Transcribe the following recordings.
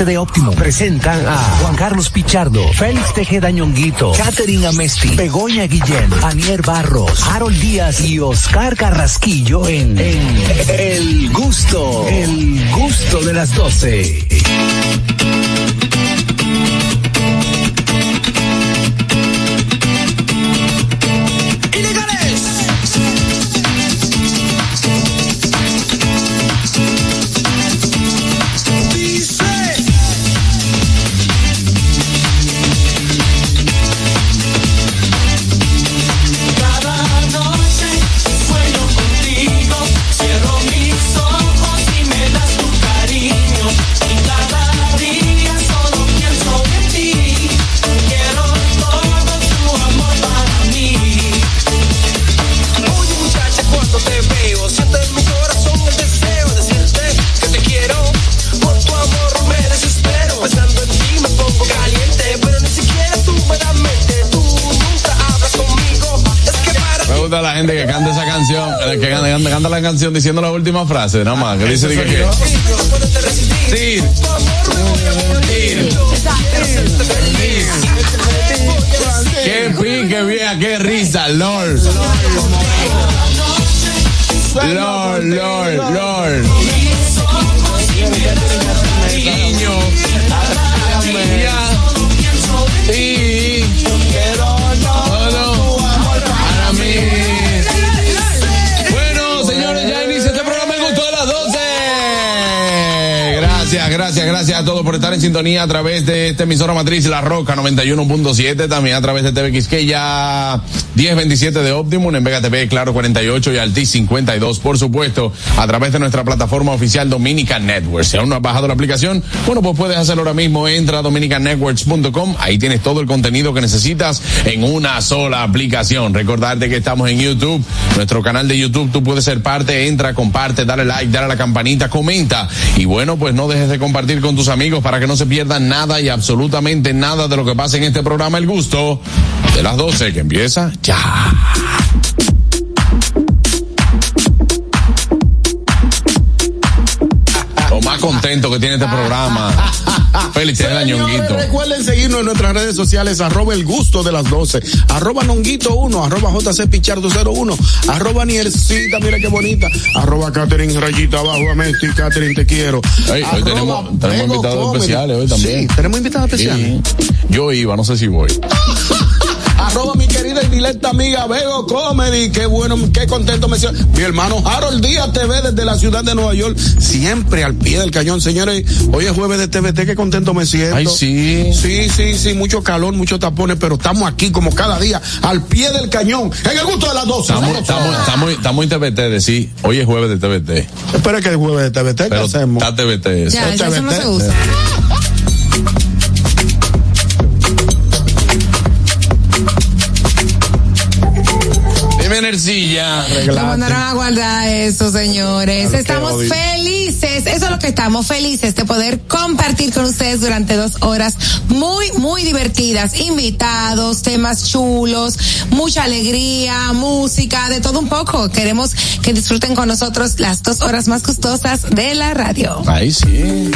27 de Óptimo presentan a Juan Carlos Pichardo, Félix Tejeda Ñonguito, Catherine Amesti, Begoña Guillén, Anier Barros, Harold Díaz y Oscar Carrasquillo en, en El Gusto, El Gusto de las 12. La canción diciendo la última frase, nada más, que dice que, que Sí. Qué pique, vieja, qué risa, Lord. Lord, Lord, Lord. Gracias, gracias a todos por estar en sintonía a través de esta emisora matriz La Roca 91.7, también a través de TV Quisqueya 1027 de Optimum, en Vega TV, Claro 48 y Altis 52, por supuesto, a través de nuestra plataforma oficial Dominican Networks. Si aún no has bajado la aplicación, bueno, pues puedes hacerlo ahora mismo, entra a dominicannetworks.com, ahí tienes todo el contenido que necesitas en una sola aplicación. Recordarte que estamos en YouTube, nuestro canal de YouTube, tú puedes ser parte, entra, comparte, dale like, dale a la campanita, comenta y bueno, pues no dejes de compartir con tus amigos para que no se pierdan nada y absolutamente nada de lo que pasa en este programa El Gusto de las 12 que empieza ya. Lo más contento que tiene este programa. Félix Ñonguito. Recuerden seguirnos en nuestras redes sociales, arroba el gusto de las 12, arroba Nonguito 1, arroba JC Pichardo 01, arroba Niercita, mira qué bonita, arroba Catherine Rayita abajo a Messi, Catherine te quiero. hoy tenemos, tenemos invitados especiales hoy también. Sí, tenemos invitados especiales. Yo iba, no sé si voy. arroba mi querida y directa amiga Vego Comedy, qué bueno, qué contento me siento. Mi hermano Harold Díaz TV desde la ciudad de Nueva York, siempre al pie del cañón, señores. Hoy es jueves de TVT, qué contento me siento. Ay, sí. Sí, sí, sí, mucho calor, muchos tapones, pero estamos aquí como cada día, al pie del cañón, en el gusto de las 12. Estamos, estamos, estamos, estamos, en TVT, de sí, hoy es jueves de TVT. Espera que es jueves de TVT, ¿qué hacemos? Está TVT. Ya, eso, eso no se usa. Energía. No mandaron a guardar eso, señores. estamos felices, eso es lo que estamos felices de poder compartir con ustedes durante dos horas muy, muy divertidas. Invitados, temas chulos, mucha alegría, música, de todo un poco. Queremos que disfruten con nosotros las dos horas más costosas de la radio. Ahí sí.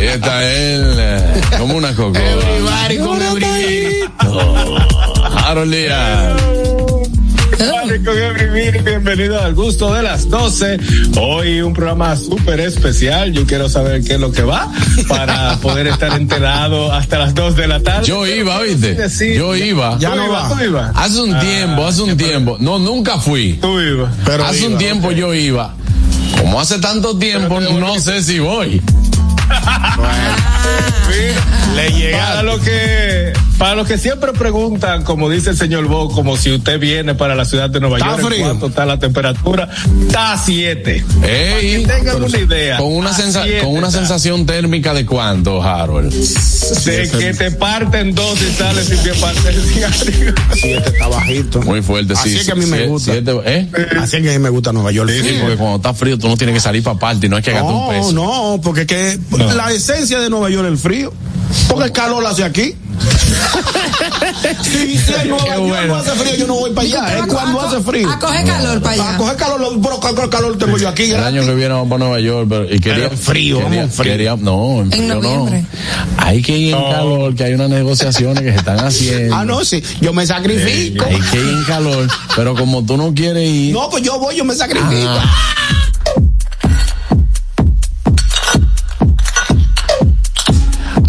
Ahí está él, eh, como una coco. Everybody con Harold Díaz. Bienvenido al gusto de las 12. Hoy un programa súper especial. Yo quiero saber qué es lo que va para poder estar enterado hasta las 2 de la tarde. Yo iba, ¿oíste? Yo iba. Ya no va. Hace un tiempo, hace un tiempo. No, nunca fui. Tú ibas. Pero hace un tiempo yo iba. Como hace tanto tiempo, no sé si voy. Le llega. Para lo que para los que siempre preguntan, como dice el señor Bo, como si usted viene para la ciudad de Nueva York, frío? ¿cuánto está la temperatura? Está a 7. Para que tengan una idea. Con una, con una sensación térmica de cuánto, Harold. De que te parten dos y sales sin que parten diario. 7 está bajito. Muy fuerte, sí. Así es que a mí me gusta. ¿eh? Así es que a mí me gusta Nueva York. Sí, porque cuando está frío tú no tienes que salir para parte, no hay que gastar un peso. No, porque que la esencia de Nueva York es el frío. Porque el calor hace aquí. sí, sí, en Nueva York bueno. hace frío, yo no voy para allá. Es cuando hace frío. A coger calor para allá. A coger calor, lo- pero calor, calor tengo yo aquí. El gratis. año que viene vamos para Nueva York, pero, y quería Pero frío, quería- vamos, frío. quería- no, en En frío noviembre. no. Hay que ir en calor, que hay unas negociaciones que se están haciendo. Ah, no, sí, yo me sacrifico. Hay que ir en calor, pero como tú no quieres ir, No, pues yo voy, yo me sacrifico. Ah.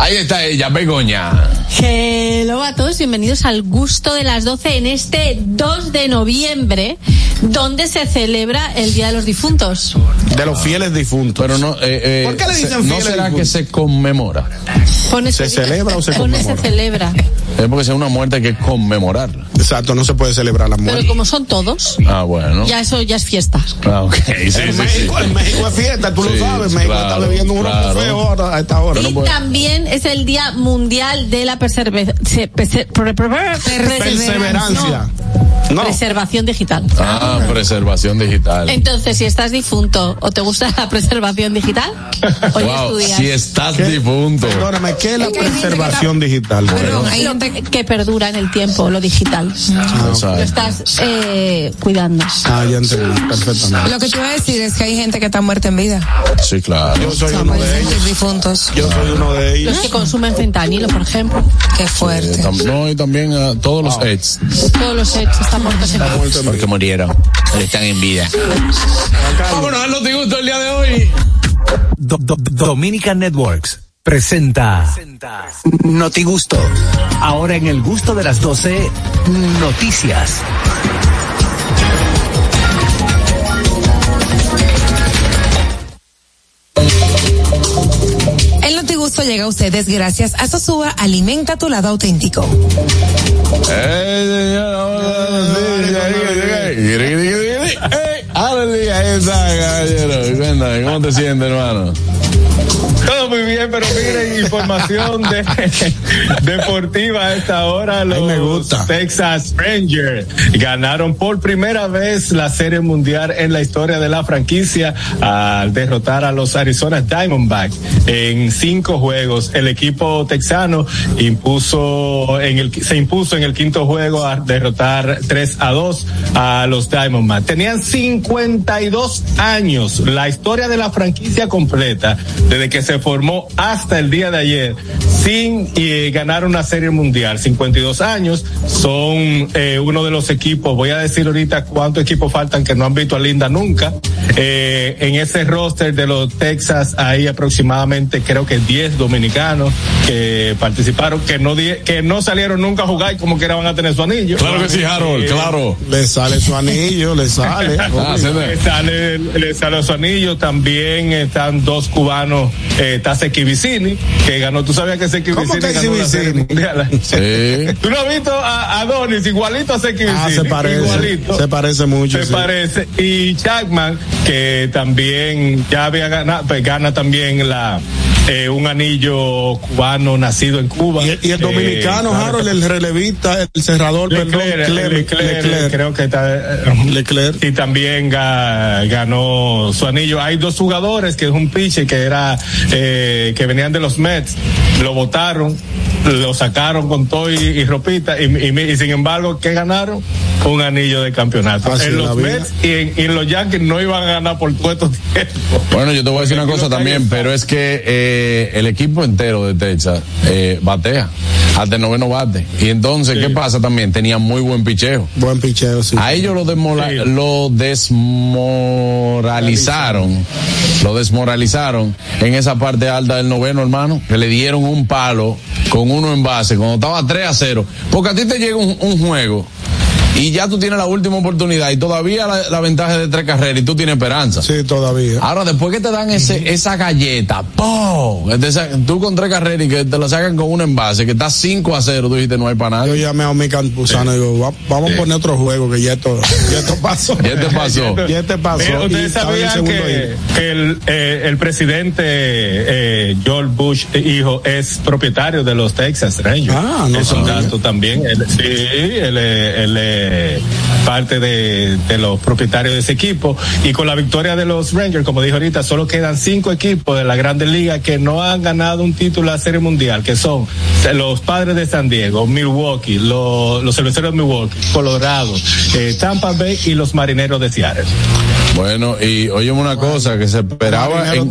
Ahí está ella, Begoña. Hello a todos, bienvenidos al gusto de las 12 en este 2 de noviembre, donde se celebra el Día de los Difuntos. De los fieles difuntos. Pero no, eh, eh, ¿Por qué le se- dicen ¿No fieles será que difuntos? se conmemora? Pone ¿Se celebra o se pone conmemora? se celebra. Es porque es una muerte que que conmemorarla. Exacto, no se puede celebrar la Pero muerte. como son todos, Ah, bueno. ya eso ya es fiesta. Ah, ok. Sí, en sí, sí. México, en México es fiesta, tú Sí, lo sabes. sí, México claro, está bebiendo un claro. a esta hora. Y también es el Día Mundial de la Se- Perseverancia. no, No. Preservación digital. Ah, preservación digital. Entonces, si estás difunto o te gusta la preservación digital, hoy wow, estudias. si estás ¿Qué? difunto. Perdóname, ¿qué es la que preservación digital? Perdón, hay Lo gente que perdura en el tiempo, lo digital. Exacto. Lo estás eh, cuidando. Ah, ya entendí, perfectamente. Lo que te iba a decir es que hay gente que está muerta en vida. Sí, claro. Yo soy No uno de ellos. difuntos. Yo soy uno de ellos. Los que consumen fentanilo, por ejemplo. Qué fuerte. tam- no, y también a todos los ex. Todos los hechos están muertos en vida. Porque murieron. Pero están en vida. Vámonos al Noti Gusto el día de hoy. Do- Do- Dominican Networks presenta Noti Gusto. Ahora en el gusto de las 12, noticias. Notigusto llega a ustedes gracias a Sosúa Alimenta tu lado auténtico. Eh, señor, vamos a está, caballero. Cuéntame, ¿cómo te sientes, hermano? Todo muy bien, pero miren, información de, deportiva a esta hora. Los me gusta. Texas Rangers ganaron por primera vez la Serie Mundial en la historia de la franquicia al derrotar a los Arizona Diamondbacks en cinco juegos. El equipo texano impuso en el, se impuso en el quinto juego a derrotar 3 a 2 a los Diamondbacks. Tenían 52 años la historia de la franquicia completa desde que se formó hasta el día de ayer sin eh, ganar una serie mundial. 52 años son eh, uno de los equipos, voy a decir ahorita cuántos equipos faltan que no han visto a Linda nunca. Eh, en ese roster de los Texas hay aproximadamente creo que 10 dominicanos que participaron, que no die- que no salieron nunca a jugar y como que van a tener su anillo. Claro que sí, Harold, Eh, claro. Le sale su anillo, le sale. Ah, sale, le sale los anillos, también están dos cubanos, eh, está Seki Vicini, que ganó, tú sabías que Seki ¿Cómo Vicini que ganó la serie mundial. Sí. Tú no has visto a a Adonis igualito a Seki Ah, se parece. Igualito. Se parece mucho. Se sí. parece. Y Chapman, que también ya había ganado, pues gana también la eh, un anillo cubano nacido en Cuba. Y, el- y el Eh, dominicano, claro. Harold, el relevista, el cerrador, perdón, Leclerc, Clem- Leclerc, Leclerc. creo que está eh, Leclerc. y también ga- ganó su anillo. Hay dos jugadores que es un pitcher que era eh, que venían de los Mets, lo votaron, lo sacaron con todo y, y ropita y, y- y sin embargo ¿qué ganaron? Un anillo de campeonato. Así en los. Mets y en, y en los Yankees no iban a ganar por todo estos tiempos. Bueno, yo te voy a decir una cosa también, pero es que eh, el equipo entero de Texas eh, batea, hasta el noveno bate. Y entonces, ¿qué pasa también? Tenía muy buen picheo. Buen picheo, sí. A ellos lo, desmola- Sí. lo desmoralizaron, lo desmoralizaron en esa parte alta del noveno, hermano, que le dieron un palo con uno en base cuando estaba 3 a 0. Porque a ti te llega un, un juego y ya tú tienes la última oportunidad y todavía la, la ventaja de tres carreras y tú tienes esperanza. Sí, todavía. Ahora, después que te dan ese, esa galleta, ¡pum! Tú con tres carreras y que te la sacan con un envase, que está 5 a 0, tú dijiste no hay para Yo nadie. llamé a Omi Campuzano y digo, "Va- vamos a poner otro juego que ya esto, ya esto pasó. Ya te pasó. Ya te pasó. Mira, Y Ustedes sabían segundo que, el, eh, el presidente eh, George Bush hijo es propietario de los Texas Rangers. Ah, no es un dato también. Él- sí, él, él es eh, parte de, de, los propietarios de ese equipo. Y con la victoria de los Rangers, como dijo ahorita, solo quedan cinco equipos de la Grandes Ligas que no han ganado un título a la Serie Mundial, que son los Padres de San Diego, Milwaukee, los, los cerveceros de Milwaukee, Colorado, eh, Tampa Bay y los Marineros de Seattle. Bueno, y oye una cosa que se esperaba en,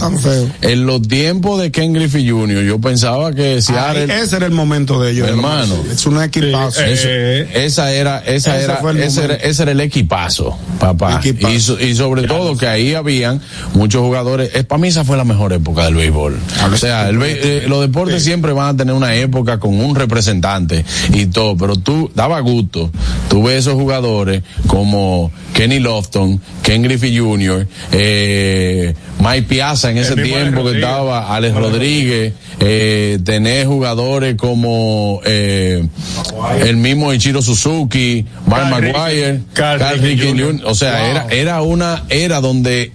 en, los tiempos de Ken Griffey Jr., yo pensaba que Seattle... Ay, ese era el momento de ellos. Hermano. Es un equipazo. Sí, eh, esa era, esa era, ese era, ese era, el equipazo, papá. Equipazo. Y, y, sobre todo que ahí habían muchos jugadores. Es, para mí esa fue la mejor época del béisbol. O sea, el, eh, los deportes sí. siempre van a tener una época con un representante y todo, pero tú daba gusto. Tú ves esos jugadores como Kenny Lofton, Ken Griffey Jr., eh, Mike Piazza en ese tiempo que estaba, Alex Rodríguez, eh, tenés jugadores como eh, el mismo Ichiro Suzuki, Mark Maguire, Carl Ricky Jr., o sea, wow. era, era una era donde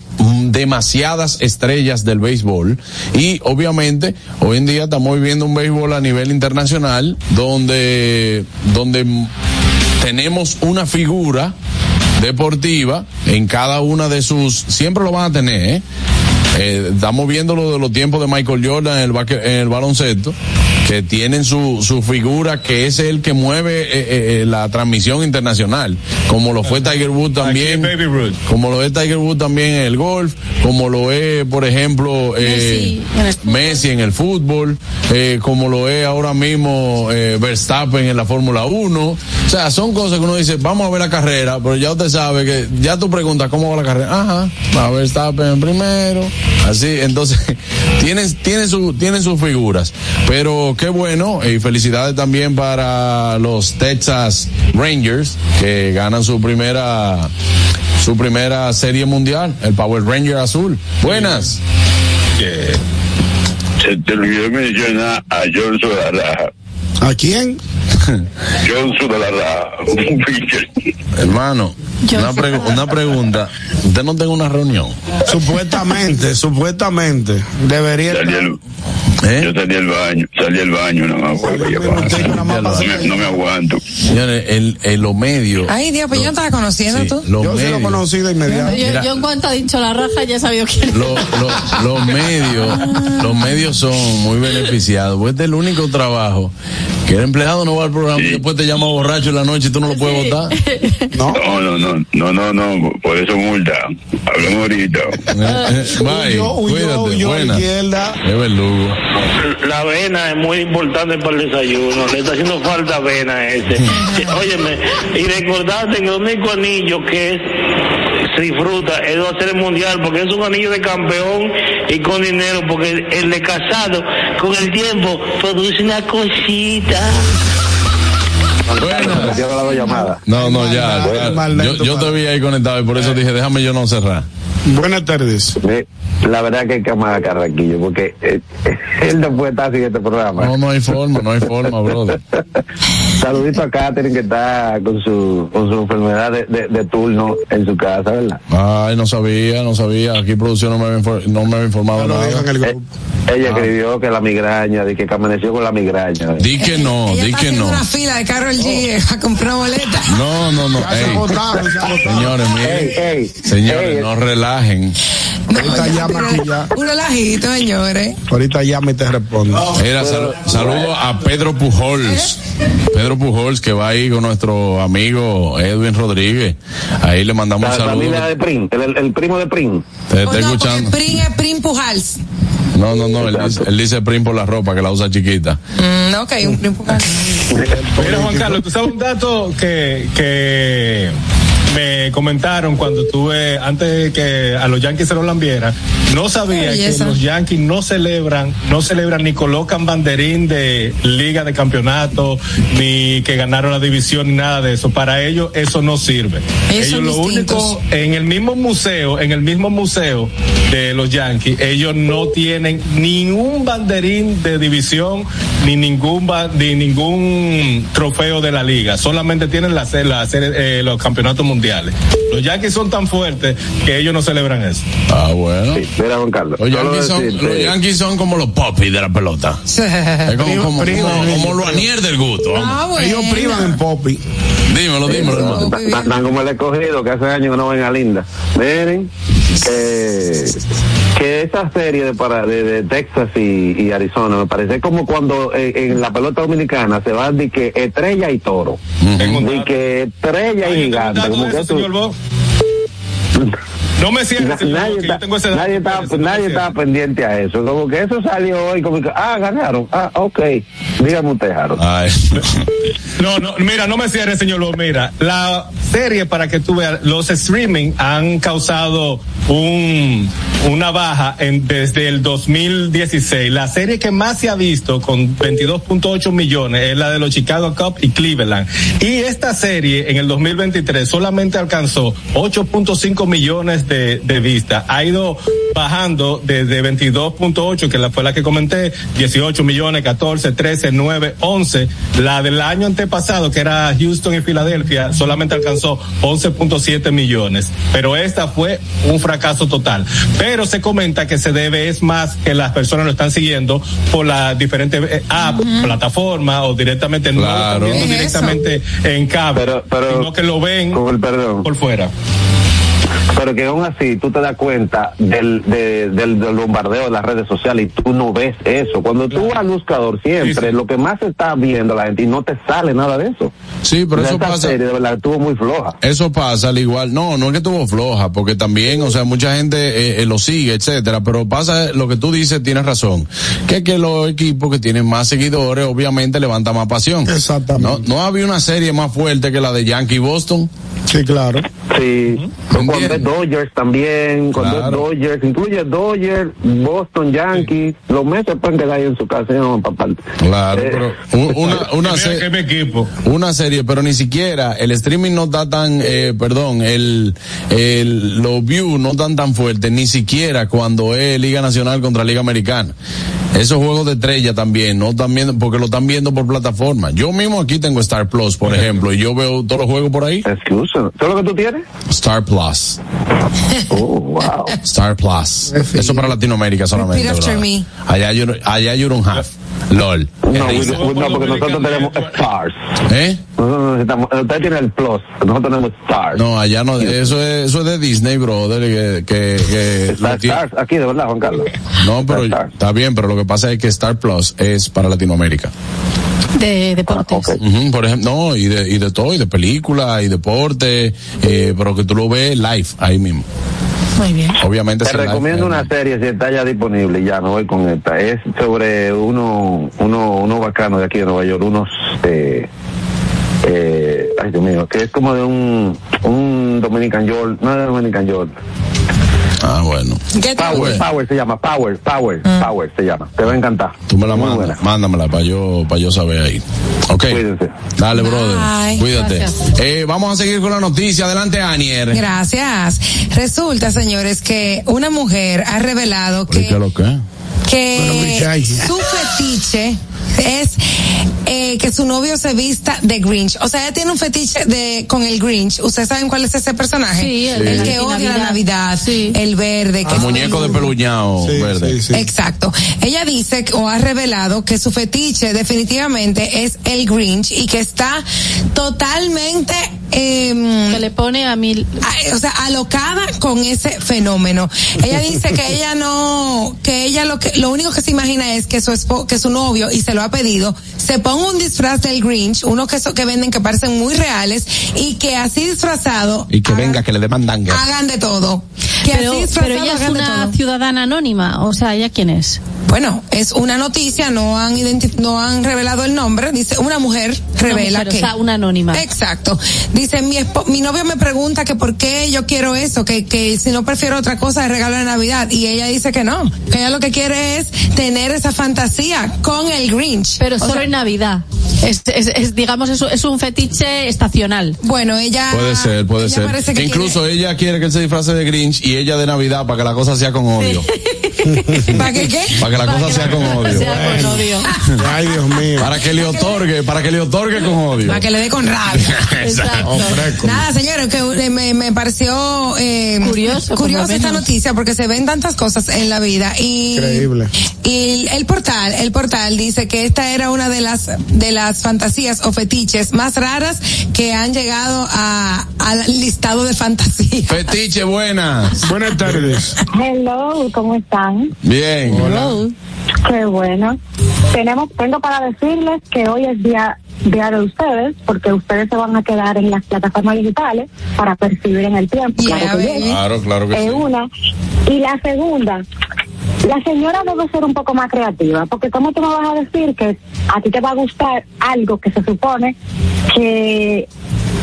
demasiadas estrellas del béisbol y obviamente hoy en día estamos viviendo un béisbol a nivel internacional donde donde tenemos una figura deportiva en cada una de sus siempre lo van a tener ¿eh? Eh, estamos viendo lo de los tiempos de Michael Jordan en el, en el baloncesto, que tienen su, su figura, que es el que mueve eh, eh, la transmisión internacional, como lo fue Tiger Woods también, como lo es Tiger Woods también en el golf, como lo es, por ejemplo, Messi, en Messi, en el fútbol, como lo es ahora mismo Verstappen en la Fórmula 1. O sea, son cosas que uno dice, vamos a ver la carrera, pero ya usted sabe que, ya tú preguntas cómo va la carrera. Ajá, va a Verstappen primero, Así, entonces, tienen, tienen, su, tienen sus figuras. Pero qué bueno, y felicidades también para los Texas Rangers, que ganan su primera, su primera serie mundial, el Power Ranger azul. Buenas. Yeah. Se te olvidó mencionar a George Solarraja. ¿A quién? Johnson de la Raja, un pitcher. Hermano, una, pre una, pregunta. ¿Usted no tiene una reunión? Supuestamente, supuestamente. Debería. Salí el, ¿Eh? Yo salí al baño, salí al baño nada más. No, me, no me aguanto. Señores, el, el, lo medio. Ay, Dios, pues yo no estaba conociendo sí, tú. Yo medio, sí lo conocí de inmediato. Yo, yo, en cuanto ha dicho la raja ya he sabido quién lo, lo, Los medios, los medios son muy beneficiados. Pues este es el único trabajo que el empleado no va al programa sí. y después te llama borracho en la noche y tú no lo puedes votar. ¿No? no, no, no, no, no, no, por eso multa. Hablamos ahorita. Bye, huyó, cuídate, huyó, buena. izquierda. Es verdugo. La avena es muy importante para el desayuno. Le está haciendo falta avena a ese. Óyeme, y recordarte que el único anillo que es se disfruta es de hacer el mundial porque es un anillo de campeón y con dinero porque el de casado con el tiempo produce una cosita. Bueno. No, no, ya. ya. Yo, yo te vi ahí conectado y por eso dije, déjame yo no cerrar. Buenas tardes. La verdad que hay que amar a Carraquillo, porque eh, él no puede estar sin este programa. No, no hay forma, no hay forma, brother. Saludito a Katherine que está con su, con su enfermedad de, de, de, turno en su casa, ¿verdad? Ay, no sabía, no sabía. Aquí producción no me había, no me había informado no, nada. Eh, ella ah. escribió que la migraña, de que amaneció con la migraña. Di que no, ella di está que no. una fila de Carol G a comprar boletas. No, no, no. Ey. agotaron. Señores, miren. Ey, ey, Señores, ey. no relajen. Ahorita llama aquí ya. Un relajito, señores. Ahorita llama y te responde. Mira, sal, saludo a Pedro Pujols. Pedro Pujols que va ahí con nuestro amigo Edwin Rodríguez. Ahí le mandamos La saludos. familia de Prim, el, el primo de Prim. Te está O no, escuchando. Prim es Prim Pujals. No, no, no. Él dice, él dice prim por la ropa que la usa chiquita. Mm, no, ok, un Prim Pujals. Mira, Juan Carlos, tú sabes un dato que, que me comentaron cuando tuve, antes de que a los Yankees se los lambiera, no sabía que los Yankees no celebran, no celebran ni colocan banderín de liga de campeonato, ni que ganaron la división, ni nada de eso. Para ellos eso no sirve. Ellos son lo distintos. único, en el mismo museo, en el mismo museo de los Yankees, ellos no tienen ningún banderín de división, ni ningún, ni ningún trofeo de la liga. Solamente tienen la, la eh, los campeonatos mundiales. Mundiales. Los Yankees son tan fuertes que ellos no celebran eso. Ah, bueno. Sí, mira, Juan Carlos. Los Yankees, son, decirte- los Yankees son como los popis de la pelota. Es como, como, Primo, como, primo. como los anier del gusto. Ah, bueno. Ellos privan en Poppy. Dímelo, dímelo, hermano. Ta- ta- Tan como el escogido que hace años que no ven a Linda. Miren, eh, que esa serie de, para, de, de Texas y, y Arizona me parece como cuando eh, en la pelota dominicana se van de que estrella y toro. De que estrella y gigante. Como de que eso, tú- señor Bo. No me cierres, Na- nadie yo tengo ese está, estaba pendiente a eso. Como que eso salió hoy, como que, ah, ganaron. Ah, ok. Dígame usted, Harold. Ay. No, no, mira, no me cierres, señor Bo. Mira, la serie, para que tú veas, los streaming han causado un, una baja en, desde el 2016. La serie que más se ha visto con 22.8 millones es la de los Chicago Cubs y Cleveland. Y esta serie en el 2023 solamente alcanzó 8.5 millones de, de vistas. Ha ido bajando desde 22.8, que fue la que comenté, 18 millones, 14, 13, 9, 11. La del año antepasado, que era Houston y Filadelfia, solamente alcanzó 11.7 millones. Pero esta fue un fracaso total. Pero se comenta que se debe, es más, que las personas lo están siguiendo por las diferentes eh, apps, plataformas o directamente, no lo están Claro. viendo Es directamente en cable, Pero- pero- sino que lo ven Con el perdón. por fuera. Pero que aún así tú te das cuenta del, de- del, del bombardeo de las redes sociales y tú no ves eso. Cuando tú vas al buscador siempre, Sí, sí. lo que más está viendo la gente y no te sale nada de eso. Sí, pero O sea, eso esta pasa. serie de verdad estuvo muy floja. Eso pasa al igual, no, no es que tuvo floja, porque también, o sea, mucha gente eh, eh, lo sigue, etcétera, pero pasa lo que tú dices, tienes razón, que que los equipos que tienen más seguidores, obviamente levantan más pasión. Exactamente. No, no había una serie más fuerte que la de Yankee Boston. Sí, claro. Sí. Dodgers también, cuando Claro. es Dodgers, incluye Dodgers, Boston Yankees, los meses pueden quedar ahí en su casa y no van para parte. Claro, Eh, pero un- una, una, se- que equipo. una serie, pero ni siquiera el streaming no está tan, eh, perdón, el, el, los views no están tan fuertes, ni siquiera cuando es Liga Nacional contra Liga Americana. Esos juegos de estrella también, no están viendo, porque lo están viendo por plataforma. Yo mismo aquí tengo Star Plus, por ejemplo, y yo veo todos los juegos por ahí. Excusa. ¿Eso es lo que tú tienes? Star Plus. Oh, wow. Star Plus. Eso para Latinoamérica solamente. Allá you, allá you don't have. LOL. No, Qué we- risa. we- no, porque nosotros tenemos Stars. ¿Eh? Nosotros necesitamos, usted tiene el Plus, nosotros tenemos Stars. No, allá no, eso es, eso es de Disney, brother, que, que, Stars, aquí de verdad, Juan Carlos. No, pero Star. está bien, pero lo que pasa es que Star Plus es para Latinoamérica. De deportes. Ah, por ejemplo, no, y de, y de todo, y de película, y deporte, eh, pero que tú lo ves live ahí mismo. Muy bien. Obviamente Te recomiendo una serie si está ya disponible, ya no voy con esta. Es sobre uno, uno, uno bacano de aquí de Nueva York, unos, eh, eh, ay Dios mío, que es como de un, un Dominican York, no de Dominican York. Ah, bueno. ¿Qué? Power, bueno. Power se llama, Power, Power, Power se llama. Te va a encantar. Tú me la Muy mandas, buena. mándamela para yo, para yo saber ahí. Ok. Cuídense. Dale, brother. Bye. Cuídate. Eh, vamos a seguir con la noticia. Adelante, Anier. Gracias. Resulta, señores, que una mujer ha revelado ¿Qué es que, lo que? Bueno, que su fetiche es eh, que su novio se vista de Grinch. O sea, ella tiene un fetiche de con el Grinch. ¿Ustedes saben cuál es ese personaje? Sí, el, el que odia la Navidad. Navidad, Sí. el verde, que El es muñeco de peluñado Sí, verde. sí, sí. Exacto. Ella dice que- o ha revelado que su fetiche definitivamente es el Grinch y que está totalmente, em, Se le pone a mil. a- o sea, alocada con ese fenómeno. Ella dice que ella no, que ella lo que, lo único que se imagina es que su espo, que su novio, y se lo ha pedido, se ponga un disfraz del Grinch, uno que, que venden que parecen muy reales, y que así disfrazado, Y que hagan- venga, que le demandan. hagan de todo. Que Pero, así disfrazado pero ella es una ciudadana anónima. O sea, ¿ella quién es? Bueno, es una noticia, no han no han revelado el nombre, dice una mujer revela mujer, que o sea, una anónima. Exacto. Dice mi mi novio me pregunta que por qué yo quiero eso, que que si no prefiero otra cosa de regalo de Navidad y ella dice que no, que ella lo que quiere es tener esa fantasía con el Grinch. Pero O solo sea, en Navidad. Es, es, es, digamos, es, un- es un fetiche estacional. bueno, ella Puede ser, puede ella ser. que Incluso quiere- ella quiere que él se disfrace de Grinch y ella de Navidad para que la cosa sea con odio. ¿Para qué qué? Para que la cosa sea con odio. Sea con odio. Ay, Dios mío. Para que le otorgue, para que le otorgue con odio. Para que le dé con rabia. Exacto. Nada, señores, que eh, me, me pareció eh, Curioso, curiosa esta menos. noticia porque se ven tantas cosas en la vida y Increíble. y el portal, el portal dice que esta era una de las de las fantasías o fetiches más raras que han llegado a al listado de fantasías. Fetiche, buenas. Buenas tardes. Hello, ¿cómo están? Bien. Hello. Qué bueno. Tenemos, tengo para decirles que hoy es día, día de ustedes, porque ustedes se van a quedar en las plataformas digitales para percibir en el tiempo. Yeah, claro que. Claro, claro que Es sí. una. Y la segunda, la señora debe ser un poco más creativa, porque ¿cómo tú me vas a decir que a ti te va a gustar algo que se supone que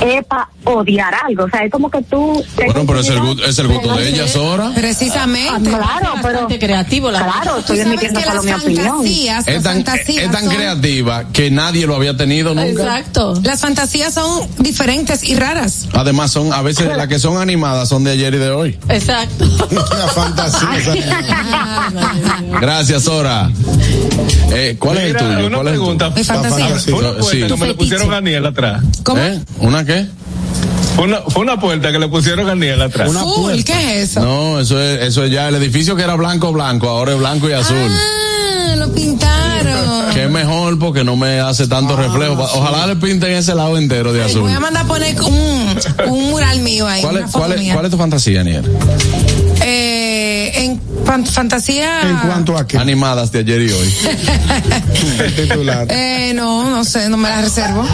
es para odiar algo? O sea, es como que tú... Bueno, pero es el, gu- es el gusto de ella, Sora. Precisamente. Claro, pero... Creativo, la Claro, estoy emitiendo que solo las mi opinión. fantasías, Es tan, es tan son- creativa que nadie lo había tenido nunca. Exacto. Las fantasías son diferentes y raras. Además, son a veces las que son animadas son de ayer y de hoy. Exacto. Una fantasía. Gracias, Sora. Eh, ¿Cuál es el Mira, tuyo? Una ¿Cuál es el pregunta. Mi fantasía. fantasía. Sí. que Tu me fetiche. pusieron a Aniel atrás. ¿Cómo? ¿Eh? ¿Una qué? Fue una, fue una puerta que le pusieron a Aniel atrás. Una Full, puerta. ¿qué es eso? No, eso es, eso es ya el edificio que era blanco, blanco, ahora es blanco y azul. Ah, lo pintaron. Que es mejor porque no me hace tanto reflejo. Ojalá le pinten ese lado entero de azul. Voy a mandar a poner un, un mural mío ahí. ¿Cuál es, cuál, es, cuál es tu fantasía, Niel? Eh, en fan- fantasía. En cuanto a qué. Animadas de ayer y hoy. El titular. Eh, no, no sé, no me la reservo.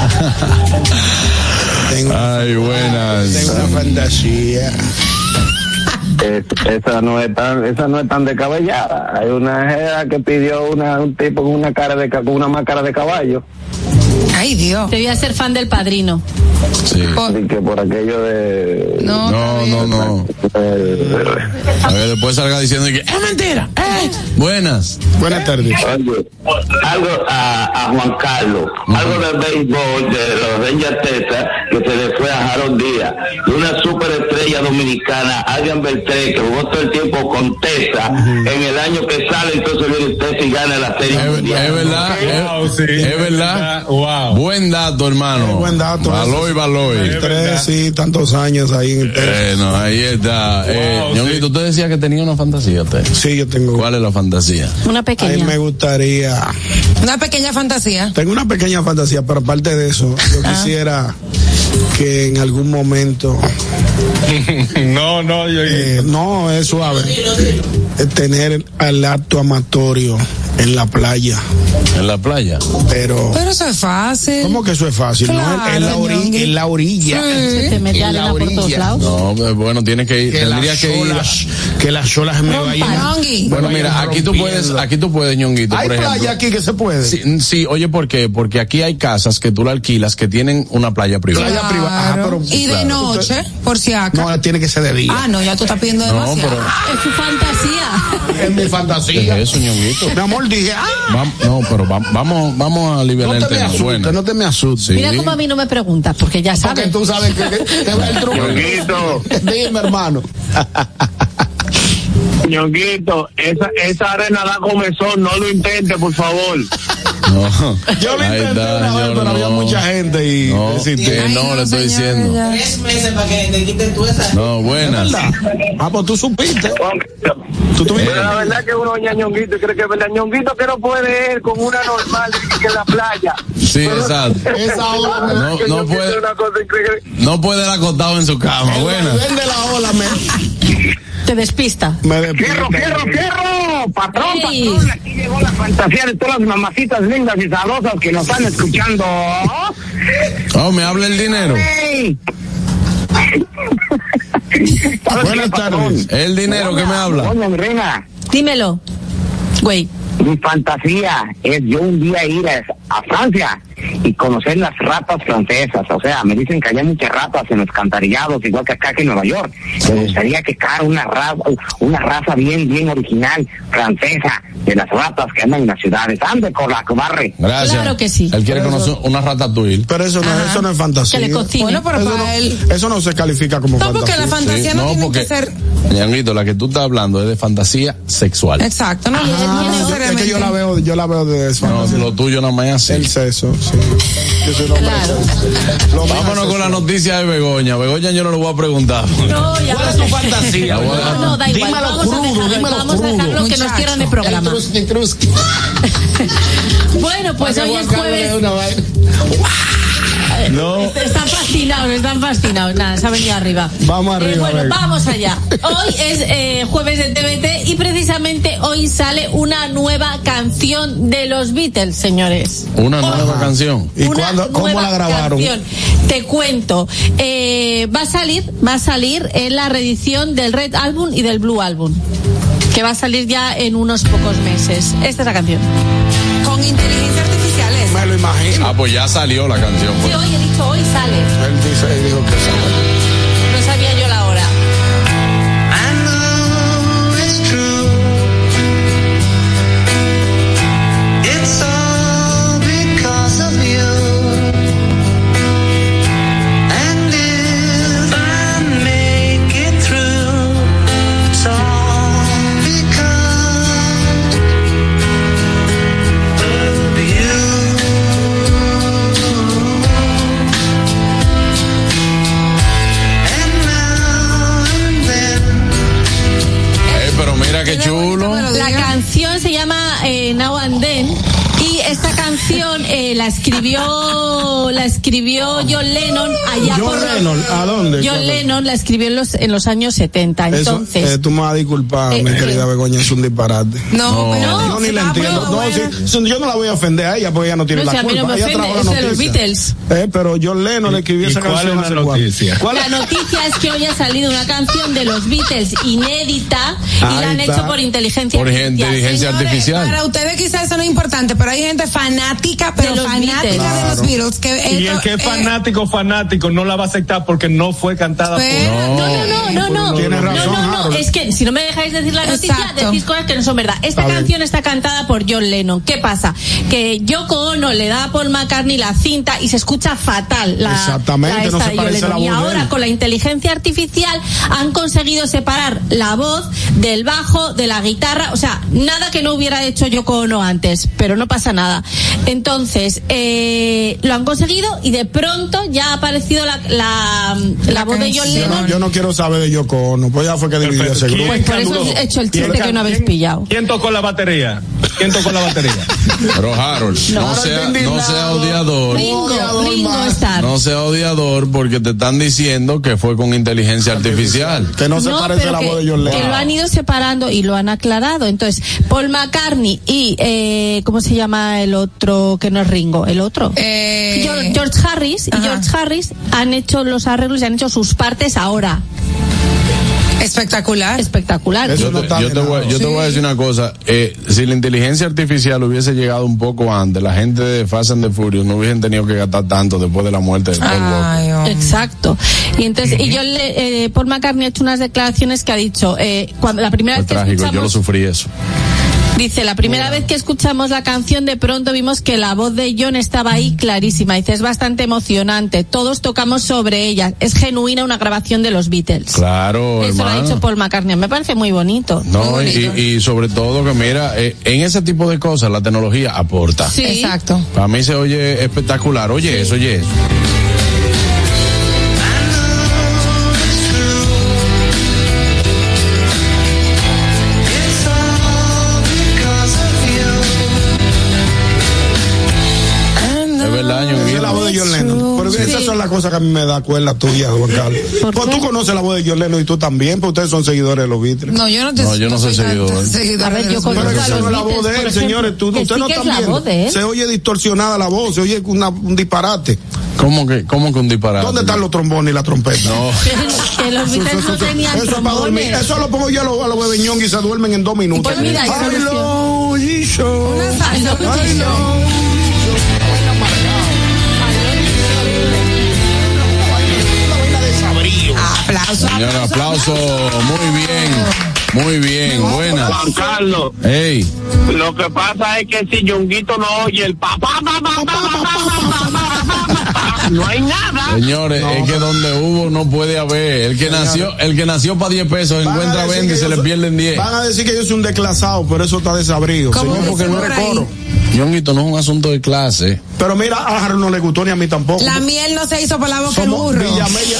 Tengo, Ay, buenas. tengo una fantasía. Es- esa no es tan esa no es tan descabellada hay una jera que pidió una un tipo con una cara de con una máscara de caballo Ay, Dios. Debía ser fan del padrino. Sí. Por- y que por aquello de no, No, no, no. A ver, después salga diciendo que es mentira. Eh. Buenas. Buenas tardes. Oye, algo a, a Juan Carlos, algo del béisbol de los Rangers Texas que se le fue a Harold Díaz, y una superestrella dominicana, Adrian Beltré, que jugó todo el tiempo con Texas, en el año que sale, entonces viene usted y gana la serie Es, mundial. es verdad. Wow, es, sí. es verdad. Wow. Buen dato, hermano. Buen dato. Baloy, baloy. Tres, sí, tantos años ahí en el. Bueno, ahí está. Eh, Wow, Ñonguito, usted decía que tenía una fantasía. Usted. Sí, yo tengo. ¿Cuál es la fantasía? Una A mí pequeña. me gustaría. Una pequeña fantasía. Tengo una pequeña fantasía, pero aparte de eso, yo quisiera que en algún momento. No, no, yo. eh, no, es suave. eh, tener al acto amatorio en la playa. En la playa. Pero. Pero eso es fácil. ¿Cómo que eso es fácil? no, en la, ori- Ñongui. en la orilla. Se te mete En la arena por todos orilla. lados. No, eh, bueno, tiene que ir. Que tendría las que ir. que las olas me vayan. Bueno, mira, aquí tú puedes, aquí tú puedes, ñonguito, Hay por ejemplo. playa aquí que se puede. Sí, sí, oye, ¿por qué? Porque aquí hay casas que tú la alquilas que tienen una playa privada. Playa privada. Ajá, Claro. pero- y de noche, por si acaso. No, tiene que ser de día. Ah, no, ya tú estás pidiendo No, demasiado. pero Es su fantasía. es mi ¿qué fantasía. es eso, ñonguito? Mi amor, dije, ah, no, pero va- vamos, vamos a liberar no el me tema. asustes, no te me asustes. sí. Mira cómo a mí no me preguntas, porque ya Porque sabes. tú sabes que, que- que el truco. Dime, hermano. Ñonguito, esa, esa arena da comezón, no lo intente, por favor. No. Yo lo intenté está, una vez, pero había mucha gente y No, eh, le estoy diciendo. ya. No, buenas. Ah, pues tú supiste. Tú tuviste. Pero la verdad que uno oye a Ñonguito cree que es verdad. Ñonguito que no puede ir con una normal que en la playa. Sí, exacto. Esa ola No, Que no puede, es una cosa increíble. no puede ir acostado en su cama. Buenas. Vende la ola, me, Te despista. me. ¡Fierro, fierro, fierro! Patrón, Ey. patrón, aquí llegó la fantasía de todas las mamacitas lindas y sabrosas que nos están escuchando. Oh, me habla el dinero. ¡Ey! ¿Sabes Buenas tardes. El dinero que me habla. Doña reina, Dímelo. Güey. mi fantasía es yo un día ir a, a Francia y conocer las ratas francesas. O sea, me dicen que hay muchas ratas en los cantarillados, igual que acá que en Nueva York. Me gustaría que cara una raza, una raza bien, bien original, francesa, de las ratas que andan en las ciudades. Ande con la barre. Gracias. Claro que sí. Él quiere conocer una ratatouille. Pero eso no, eso no es fantasía. Que le cocine. Bueno, pero Eso para no, él. eso no se califica como No, porque fantasía. la fantasía no, tiene porque, que ser. Ñanguito, la que tú estás hablando es de fantasía sexual. Exacto, no, Ah, no no, yo- es que yo la veo, yo la veo de eso. No, lo tuyo nada más es así. El sexo, sí. Claro. de. Lo Vámonos con la noticia de Begoña. Begoña yo no le voy a preguntar. No, ya ¿Cuál es tu fantasía? A- No, no, da igual. Dímelo vamos crudo, a dejarlo, dímelo vamos a crudo. dejarlo que nos cierran el programa. Bueno, pues hoy es jueves. No. Están fascinados, están fascinados. Nada, se ha venido arriba. Vamos arriba, Eh, bueno, venga. vamos allá. Hoy es eh, jueves de TVT y precisamente hoy sale una nueva canción de los Beatles, señores. Una nueva canción. ¿Y Una cuándo, cómo nueva la grabaron? canción. Te cuento. Eh, va a salir, va a salir en la reedición del Red Album y del Blue Album. Que va a salir ya en unos pocos meses. Esta es la canción. Con inteligencia imagino. Ah, pues ya salió la canción. Sí, pues. hoy he dicho hoy sale. Él dice, él dijo que sí. Canción eh, la escribió la escribió John Lennon allá John por los- Lennon, ¿a dónde? John ¿Cuándo? Lennon la escribió en los en los años 70. Eso, Entonces, eh, tú me vas a disculpar, Eh, mi eh. querida Begoña, es un disparate. No, pero. yo ni la entiendo. No, sí, yo no la voy a ofender a ella porque ella no tiene No, la si a mí no culpa. me ella ofende, es de los. Beatles. Eh, pero John Lennon le escribió ¿Y esa cuál canción. es la noticia? ¿Cuál la es? noticia es que hoy ha salido una canción de los Beatles inédita y Ahí la han está. hecho por inteligencia Por inteligencia Señores, artificial. Para ustedes quizás eso no es importante, pero hay gente fanática, pero De fanática Beatles. de los Beatles. Que Y el que es eh, fanático, fanático, no la va a aceptar porque no fue cantada por. Pues, No, no, no, no, no. Tienes razón, no, no, no. Es que si no me dejáis decir la noticia, Exacto. decís cosas que no son verdad. Esta Está bien. canción está cantada por John Lennon. ¿Qué pasa? Que Yoko Ono le da a Paul McCartney la cinta y se escucha fatal. La, Exactamente, esta no se de John parece Lennon. la Y voz ahora él. con la inteligencia artificial han conseguido separar la voz del bajo, de la guitarra. O sea, nada que no hubiera hecho Yoko Ono antes, pero no pasa nada. Entonces, eh, lo han conseguido y de pronto ya ha aparecido la, la, la voz de John Yo Lennon. no, yo no quiero saber de Yoko Ono, pues ya fue que dividió ese grupo. Pues por eso he hecho el chiste que no habéis pillado. ¿Quién tocó la batería? ¿Quién tocó la batería? Pero Harold, no, sea, no sea odiador. Ringo, Odiador Ringo más. Starr. No sea odiador porque te están diciendo que fue con inteligencia artificial. Que no se No, parece la que, voz de John que Lennon. lo han ido separando y lo han aclarado. Entonces, Paul McCartney y, eh, ¿cómo se llama el otro que no es Ringo? El otro. Eh, George, George Harris y. George Harris han hecho los arreglos y han hecho sus partes ahora. espectacular. Espectacular. Eso Yo te, yo voy, yo te voy a decir una cosa. Eh, si la inteligencia artificial hubiese llegado un poco antes, la gente de Fast and the Furious no hubiesen tenido que gastar tanto después de la muerte de Paul. Ay. Exacto. Y entonces, y yo le, eh, Paul McCartney ha hecho unas declaraciones que ha dicho, eh, cuando la primera Fue vez que trágico, yo lo sufrí eso. Dice, la primera vez que escuchamos la canción de pronto vimos que la voz de John estaba ahí clarísima. Dice, es bastante emocionante. Todos tocamos sobre ella. Es genuina una grabación de los Beatles. Claro, Eso lo ha dicho Paul McCartney. Me parece muy bonito. No, Muy y, bonito. y sobre todo que mira, eh, en ese tipo de cosas la tecnología aporta. Sí. Exacto. Para mí se oye espectacular. Oye eso, oye eso. Cosas que a mí me da cuerda tuya, Juan Carlos. ¿Por Pues qué? tú conoces la voz de John Lennon y tú también, pues ustedes son seguidores de los Beatles. No, yo no te No, yo no soy seguidor. tan seguidora A ver, yo conozco Pero Beatles. esa a no los es la voz de él, señores. Tú, que usted sí no que está es la viendo. voz de él. Se oye distorsionada la voz, se oye una- un disparate. ¿Cómo que, cómo que un disparate? ¿Dónde están los trombones y la trompeta? No. que los Eso, Beatles eso, no tenían eso es para dormir. trombones. Eso lo pongo yo a los, a los bebeñón y se duermen en dos minutos. Pues mira, hay solución. Hello, Yisho. Una salsa, Yisho. Señor, aplauso. Muy bien. Muy bien, buenas. Juan Carlos. Hey. Lo que pasa es que si Yonguito no oye el papá, papá, papá, no hay nada. Señores, no. es que donde hubo no puede haber. El que nació, el que nació para 10 pesos encuentra 20 y se le pierden 10. Van a decir que yo soy un desclasado, pero eso está desabrido. Señor, porque no recoro. Yonguito no es un asunto de clase. Pero mira, a Harold no le gustó ni a mí tampoco. La miel no se hizo para la boca Somos burro. Villamella,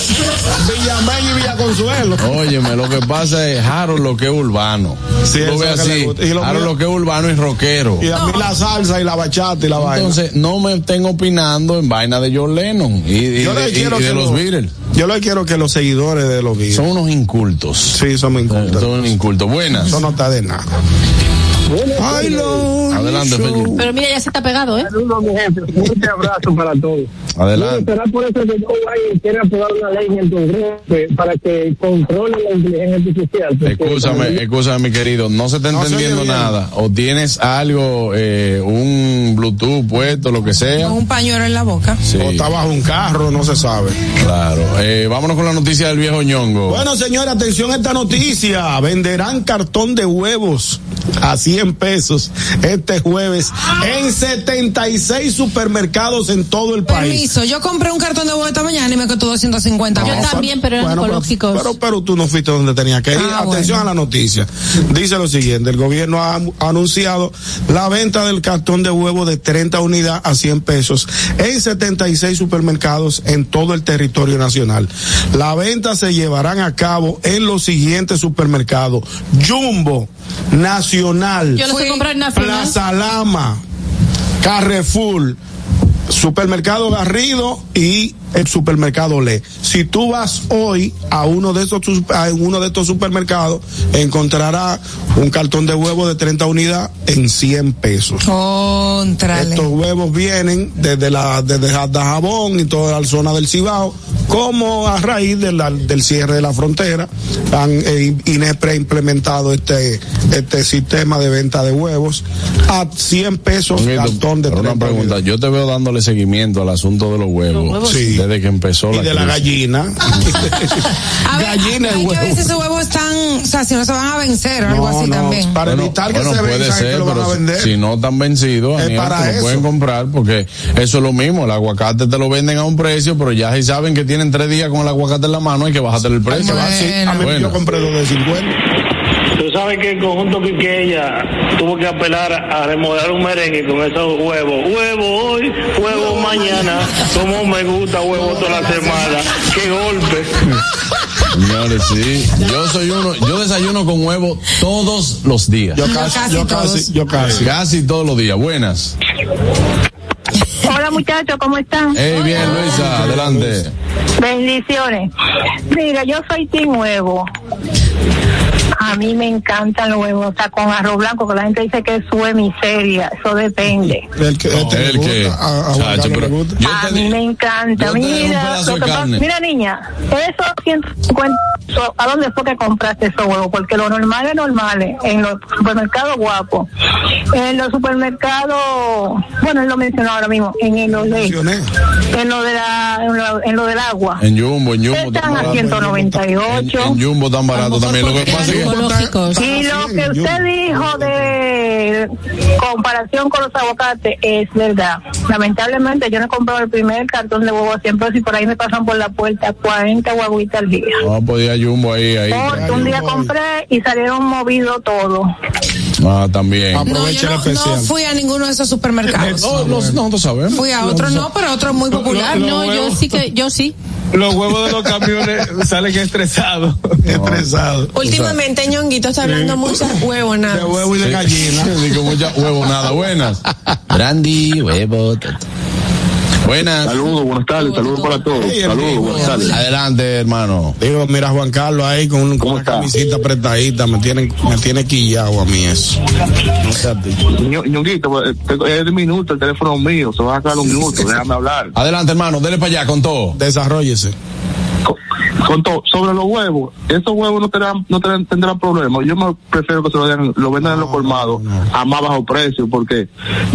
Villamella y Villaconsuelo. Óyeme, lo que pasa es Harold lo que es urbano. Sí, lo es le así. lo mío- lo que es urbano y rockero. Y a mí la salsa y la bachata y la vaina. Entonces, no me estén opinando en vaina de John Lennon y, y Yo de, le y- quiero y de que los lo- Beatles. Yo le quiero que los seguidores de los Beatles. Son unos incultos. Sí, somos incultos. Son incultos. Buenas. Eso no está de nada. Ay, no. Adelante. Pero mira, ya se ha pegado, ¿eh? Saludos, mi jefe. Un abrazo para todos. Adelante. ¿Será por eso que Joe Biden quiere aprobar una ley en el Congreso para que controle la inteligencia artificial? Escúchame, escúchame, mi querido. No se está No se entendiendo nada. O tienes algo, eh, un Bluetooth puesto, lo que sea. Con un pañuelo en la boca. Sí, O está bajo un carro, no se sabe. claro. Eh, vámonos con la noticia del viejo ñongo. Bueno, señores, atención a esta noticia. Venderán cartón de huevos a 100 pesos este jueves en 76 supermercados en todo el país. Permiso, yo compré un cartón de huevo esta mañana y me costó 250 Yo pesos. también, pero eran Bueno, ecológicos. Pero, pero tú no fuiste donde tenía que ir. Ah, Atención bueno. a la noticia. Dice lo siguiente, el gobierno ha anunciado la venta del cartón de huevo de 30 unidades a 100 pesos en 76 supermercados en todo el territorio nacional. La venta se llevarán a cabo en los siguientes supermercados. Jumbo, Nacional, Yo sé comprar Nacional. Plaza Lama, Carrefour, Supermercado Garrido y el supermercado Le. Si tú vas hoy a uno de estos a uno de estos supermercados, encontrarás un cartón de huevo de 30 unidades en 100 pesos. Contrale. Estos huevos vienen desde la desde Dajabón y toda la zona del Cibao, como a raíz de la- del cierre de la frontera, han eh, INEPRE ha implementado este este sistema de venta de huevos a 100 pesos Ñonguito, cartón de pero 30 una pregunta. unidades. Yo te veo dándole seguimiento al asunto de los huevos. Los huevos. Sí. Desde que empezó y la de la crisis. gallina. A ver, gallina hay y que ver huevo. si esos huevos están, o sea, si no se van a vencer o algo No, así no, también. para Bueno, evitar que bueno, se puede es que ser, lo van pero a vender. si no están vencidos, Es para lo eso. pueden comprar porque eso es lo mismo. El aguacate te lo venden a un precio, pero ya si saben que tienen tres días con el aguacate en la mano, hay que bajarte el precio. Ah, sí, a mí Bueno. yo compré dos de 50. Tú sabes que el conjunto Quiqueya tuvo que apelar a remodelar un merengue con esos huevos. Huevo hoy, huevo mañana. Como me gusta huevo toda la semana. ¡Qué golpe! Señores, sí. Yo soy uno, yo desayuno con huevo todos los días. Yo casi, casi yo casi, yo casi. Casi todos los días. Buenas. Hola muchachos, ¿cómo están? Hey, bien, Luisa, adelante. Bendiciones. Mira, yo soy team huevo. A mí me encantan los huevos, o sea, con arroz blanco, que la gente dice que eso es miseria, eso depende. El que, este le el que- a, a Juan Chacho, Carlos le pero gusta. yo a te mí me encanta. Mira, lo que pasa- mira niña, esos 150, so- ¿a dónde fue que compraste esos huevos? Porque lo normal es normal, eh, en los supermercados guapos. En los supermercados, bueno, él lo mencionó ahora mismo, en el Olé, Mencioné. en lo de la, en lo, en lo del agua. En Jumbo, en Jumbo. Están a barato. 198. En, en Jumbo tan barato también. Lo que pasa es que ecológicos. Y lo que usted dijo de comparación con los aguacates es verdad. Lamentablemente yo no he comprado el primer cartón de huevo a 100 pesos y por ahí me pasan por la puerta 40 guaguitas al día. no podía Jumbo ahí, ahí. Porque un día compré y salieron movidos todo. Ah, también. No, Aprovecha yo el no, no especial. fui a ninguno de esos supermercados. No, los- nosotros sabemos. Fui a otro no, pero otro muy popular. No, yo sí que, yo sí. Los huevos de los camiones salen estresados. Estresado. Últimamente Ñonguito está hablando muchas De huevonas. huevo y de gallina. Digo, mucha huevo, nada. Buenas. Brandy, huevo. Buenas. Saludos, buenas tardes, saludos para todos. Hey, Saludos, buenas tardes. Adelante, hermano. Digo, mira Juan Carlos ahí con, un- con ¿Cómo una está? camisita apretadita, me tiene, me tiene quillado a mí eso. No sé a ti. Ño- Ñonguito, te- es de minuto el teléfono mío, se va a sacar un minuto, déjame hablar. Adelante, hermano. Dele para allá con todo. Desarrollese. Co- con todo, sobre los huevos, esos huevos no tendrán, no tendrán, tendrán problemas. Yo me prefiero que se lo, den- lo vendan en los colmados a más bajo precio, porque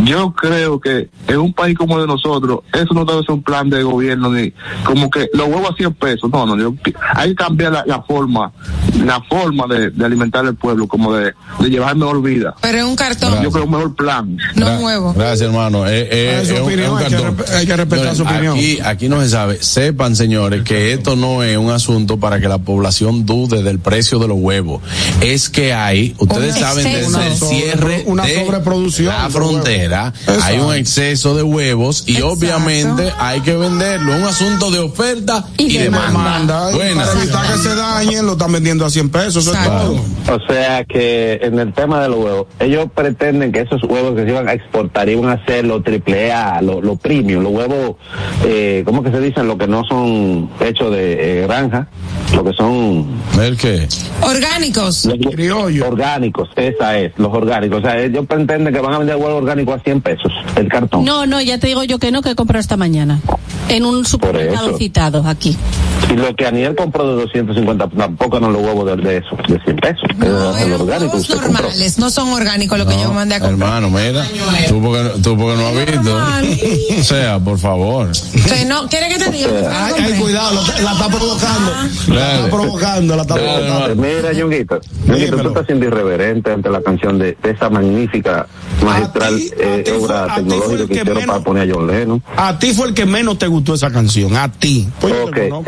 yo creo que en un país como el de nosotros, eso no debe ser un plan de gobierno, ni como que los huevos a 100 pesos. No, no, yo, hay que cambiar la, la forma, la forma de, de alimentar al pueblo, como de, de llevar mejor vida. Pero es un cartón, Yo creo un mejor plan. no Gra- un huevo. Gracias, hermano. Eh, eh, Ah, un- es un hay que hay respetar su opinión. Aquí, aquí no se sabe. Sepan, señores, que esto no es un asunto para que la población dude del precio de los huevos. Es que hay, ustedes saben, exceso. desde el Una sobre- cierre una de sobreproducción la frontera, hay un exceso de huevos y Exacto. obviamente hay que venderlo. Es un asunto de oferta y, Y demanda. Manda, y Buenas. para evitar que se dañen, lo están vendiendo a 100 pesos, eso es Exacto. todo. O sea que en el tema de los huevos, ellos pretenden que esos huevos que se iban a exportar iban a ser los triple A, los lo premium, los huevos, eh, ¿cómo que se dicen? Los que no son hechos de eh, granja, los que son ¿El qué? Orgánicos. los Criollo. orgánicos, esa es, los orgánicos. O sea, ellos pretenden que van a vender huevo orgánico a 100 pesos, el cartón. No, no, ya te digo yo que no, que he comprado esta mañana. En un supermercado citado aquí. Y lo que Aniel compró de 250, tampoco no los huevos de, de eso, de 100 pesos. No, el eran orgánico huevos usted compró. normales, no son orgánicos lo que yo mandé a comprar. Hermano, mira, tú porque, tú porque no has visto. O sea, por favor. Que no, ¿quiere que te diga? que fue lo que Ay, ay, compré? cuidado, la, la está provocando. La Dale. está provocando, la está provocando. Mira, Dímelo. tú estás siendo irreverente ante la canción de, de esa magnífica, magistral A ti- a eh, obra fue tecnológica el que que hicieron menos- para poner a John Lennon. A ti fue el que menos te gustó esa canción, a ti. Pues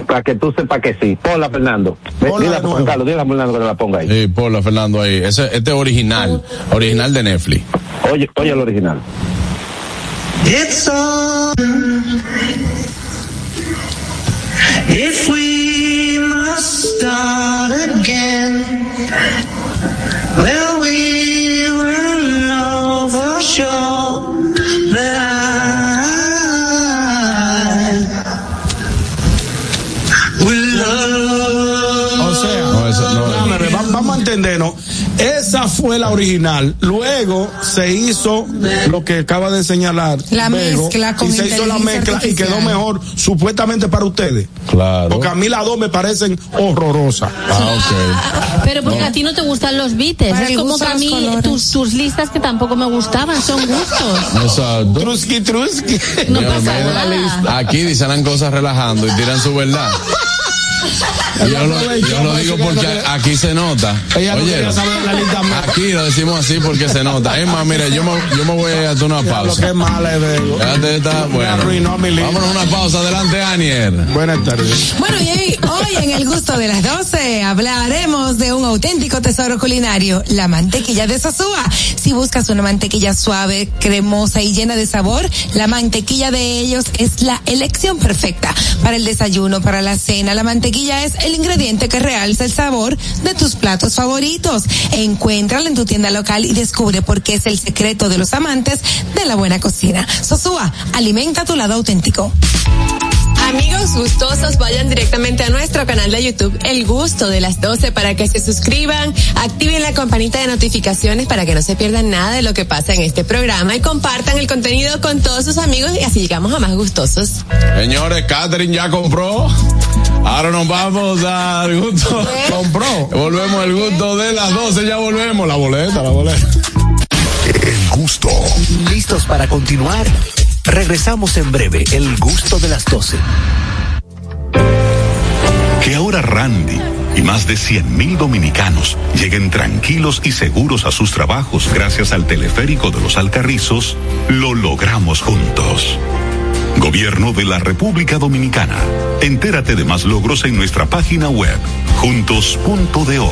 para que tú sepas que sí. Ponla, Fernando. Ponla. Juan Carlos, dile a Fernando que te la ponga ahí. Sí, Paula, Fernando, ahí. Ese, este es original. Original de Netflix. Oye, oye el original. It's on. If we start again, well, we will know for sure that I will love. O sea, No, eso no. Déjame ver, va- vamos a entendernos. Esa fue la original. Luego se hizo lo que acaba de señalar. La mezcla con Y se hizo la mezcla y quedó mejor, supuestamente para ustedes. Claro. Porque a mí las dos me parecen horrorosas. Ah, ok. Pero porque a ti no te gustan los. Para Es como que a mí tus, tus listas que tampoco me gustaban, son gustos. Exacto. Truski, truski. No pasa nada. Aquí dicen cosas relajando y tiran su verdad. Yo lo, yo lo digo porque aquí se nota. Oye, aquí lo decimos así porque se nota. Es más, mira, yo me, yo me voy a hacer una Lo que pausa. es mala es de Fíjate, está bueno. Vámonos a una pausa. Adelante, Anier. Buenas tardes. Bueno, y hoy, hoy en el gusto de las 12 hablaremos de un auténtico tesoro culinario, la mantequilla de Sosúa. Si buscas una mantequilla suave, cremosa y llena de sabor, la mantequilla de ellos es la elección perfecta para el desayuno, para la cena. La mantequilla es el ingrediente que realza el sabor de tus platos favoritos. Encuéntrala en tu tienda local y descubre por qué es el secreto de los amantes de la buena cocina. Sosúa, alimenta tu lado auténtico. Amigos gustosos, vayan directamente a nuestro canal de YouTube, El Gusto de las 12, para que se suscriban, activen la campanita de notificaciones para que no se pierdan nada de lo que pasa en este programa y compartan el contenido con todos sus amigos y así llegamos a más gustosos. Señores, Catherine ya compró. Ahora nos vamos al gusto. Compró. Volvemos al gusto de las 12. Ya volvemos. La boleta, la boleta. El gusto. ¿Listos para continuar? Regresamos en breve. El gusto de las 12. Que ahora Randy y más de 100.000 dominicanos lleguen tranquilos y seguros a sus trabajos gracias al teleférico de los Alcarrizos, lo logramos juntos. Gobierno de la República Dominicana. Entérate de más logros en nuestra página web, juntos.do.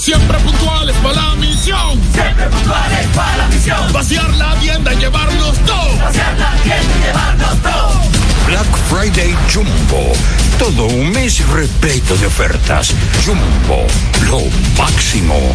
Siempre puntuales para la misión. Siempre puntuales para la misión. Vaciar la tienda y llevarnos todo. Vaciar la tienda y llevarnos todo. Black Friday Jumbo. Todo un mes repleto de ofertas. Jumbo, lo máximo.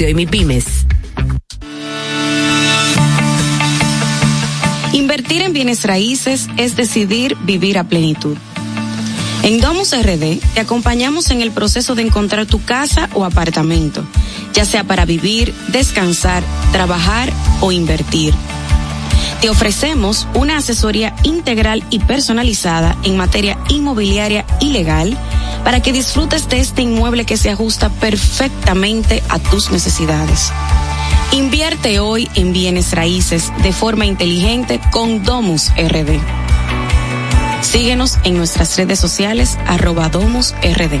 y MIPIMES. Invertir en bienes raíces es decidir vivir a plenitud. En Domus RD te acompañamos en el proceso de encontrar tu casa o apartamento, ya sea para vivir, descansar, trabajar o invertir. Te ofrecemos una asesoría integral y personalizada en materia inmobiliaria y legal para que disfrutes de este inmueble que se ajusta perfectamente a tus necesidades. Invierte hoy en bienes raíces de forma inteligente con Domus RD. Síguenos en nuestras redes sociales arroba Domus RD.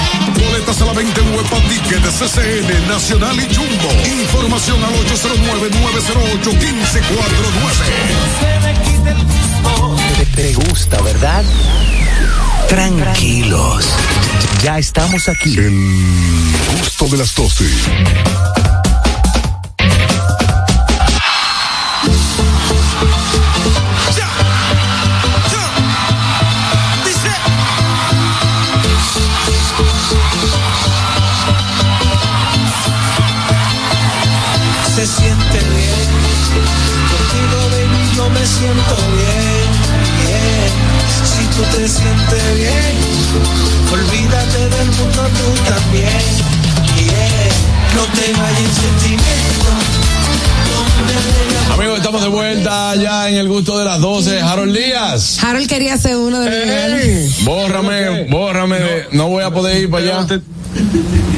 Boletas a la venta en Huepa Ticket de CCN, Nacional y Jumbo. Información al 809-908-1549. Te, te gusta, ¿verdad? Tranquilos. Ya estamos aquí. El gusto de las 12. Tú te sientes bien, olvídate del mundo tú también. Bien. No te vayas sentimiento. Amigos, estamos de vuelta ya en el gusto de las 12. Harold Díaz. Harold quería ser uno de Miguel. Bórrame, bórrame. de- no voy a poder ir para allá.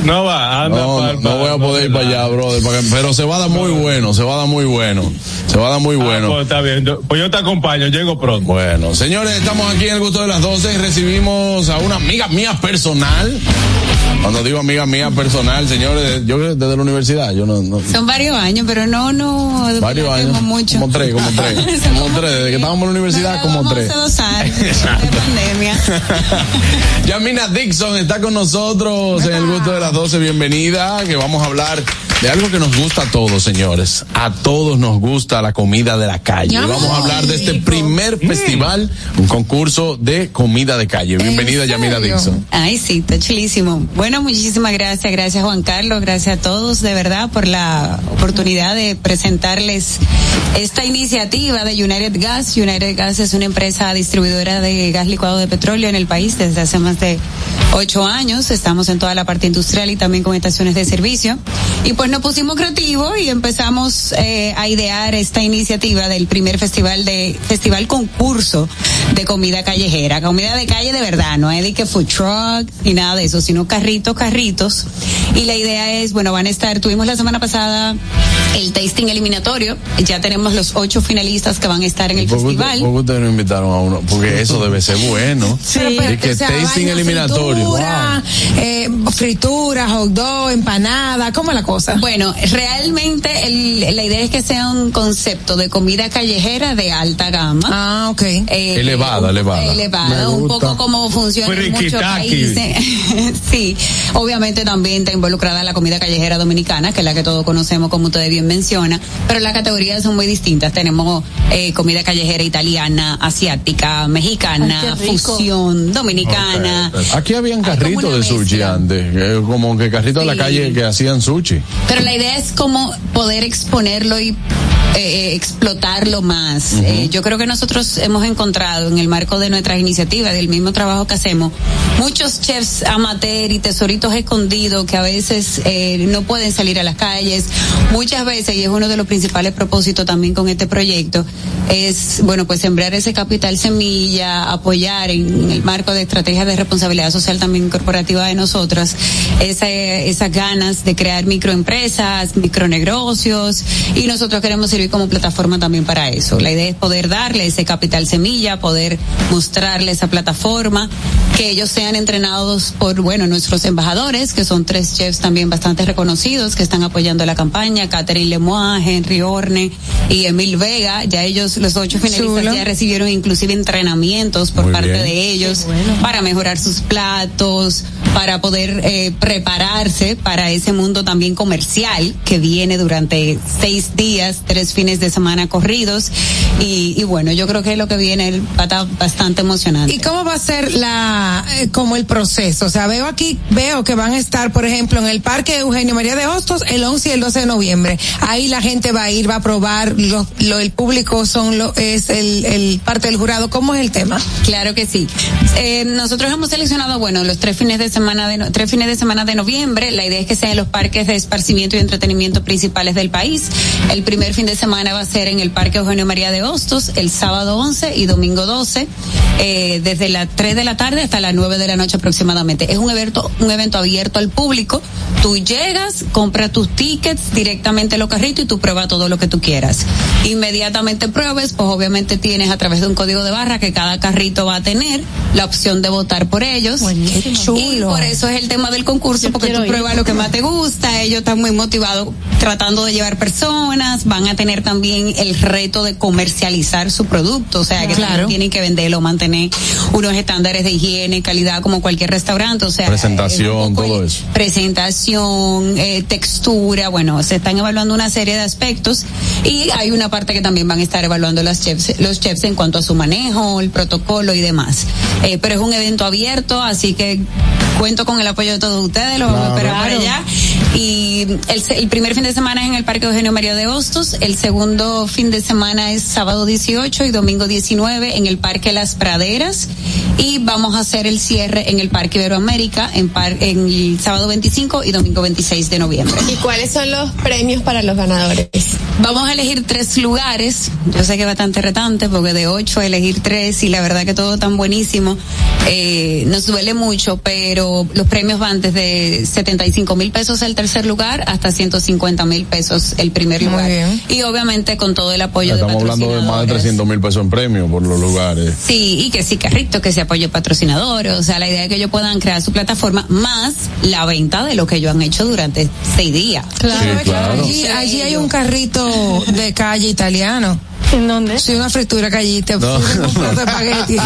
No va, anda No, no, no voy a poder ir para allá, brother. pero se va a dar muy bueno, se va a dar muy bueno. Se va a dar muy bueno. Pues está bien, yo- pues yo te acompaño, llego pronto. Bueno, señores, estamos aquí en el gusto de las 12 y recibimos a una amiga mía personal. Cuando digo amiga mía personal, señores, yo desde la universidad, yo no, no- Son varios años, pero no, no. varios años, mucho. como tres, como tres, como tres, desde que estábamos en la universidad, como tres. Hace dos años de pandemia. Yamina Dixon está con nosotros en el gusto de las 12. Bienvenida, que vamos a hablar de algo que nos gusta a todos, señores. A todos nos gusta la comida de la calle. Ay, Vamos a hablar de este primer festival, un concurso de comida de calle. Bienvenida, Yamila Dixon. Ay, sí, está chulísimo. Bueno, muchísimas gracias. Gracias, Juan Carlos. Gracias a todos, de verdad, por la oportunidad de presentarles esta iniciativa de United Gas. United Gas es una empresa distribuidora de gas licuado de petróleo en el país desde hace más de ocho años. Estamos en toda la parte industrial y también con estaciones de servicio. Y pues nos pusimos creativos y empezamos eh, a idear esta iniciativa del primer festival de festival concurso de comida callejera, comida de calle de verdad, no es de que food truck ni nada de eso, sino carritos, carritos. Y la idea es, bueno, van a estar, tuvimos la semana pasada el tasting eliminatorio, ya tenemos los ocho finalistas que van a estar en el ¿Por qué usted- festival. por qué ustedes no invitaron a uno? Porque eso debe ser bueno. Sí. Y que O sea, tasting eliminatorio. Fritura, eh, fritura, hot dog, empanada, ¿cómo es la cosa? Bueno, realmente el- la idea es que sea un concepto de comida callejera de alta gama. Ah, ok. Elevada, elevada. Elevada, Me un poco como funciona en muchos países. sí, obviamente también está involucrada la comida callejera dominicana, que es la que todos conocemos, como ustedes bien menciona, pero las categorías son muy distintas. Tenemos eh, comida callejera italiana, asiática, mexicana, Ay, fusión, dominicana. Aquí habían carritos de sushi antes, eh, como que carritos de la Sí. calle que hacían sushi. Pero la idea es como poder exponerlo y eh, explotarlo más. Eh, yo creo que nosotros hemos encontrado en el marco de nuestras iniciativas, del mismo trabajo que hacemos, muchos chefs amateur y tesoritos escondidos que a veces eh, no pueden salir a las calles. Muchas veces, y es uno de los principales propósitos también con este proyecto, es, bueno, pues sembrar ese capital semilla, apoyar en, en el marco de estrategias de responsabilidad social también corporativa de nosotras, esa, esas ganas de crear microempresas, micronegocios, y nosotros queremos servir como plataforma también para eso. La idea es poder darle ese capital semilla, poder mostrarle esa plataforma, que ellos sean entrenados por, bueno, nuestros embajadores, que son tres chefs también bastante reconocidos, que están apoyando la campaña, Catherine Lemois, Henry Orne y Emil Vega, ya ellos, los ocho finalistas, Chulo. ya recibieron inclusive entrenamientos por Muy parte bien. de ellos para mejorar sus platos, para poder eh, prepararse para ese mundo también comercial que viene durante seis días, tres fines de semana corridos y, y bueno, yo creo que lo que viene va a estar bastante emocionante. ¿Y cómo va a ser la, eh, como el proceso? O sea, veo aquí, veo que van a estar, por ejemplo, en el Parque Eugenio María de Hostos el 11 y el 12 de noviembre. Ahí la gente va a ir, va a probar, lo, lo el público son lo, es el, el parte del jurado. ¿Cómo es el tema? Claro que sí. Eh, nosotros hemos seleccionado, bueno, los tres fines de semana de no- tres fines de semana de noviembre. La idea es que sean los parques de esparcimiento y entretenimiento principales del país. El primer fin de semana va a ser en el Parque Eugenio María de Hostos, el sábado 11 y domingo 12, eh, desde las 3 de la tarde hasta las 9 de la noche aproximadamente. Es un evento, un evento abierto al público. Tú llegas, compras tus tickets directamente en los carritos y tú pruebas todo lo que tú quieras. Inmediatamente pruebes, pues obviamente tienes a través de un código de barra que cada carrito va a tener la opción de votar por ellos. Y por eso es el tema del concurso, porque tú pruebas lo que más te gusta, ellos están muy motivados tratando de llevar personas, van a tener también el reto de comercializar su producto, o sea que Claro. también tienen que venderlo, mantener unos estándares de higiene, calidad como cualquier restaurante, o sea, Presentación, todo eso. presentación, eh, textura, bueno, se están evaluando una serie de aspectos y hay una parte que también van a estar evaluando las chefs, los chefs en cuanto a su manejo, el protocolo y demás. Eh, pero es un evento abierto, así que cuento con el apoyo de todos ustedes, lo vamos a esperar Claro. allá. Y el, el primer fin de semana es en el Parque Eugenio María de Hostos, el segundo fin de semana es sábado 18 y domingo 19 en el Parque Las Praderas y vamos a hacer el cierre en el Parque Iberoamérica en, par- en el sábado 25 y domingo 26 de noviembre. ¿Y cuáles son los premios para los ganadores? Vamos a elegir tres lugares. Yo sé que es bastante retante porque de ocho a elegir tres y la verdad que todo tan buenísimo. Eh, nos duele mucho, pero los premios van desde 75 mil pesos el tercer lugar hasta 150 mil pesos el primer Muy lugar. bien. Y obviamente con todo el apoyo de Estamos hablando de más de patrocinadores. 300 mil pesos en premio por los lugares. Sí, y que sí, carrito, que se apoye patrocinadores, o sea, la idea es que ellos puedan crear su plataforma más la venta de lo que ellos han hecho durante seis días. Claro, Sí, claro. Allí, allí hay un carrito de calle italiano. ¿En dónde? Sí, una fritura callita. No. Un plato de espagueti.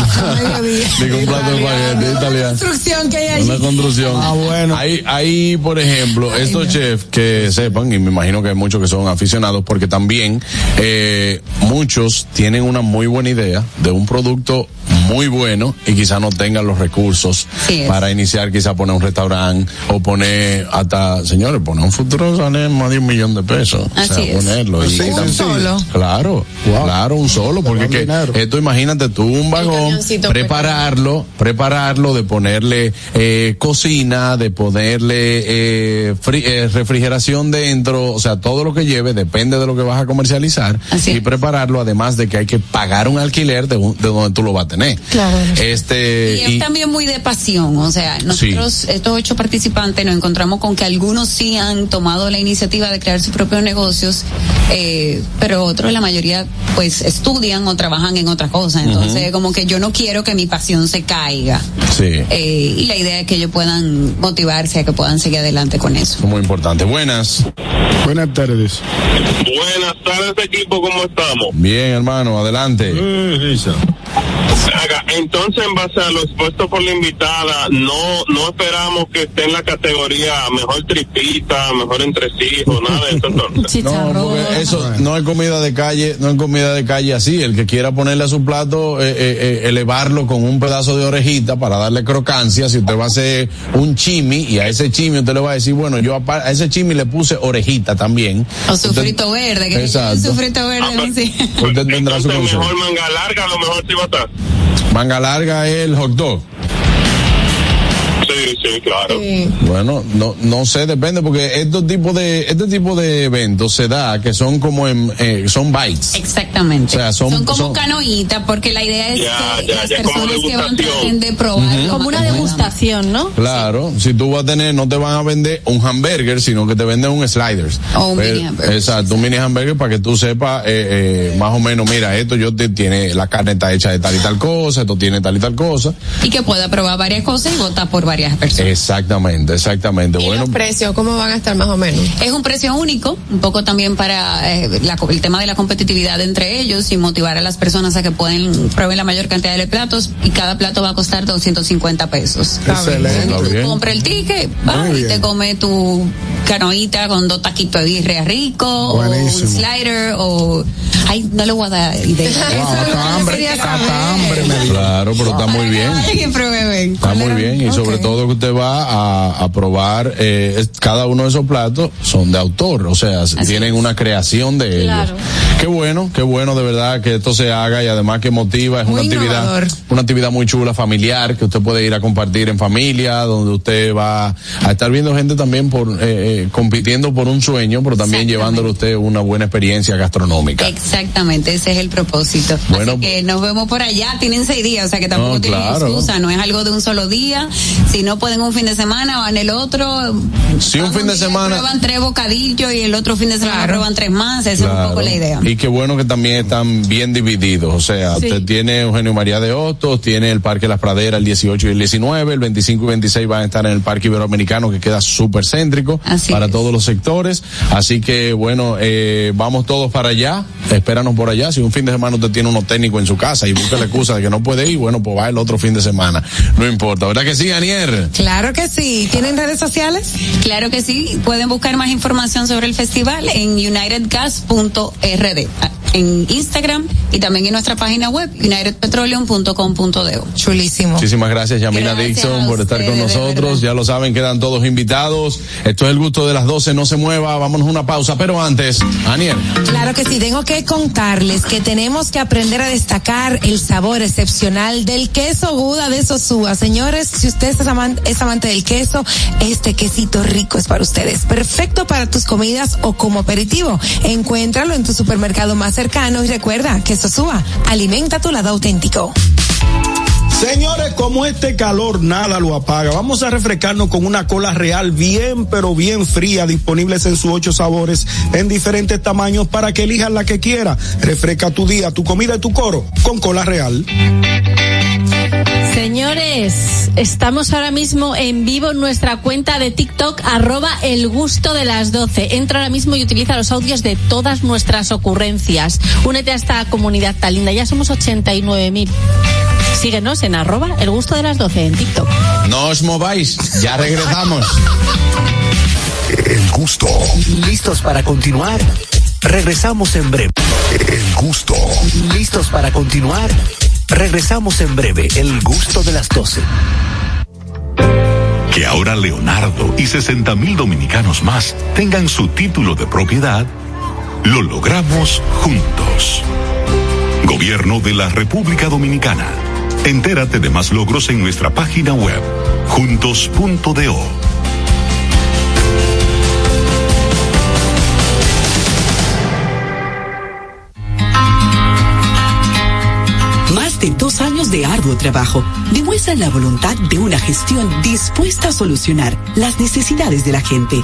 Digo un plato de espagueti Una italiano. construcción que hay allí. Una construcción. Ah, bueno. Hay, hay, por ejemplo, estos chefs que sepan, y me imagino que hay muchos que son aficionados, porque también eh, muchos tienen una muy buena idea de un producto muy bueno y quizá no tengan los recursos Sí para iniciar, quizá poner un restaurante o poner hasta, señores, poner un futuro sale más de un millón de pesos. o Así sea, es. ponerlo. y Así, sencillo. solo. Claro, claro, un solo, porque es que esto imagínate tú un vagón, camioncito prepararlo, prepararlo, de ponerle eh, cocina, de ponerle eh, fri- eh, refrigeración dentro, o sea, todo lo que lleve depende de lo que vas a comercializar y prepararlo, además de que hay que pagar un alquiler de, un- de donde tú lo vas a tener. Claro. Este, Y es y- también muy de pasión, o sea, nosotros, estos ocho participantes, nos encontramos con que algunos sí han tomado la iniciativa de crear sus propios negocios, eh, pero otros, la mayoría, pues estudian o trabajan en otra cosa. Entonces, como que yo no quiero que mi pasión se caiga. sí, Eh, y la idea es que ellos puedan motivarse a que puedan seguir adelante con eso. es muy importante. Buenas. Buenas tardes. Buenas tardes, equipo, ¿cómo estamos? Bien, hermano, adelante. Entonces, en base a lo expuesto por la invitada, no no esperamos que esté en la categoría mejor tripita, mejor entresijos, nada de eso entonces. No, porque eso no es comida de calle, no es comida de calle así. El que quiera ponerle a su plato, eh, eh, eh, elevarlo con un pedazo de orejita para darle crocancia. Si usted va a hacer un chimi y a ese chimi usted le va a decir, bueno, yo apar- a ese chimi le puse orejita también. O su Usted- frito verde, que Exacto. su frito verde, sí. Usted tendrá su. Mejor manga larga, a lo mejor sí va Manga larga el hot dog. Sí, sí, claro. Bueno, no, no sé, depende porque estos tipos de, este tipo de eventos se da que son como en, eh, son bites. Exactamente. O sea, son- como son- canoitas, porque la idea es Ya, que ya, las ya, como personas que van traten de probar. Como una degustación, ¿no? Claro, si tú vas a tener, no te van a vender un hamburger, sino que te venden un sliders. O un Pero- mini hamburger. Exacto, un mini hamburger para que tú sepas eh, eh, más o menos, mira, esto yo te tiene, la carne está hecha de tal y tal cosa, esto tiene tal y tal cosa. Y que pueda probar varias cosas y votar por varias personas. Exactamente, exactamente. Bueno, los precios cómo van a estar más o menos? Es un precio único, un poco también para eh, la co- el tema de la competitividad entre ellos y motivar a las personas a que puedan probar la mayor cantidad de platos y cada plato va a costar 250 pesos. Excelente. Compras el ticket, Muy y te comes tu canoita con dos taquitos de birria rico o un slider o ay no le voy a dar idea. Claro, pero está muy bien. Está muy bien y sobre todo que usted va a, a probar, eh, cada uno de esos platos son de autor, o sea, tienen una creación de ellos. Qué bueno, qué bueno de verdad que esto se haga y además que motiva, es una actividad, innovador. una actividad muy chula, familiar, que usted puede ir a compartir en familia, donde usted va a estar viendo gente también por, eh, eh, compitiendo por un sueño, pero también llevándole a usted una buena experiencia gastronómica. Exactamente, ese es el propósito. Bueno. Así que nos vemos por allá, tienen seis días, o sea que tampoco No, tienen claro. excusa, no es algo de un solo día. Si no pueden un fin de semana, van el otro. Si un fin de semana, Prueban tres bocadillos y el otro fin de semana prueban tres más, esa es un Claro. poco la idea. Y qué bueno que también están bien divididos. O sea, Sí. usted tiene Eugenio María de Hostos, tiene el Parque Las Praderas el 18 y el 19, el 25 y 26 van a estar en el Parque Iberoamericano que queda súper céntrico para todos los sectores. Así que bueno, eh, vamos todos para allá, espéranos por allá. Si un fin de semana usted tiene unos técnicos en su casa y busca la excusa de que no puede ir, bueno, pues va el otro fin de semana. No importa, ¿verdad que sí, Anier? Claro que sí. ¿Tienen redes sociales? Claro que sí, pueden buscar más información sobre el festival en unitedgas.rd, en Instagram y también en nuestra página web, unitedpetroleum.com.de. Chulísimo. Muchísimas gracias, Yamina Gracias Dixon, por estar con nosotros. Ya lo saben, quedan todos invitados. Esto es el gusto de las 12, no se mueva, vámonos a una pausa. Pero antes, Aniel. Claro que sí, tengo que contarles que tenemos que aprender a destacar el sabor excepcional del queso Guda de Sosúa. Señores, si usted es amante, es amante del queso, este quesito rico es para ustedes. Perfecto para tus comidas o como aperitivo. Encuéntralo en tu supermercado más cercano y recuerda que Sosúa alimenta tu lado auténtico. Señores, como este calor nada lo apaga, vamos a refrescarnos con una cola real bien, pero bien fría, disponibles en sus ocho sabores, en diferentes tamaños para que elijas la que quiera. Refresca tu día, tu comida y tu coro con cola real. Señor. Señores, estamos ahora mismo en vivo en nuestra cuenta de TikTok, arroba el gusto de las 12. Entra ahora mismo y utiliza los audios de todas nuestras ocurrencias. Únete a esta comunidad tan linda. Ya somos 89.000. Síguenos en arroba el gusto de las 12 en TikTok. No os mováis, ya regresamos. El gusto. ¿Listos para continuar? Regresamos en breve. El gusto. ¿Listos para continuar? Regresamos en breve. El gusto de las 12. Que ahora Leonardo y 60 mil dominicanos más tengan su título de propiedad, lo logramos juntos. Gobierno de la República Dominicana. Entérate de más logros en nuestra página web, juntos.do. Más de dos años de arduo trabajo demuestran la voluntad de una gestión dispuesta a solucionar las necesidades de la gente.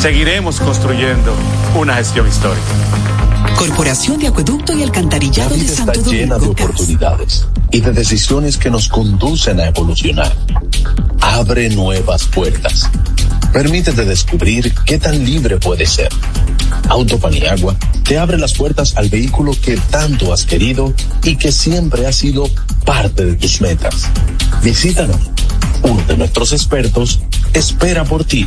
Seguiremos construyendo una gestión histórica. Corporación de Acueducto y Alcantarillado La de está Santo llena de Domingo. Oportunidades y de decisiones que nos conducen a evolucionar. Abre nuevas puertas. Permítete descubrir qué tan libre puedes ser. Autopaniagua te abre las puertas al vehículo que tanto has querido y que siempre ha sido parte de tus metas. Visítanos. Uno de nuestros expertos espera por ti.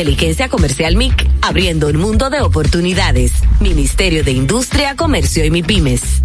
Inteligencia Comercial MIC, abriendo un mundo de oportunidades. Ministerio de Industria, Comercio y MIPIMES.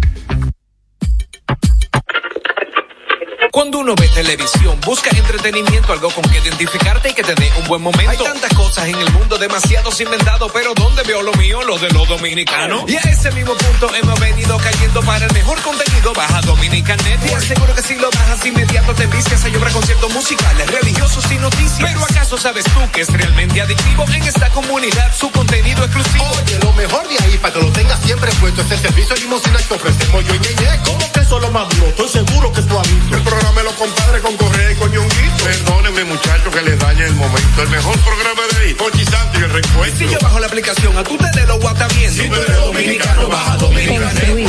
Cuando uno ve televisión, busca entretenimiento, algo con que identificarte y que te dé un buen momento. Hay tantas cosas en el mundo, demasiados inventados, pero ¿dónde veo lo mío? Lo de los dominicanos. Y a ese mismo punto hemos venido cayendo para el mejor contenido. Baja Dominican Net y aseguro que si lo bajas inmediato te vicias a llorar conciertos musicales, religiosos y noticias. Pero ¿acaso sabes tú que es realmente adictivo en esta comunidad su contenido exclusivo? Oye, lo mejor de ahí para que lo tengas siempre puesto es el servicio limosina que ofrecemos yo y Ñeñe. ¿Cómo que eso es lo más duro? Estoy seguro que visto. El programa de los compadres con Correa y con Ñonguito. Perdónenme, muchachos, que les dañe el momento. El mejor programa de ahí, Pochi Santo y el recuento. Si yo bajo la aplicación, a tú te de lo guata bien. Si tú eres dominicano, baja Dominicana Construir,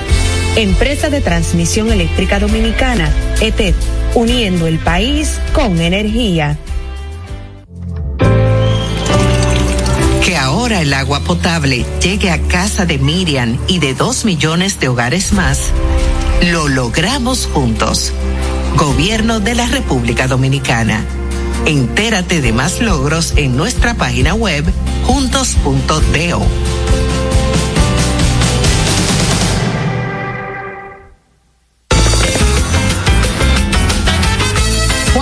Empresa de Transmisión Eléctrica Dominicana, ETED, uniendo el país con energía. Que ahora el agua potable llegue a casa de Miriam y de dos millones de hogares más, lo logramos juntos. Gobierno de la República Dominicana. Entérate de más logros en nuestra página web juntos.do.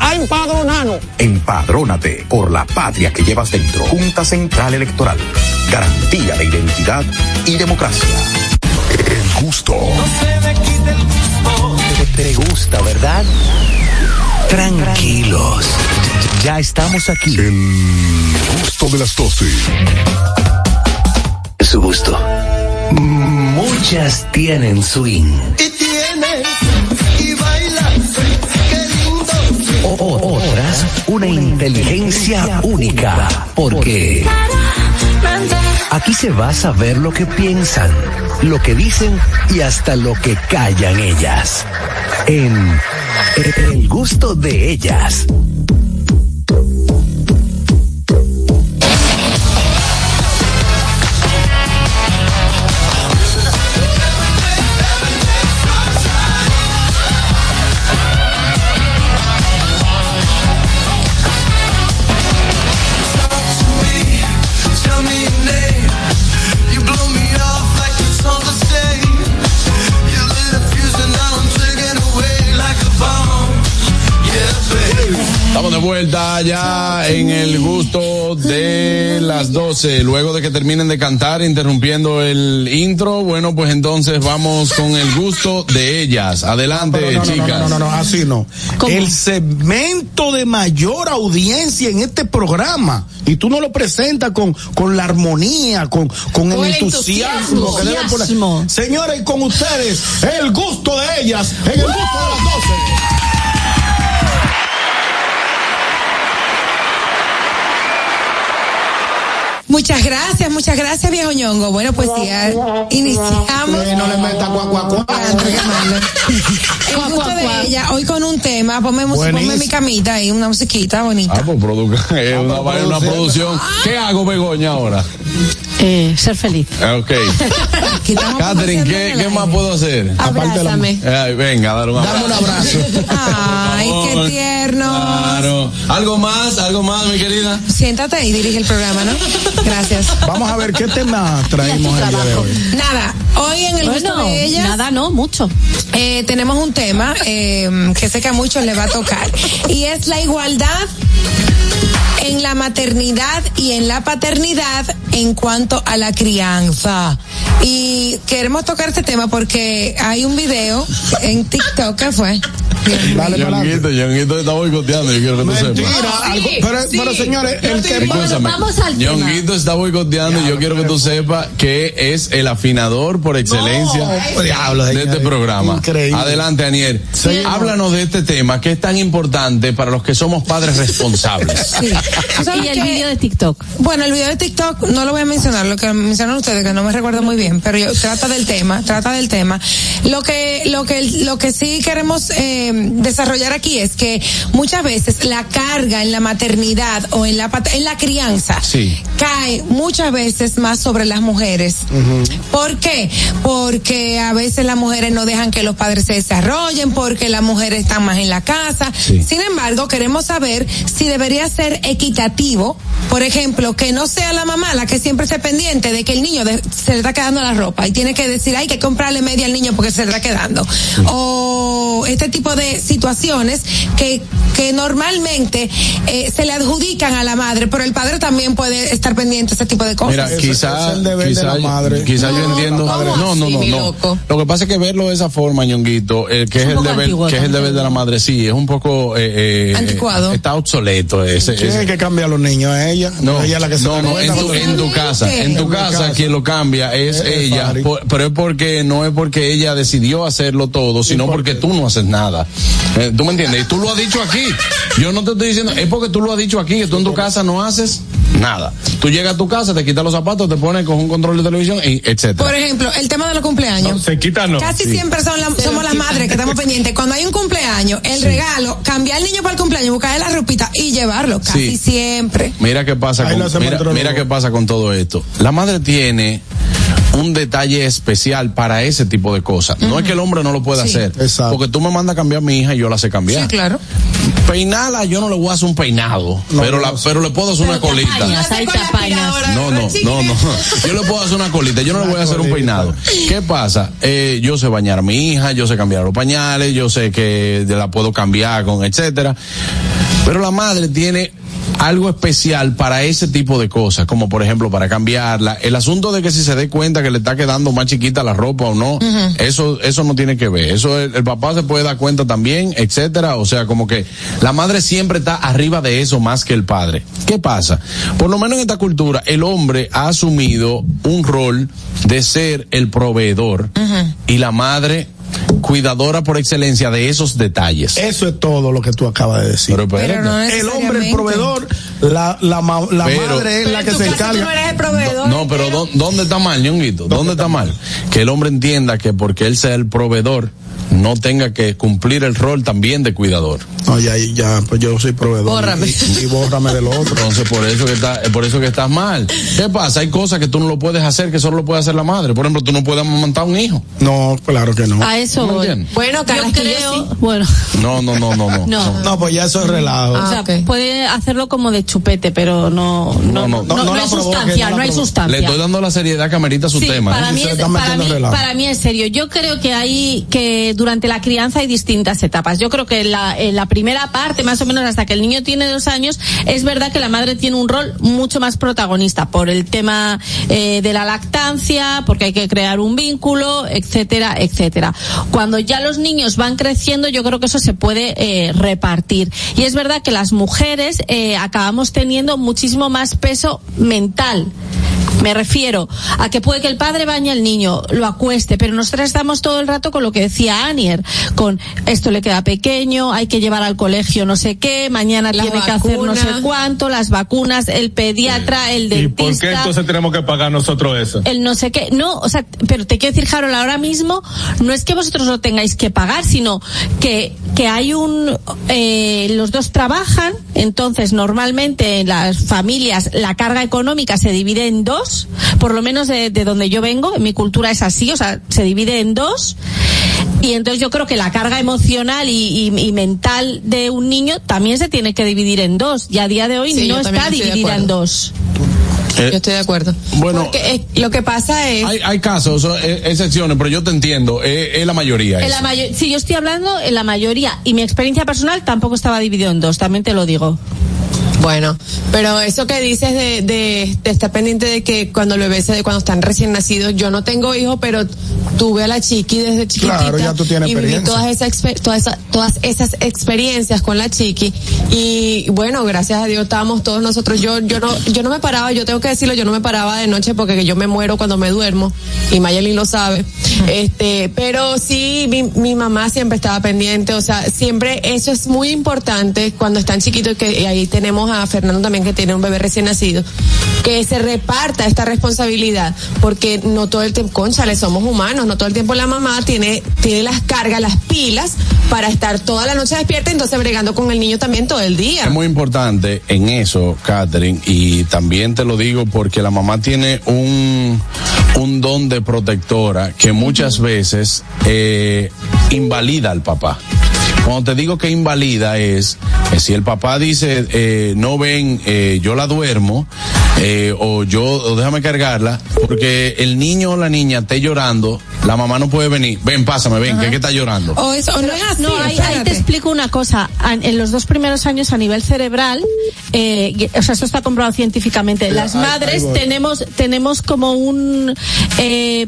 A empadronarnos. Empadrónate por la patria que llevas dentro. Junta Central Electoral. Garantía de identidad y democracia. El gusto. Te, te gusta, ¿verdad? Tranquilos. Ya estamos aquí. El gusto de las 12. Su gusto. Muchas tienen swing. Y O- otras, una inteligencia única. Porque aquí se va a saber lo que piensan, lo que dicen y hasta lo que callan ellas. En El gusto de ellas. Estamos de vuelta ya en el gusto de las 12. Luego de que terminen de cantar, interrumpiendo el intro, bueno, pues entonces vamos con el gusto de ellas. Adelante, Pero no, no, chicas. No, no, no, no, así no. ¿Cómo? El segmento de mayor audiencia en este programa. Y tú no lo presentas con, con la armonía, con, con, Con el el entusiasmo. que deben poner. entusiasmo. Señores, y con ustedes, el gusto de ellas en el gusto de las 12. Muchas gracias, muchas gracias, viejo ñongo. Bueno, pues ya iniciamos. no le meta cuá. El gusto de ella, hoy con un tema, ponme, ponme mi camita ahí, una musiquita bonita. Ah, pues produzca, es una, pues, es una producción. ¿Qué hago, Begoña, ahora? Eh, ser feliz. Ah, Ok. Catherine, ¿qué, ¿qué más puedo hacer? Abrázame. Ay, venga, dar un abrazo. Dame un abrazo. Ay, qué tierno. Claro. ¿Algo más? ¿Algo más, mi querida? Siéntate y dirige el programa, ¿no? Gracias. Vamos a ver qué tema traemos el día de hoy. Nada, hoy en el gusto Bueno, de ellas. nada, no, mucho. eh, tenemos un tema eh, que sé que a muchos les va a tocar y es la igualdad en la maternidad y en la paternidad en cuanto a la crianza. Y queremos tocar este tema porque hay un video en TikTok que fue. Ñonguito, Ñonguito te está boicoteando, yo quiero que tú Mentira, sepas. algo- pero, pero señores, el que Escúchame, vamos al está boicoteando y yo quiero que tú sepas que es el afinador por excelencia No, diablo, de este programa. Increíble. Adelante, Aniel. Háblanos de este tema que es tan importante para los que somos padres responsables. Sí. ¿Tú sabes Y el qué? vídeo de TikTok. Bueno, el video de TikTok no lo voy a mencionar, lo que mencionaron ustedes, que no me recuerdo muy bien, pero yo, trata del tema, trata del tema. Lo que, lo que, lo que sí queremos eh, desarrollar aquí es que muchas veces la carga en la maternidad o en la en la crianza Sí. cae muchas veces más sobre las mujeres. ¿Por qué? Porque a veces las mujeres no dejan que los padres se desarrollen, porque las mujeres están más en la casa. Sí. Sin embargo, queremos saber si debería ser equitativo, por ejemplo, que no sea la mamá la que siempre esté pendiente de que el niño de- se le está quedando la ropa y tiene que decir, hay que comprarle media al niño porque se le está quedando. O este tipo de situaciones que, que normalmente eh, se le adjudican a la madre, pero el padre también puede estar pendiente de ese tipo de cosas. Mira, quizá, ese es el deber de quizá, la madre. quizá yo No, entiendo. ¿cómo No, no, no, no. Lo que pasa es que verlo de esa forma, ñonguito, eh, que es el deber, antiguo, que es el deber de la madre, sí, es un poco eh, eh, Anticuado. Está obsoleto ese. ¿Quién es ese- el que cambia a los niños? ¿Es ella? No, ella es la que se no, no, en tu, en tu casa, en tu En casa, casa. quien lo cambia es Es el ella, por- pero es porque no es porque ella decidió hacerlo todo, sino por porque tú no haces nada. Eh, ¿Tú me entiendes? Y tú lo has dicho aquí. Yo no te estoy diciendo, es porque tú lo has dicho aquí, que tú en tu casa no haces nada. Tú llegas a tu casa, te quitas los zapatos, te pones con un control de televisión, y etcétera. Por ejemplo, el tema de los cumpleaños. Se quita no. Casi Sí. siempre son la- somos las madres que estamos pendientes. Cuando hay un cumpleaños, el regalo, cambiar al niño para el cumpleaños, buscarle la ropita y llevarlo. Casi Sí. Siempre. Mira qué pasa Ahí con, mira, qué pasa con todo esto. La madre tiene un detalle especial para ese tipo de cosas. No es que el hombre no lo pueda Sí. hacer. Exacto. Porque tú me mandas a cambiar a mi hija y yo la sé cambiar. Sí, claro. Peinala, yo no le voy a hacer un peinado, pero, la, pero le puedo hacer una colita. No, no, no, no. Yo le puedo hacer una colita, yo no le voy a hacer un peinado. ¿Qué pasa? Eh, yo sé bañar a mi hija, yo sé cambiar los pañales, yo sé que la puedo cambiar con etcétera. Pero la madre tiene algo especial para ese tipo de cosas, como por ejemplo para cambiarla. El asunto de que si se dé cuenta que le está quedando más chiquita la ropa o no, eso, eso no tiene que ver. Eso el, el papá se puede dar cuenta también, etcétera. O sea, como que la madre siempre está arriba de eso más que el padre. ¿Qué pasa? Por lo menos en esta cultura, el hombre ha asumido un rol de ser el proveedor y la madre cuidadora por excelencia de esos detalles. Eso es todo lo que tú acabas de decir. Pero. Pero no el hombre, el proveedor, la, la, ma- la Pero- madre es la que se encarga. No, pero ¿dó- ¿dónde está mal, ñonguito? ¿Dónde está mal? Que el hombre entienda que porque él sea el proveedor, no tenga que cumplir el rol también de cuidador. No, ya, ya, pues yo soy proveedor. Bórrame. Y, y bórrame del otro. Entonces, por eso que está, por eso que estás mal. ¿Qué pasa? Hay cosas que tú no lo puedes hacer, que solo lo puede hacer la madre. Por ejemplo, tú no puedes amamantar un hijo. No, claro que no. A eso ¿No voy. Bueno, Yo Carrasquillo creo, bueno, No, no, no, no, no. No. No, pues ya eso es relajo. o sea, puede hacerlo como de chupete, pero no, no, no, no, no, la hay sustancia, no no hay sustancia. Le estoy dando la seriedad que amerita su Sí, tema. Para, ¿eh? mí es, para, mí, para mí es serio. Yo creo que hay que durante la crianza hay distintas etapas. Yo creo que en la, en la primera parte, más o menos hasta que el niño tiene dos años, es verdad que la madre tiene un rol mucho más protagonista por el tema eh, de la lactancia, porque hay que crear un vínculo, etcétera, etcétera. Cuando ya los niños van creciendo, yo creo que eso se puede eh, repartir. Y es verdad que las mujeres eh, acabamos teniendo muchísimo más peso mental. Me refiero a que puede que el padre bañe al niño, lo acueste, pero nosotros estamos todo el rato con lo que decía Anier, con esto le queda pequeño, hay que llevar al colegio no sé qué, mañana Las tiene que hacer no sé cuánto, las vacunas, el pediatra, el ¿Y por dentista qué entonces tenemos que pagar nosotros eso? el no sé qué, no, o sea, pero te quiero decir, Harold, ahora mismo no es que vosotros lo tengáis que pagar, sino que, que hay un, eh, los dos trabajan, entonces normalmente en las familias la carga económica se divide en dos, por lo menos de, de donde yo vengo, en mi cultura es así, o sea, se divide en dos. Y entonces yo creo que la carga emocional y, y- y mental de un niño también se tiene que dividir en dos. Y a día de hoy Sí, no está dividida en dos. Eh, Yo estoy de acuerdo. Bueno, Porque eh, lo que pasa es. hay, hay casos, eh, excepciones, pero yo te entiendo, eh, es la mayoría. En eso. la mayo- sí, yo estoy hablando en la mayoría y mi experiencia personal tampoco estaba dividido en dos, también te lo digo. Bueno, pero eso que dices de, de, de estar pendiente de que cuando el bebé se, cuando están recién nacidos, yo no tengo hijos, pero tuve a la chiqui desde chiquitita. Claro, ya tú tienes y viví todas esas, todas, esas, todas esas experiencias con la chiqui y bueno, gracias a Dios estábamos todos nosotros. Yo, yo no, yo no me paraba, yo tengo que decirlo, yo no me paraba de noche porque yo me muero cuando me duermo y Mayelin lo sabe. Este, pero sí, mi, mi mamá siempre estaba pendiente, o sea, siempre eso es muy importante cuando están chiquitos que y ahí tenemos a Fernando también que tiene un bebé recién nacido, que se reparta esta responsabilidad, porque no todo el tiempo, conchale, somos humanos, no todo el tiempo la mamá tiene, tiene las cargas, las pilas para estar toda la noche despierta, entonces bregando con el niño también todo el día. Es muy importante en eso, Catherine, y también te lo digo porque la mamá tiene un, un don de protectora que muchas veces eh, invalida al papá. Cuando te digo que invalida es si el papá dice eh, no ven, eh, yo la duermo eh, o yo déjame cargarla, porque el niño o la niña esté llorando, la mamá no puede venir. Ven, pásame, ven, que que está llorando. O eso, o no es así, No, ahí, te explico una cosa. En los dos primeros años a nivel cerebral, eh, o sea, esto está comprobado científicamente. Las ahí- madres tenemos tenemos como un, eh,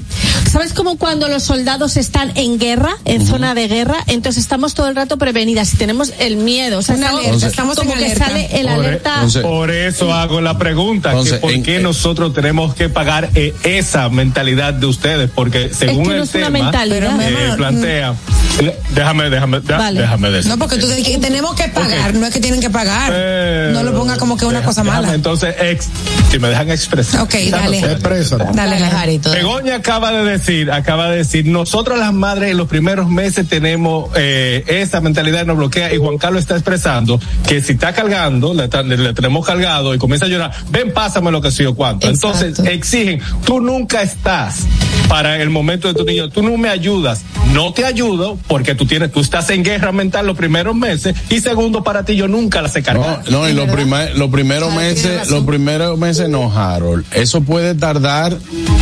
¿sabes como cuando los soldados están en guerra, en zona de guerra? Entonces estamos todo el rato prevenidas y tenemos el miedo. O sea, Una estamos- alerta, estamos como que alerta. sale el Por, alerta. Entonces- por eso hago la pregunta, Entonces, que por en- qué eh, nosotros tenemos que pagar eh, esa mentalidad de ustedes, porque según que no el es una mentalidad. eh, Pero, plantea, eh, déjame, déjame, Vale. déjame decir. No, porque tú dices que tenemos que pagar, no es que tienen que pagar. Eh, no lo ponga como que es una cosa déjame mala. Entonces, ex- si me dejan expresar. Ok, dale. Exprésate. Dale, Dale, dale. Jarito. Begoña acaba de decir, acaba de decir, nosotros las madres en los primeros meses tenemos eh, esa mentalidad nos bloquea y Juan Carlos está expresando que si está cargando, le, está- le- le tenemos cargado y comienza a llorar, ven, pásame lo que sé yo cuánto. Exacto. Entonces exigen, tú nunca estás. Para el momento de tu niño. Tú no me ayudas, no te ayudo porque tú tienes, tú estás en guerra mental los primeros meses y segundo para ti yo nunca las he No, cargado. no, y los primer- los primeros meses, los primeros meses no, Harold. Eso puede tardar